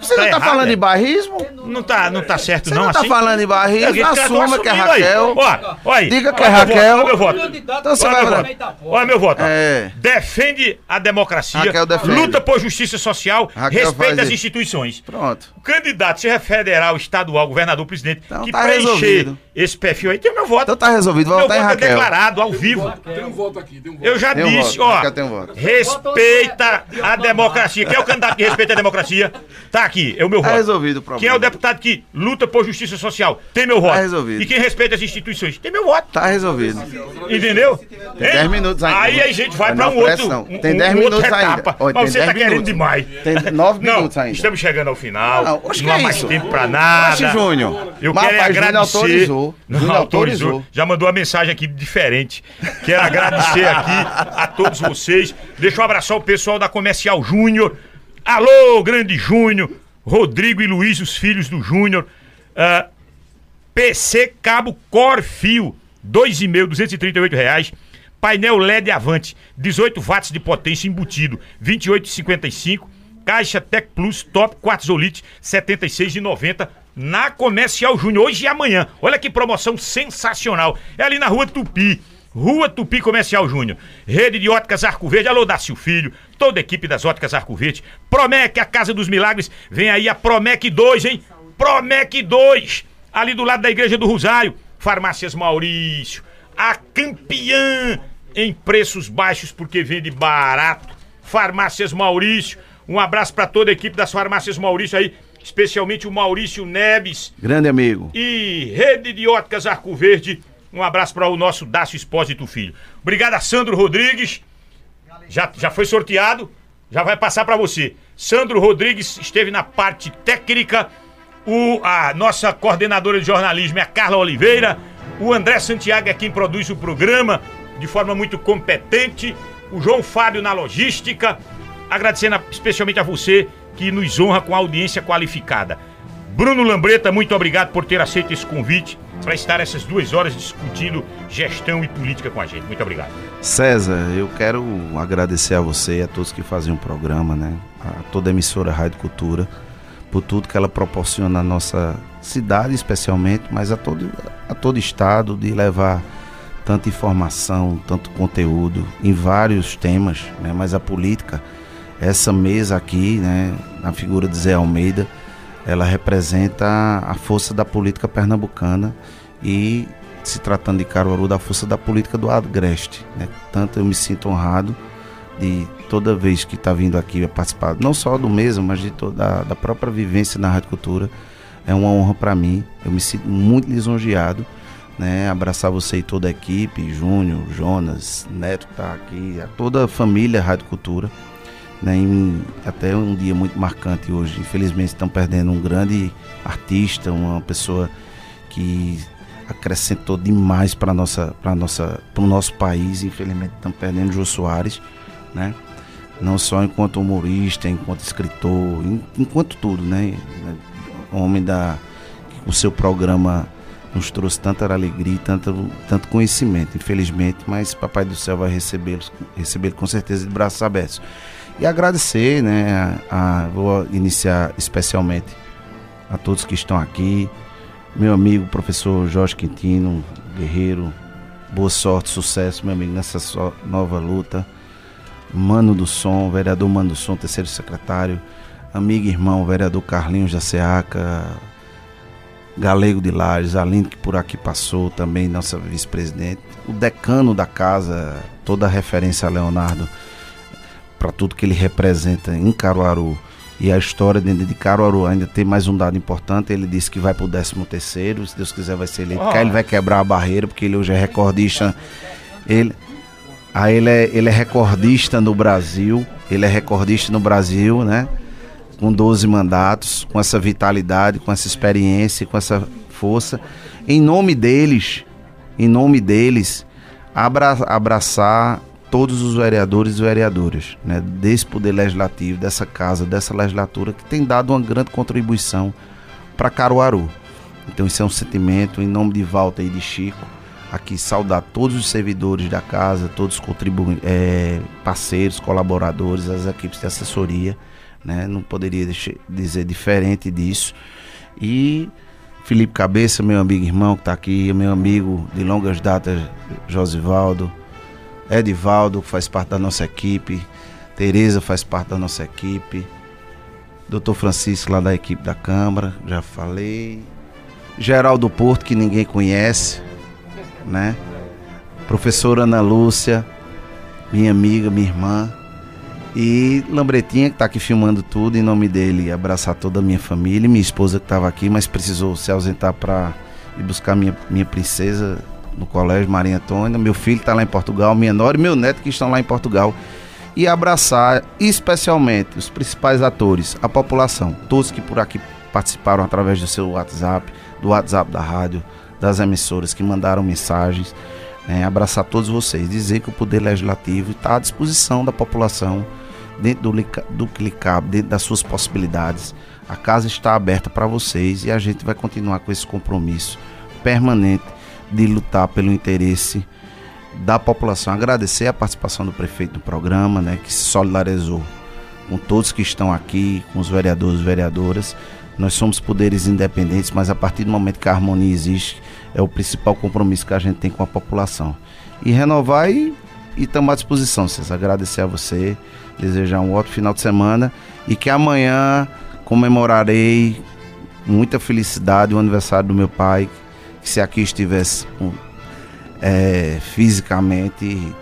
Você não está errado, falando é? de barrismo? não tá, não tá certo Você não, não está assim? falando de É, barrismo? tô Assuma que é. Raquel. Ó, ó aí. Diga que é Raquel. olha meu voto. Então você vai votar. voto. Olha meu voto. É. Defende a democracia, Raquel defende. luta por justiça social, Raquel respeita as isso. instituições. Pronto. O candidato, seja federal, estadual, governador, presidente, Então que tá preencher resolvido. esse perfil aí, tem o meu voto. Então tá resolvido, vai meu votar em voto é declarado, ao vivo. Tem um voto aqui, tem um voto. Eu já disse, ó, voto. respeita a democracia. Quem é o candidato que respeita a democracia? Tá aqui, é o meu Tá voto. resolvido o problema. Quem é o deputado que luta por justiça social? Tem meu voto. resolvido. E quem respeita as instituições? Tem meu voto. Tá resolvido. Entendeu? Tem 10 minutos ainda. Aí a gente vai pra não um outro. não. um- Tem um 10 outra minutos ainda. Oi, Mas você 10 tá querendo minutos. demais. Tem 9 Não, minutos ainda. estamos chegando ao final. Não, Não, que há é mais isso. tempo pra nada. Oxe, Júnior. Eu Mas, quero é rapaz, Júnior agradecer. autorizou. Não, Júnior autorizou. autorizou. Já mandou uma mensagem aqui diferente. Quero agradecer aqui a todos vocês. Deixa eu abraçar o pessoal da Comercial Júnior. Alô, grande Júnior. Rodrigo e Luiz, os filhos do Júnior. Ah, PC Cabo Corfio, 2,5, 238 reais. Painel LED Avante, 18 watts de potência embutido, 28,55. Caixa Tech Plus Top Quartzolite, 76,90 na Comercial Júnior, hoje e amanhã. Olha que promoção sensacional. É ali na Rua Tupi. Rua Tupi Comercial Júnior. Rede de Óticas Arco Verde. Alô, Dácio Filho. Toda a equipe das Óticas Arco Verde. Promec, a Casa dos Milagres. Vem aí a Promec 2, hein? Promec 2. Ali do lado da Igreja do Rosário. Farmácias Maurício. A campeã em preços baixos porque vende barato. Farmácias Maurício. Um abraço para toda a equipe das Farmácias Maurício aí. Especialmente o Maurício Neves Grande amigo. e Rede de Óticas Arco Verde. Um abraço para o nosso Dácio Espósito Filho. Obrigado a Sandro Rodrigues. Já, já foi sorteado, já vai passar para você. Sandro Rodrigues esteve na parte técnica. O, a nossa coordenadora de jornalismo é a Carla Oliveira. O André Santiago é quem produz o programa de forma muito competente. O João Fábio na logística. Agradecendo especialmente a você que nos honra com a audiência qualificada. Bruno Lambreta, muito obrigado por ter aceito esse convite para estar essas duas horas discutindo gestão e política com a gente. Muito obrigado. César, eu quero agradecer a você e a todos que fazem o programa, né? A toda a emissora Rádio Cultura, por tudo que ela proporciona na nossa cidade, especialmente, mas a todo, a todo estado, de levar tanta informação, tanto conteúdo em vários temas, né? Mas a política, essa mesa aqui, né? Na figura de Zé Almeida, ela representa a força da política pernambucana e se tratando de Caruaru, da força da política do Agreste. Né? Tanto eu me sinto honrado de toda vez que está vindo aqui participar, não só do mesmo, mas de toda da própria vivência na Rádio Cultura. É uma honra para mim, eu me sinto muito lisonjeado. Né, abraçar você e toda a equipe, Júnior, Jonas, Neto que está aqui, a toda a família Rádio Cultura. Né, em- até um dia muito marcante hoje. Infelizmente estão perdendo um grande artista, uma pessoa que acrescentou demais para nossa para nossa para o nosso país. Infelizmente estamos perdendo Jô Soares né? Não só enquanto humorista enquanto escritor en- enquanto tudo né? Homem da o seu programa nos trouxe tanta alegria tanto tanto conhecimento infelizmente mas papai do céu vai recebê-lo com certeza de braços abertos e agradecer né a, vou iniciar especialmente a todos que estão aqui. Meu amigo professor Jorge Quintino, guerreiro, boa sorte, sucesso, meu amigo, nessa sua nova luta. Mano do Som, vereador Mano do Som, terceiro secretário, amigo e irmão, vereador Carlinhos da Seaca, Galego de Lages, Aline que por aqui passou, também nossa vice-presidente, o decano da casa, toda a referência a Leonardo, para tudo que ele representa em Caruaru e a história dentro de Caruaru ainda tem mais um dado importante. Ele disse que vai pro 13 terceiro, se Deus quiser vai ser eleito. Ah. Cá ele vai quebrar a barreira, porque ele hoje é recordista. Ele, aí ele é, ele é recordista no Brasil. Ele é recordista no Brasil, né? Com 12 mandatos, com essa vitalidade, com essa experiência, com essa força. Em nome deles, em nome deles, abra, abraçar todos os vereadores e vereadoras, né, desse poder legislativo, dessa casa, dessa legislatura que tem dado uma grande contribuição para Caruaru. Então isso é um sentimento em nome de Walter e de Chico, aqui saudar todos os servidores da casa, todos os é, parceiros, colaboradores, as equipes de assessoria, né, não poderia dizer diferente disso. E Felipe Cabeça, meu amigo irmão que está aqui, meu amigo de longas datas, Josivaldo, Edivaldo, faz parte da nossa equipe, Tereza faz parte da nossa equipe, Doutor Francisco lá da equipe da Câmara, já falei. Geraldo Porto, que ninguém conhece, né? Professora Ana Lúcia, minha amiga, minha irmã. E Lambretinha, que está aqui filmando tudo, em nome dele, abraçar toda a minha família, minha esposa que estava aqui, mas precisou se ausentar para ir buscar minha, minha princesa no colégio, Maria Antônia. Meu filho está lá em Portugal, minha nora e meu neto que estão lá em Portugal. E abraçar especialmente os principais atores, a população, todos que por aqui participaram através do seu WhatsApp, do WhatsApp da rádio, das emissoras que mandaram mensagens. Né, abraçar todos vocês, dizer que o Poder Legislativo está à disposição da população dentro do, do dentro das suas possibilidades. A casa está aberta para vocês e a gente vai continuar com esse compromisso permanente de lutar pelo interesse da população. Agradecer a participação do prefeito no programa, né, que se solidarizou com todos que estão aqui, com os vereadores e vereadoras. Nós somos poderes independentes, mas a partir do momento que a harmonia existe, é o principal compromisso que a gente tem com a população. E renovar e estamos à disposição, César. Agradecer a você, desejar um ótimo final de semana e que amanhã comemorarei muita felicidade o aniversário do meu pai, se aqui estivesse é, fisicamente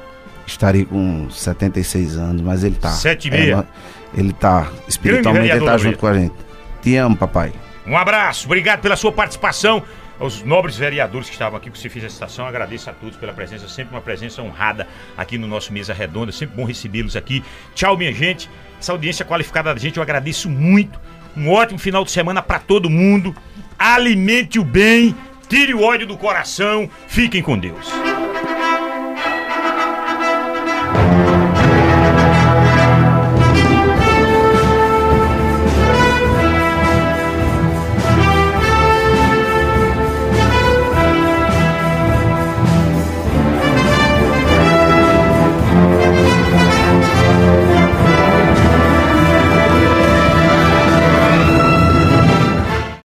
estaria com 76 anos, mas ele tá. Sete e meia. É, ele tá espiritualmente ele tá junto com a gente. Te amo, papai. Um abraço, obrigado pela sua participação. Aos nobres vereadores que estavam aqui, que você fez a citação, agradeço a todos pela presença, sempre uma presença honrada aqui no nosso Mesa Redonda, sempre bom recebê-los aqui. Tchau, minha gente. Essa audiência qualificada da gente, eu agradeço muito. Um ótimo final de semana para todo mundo. Alimente o bem, tire o ódio do coração. Fiquem com Deus.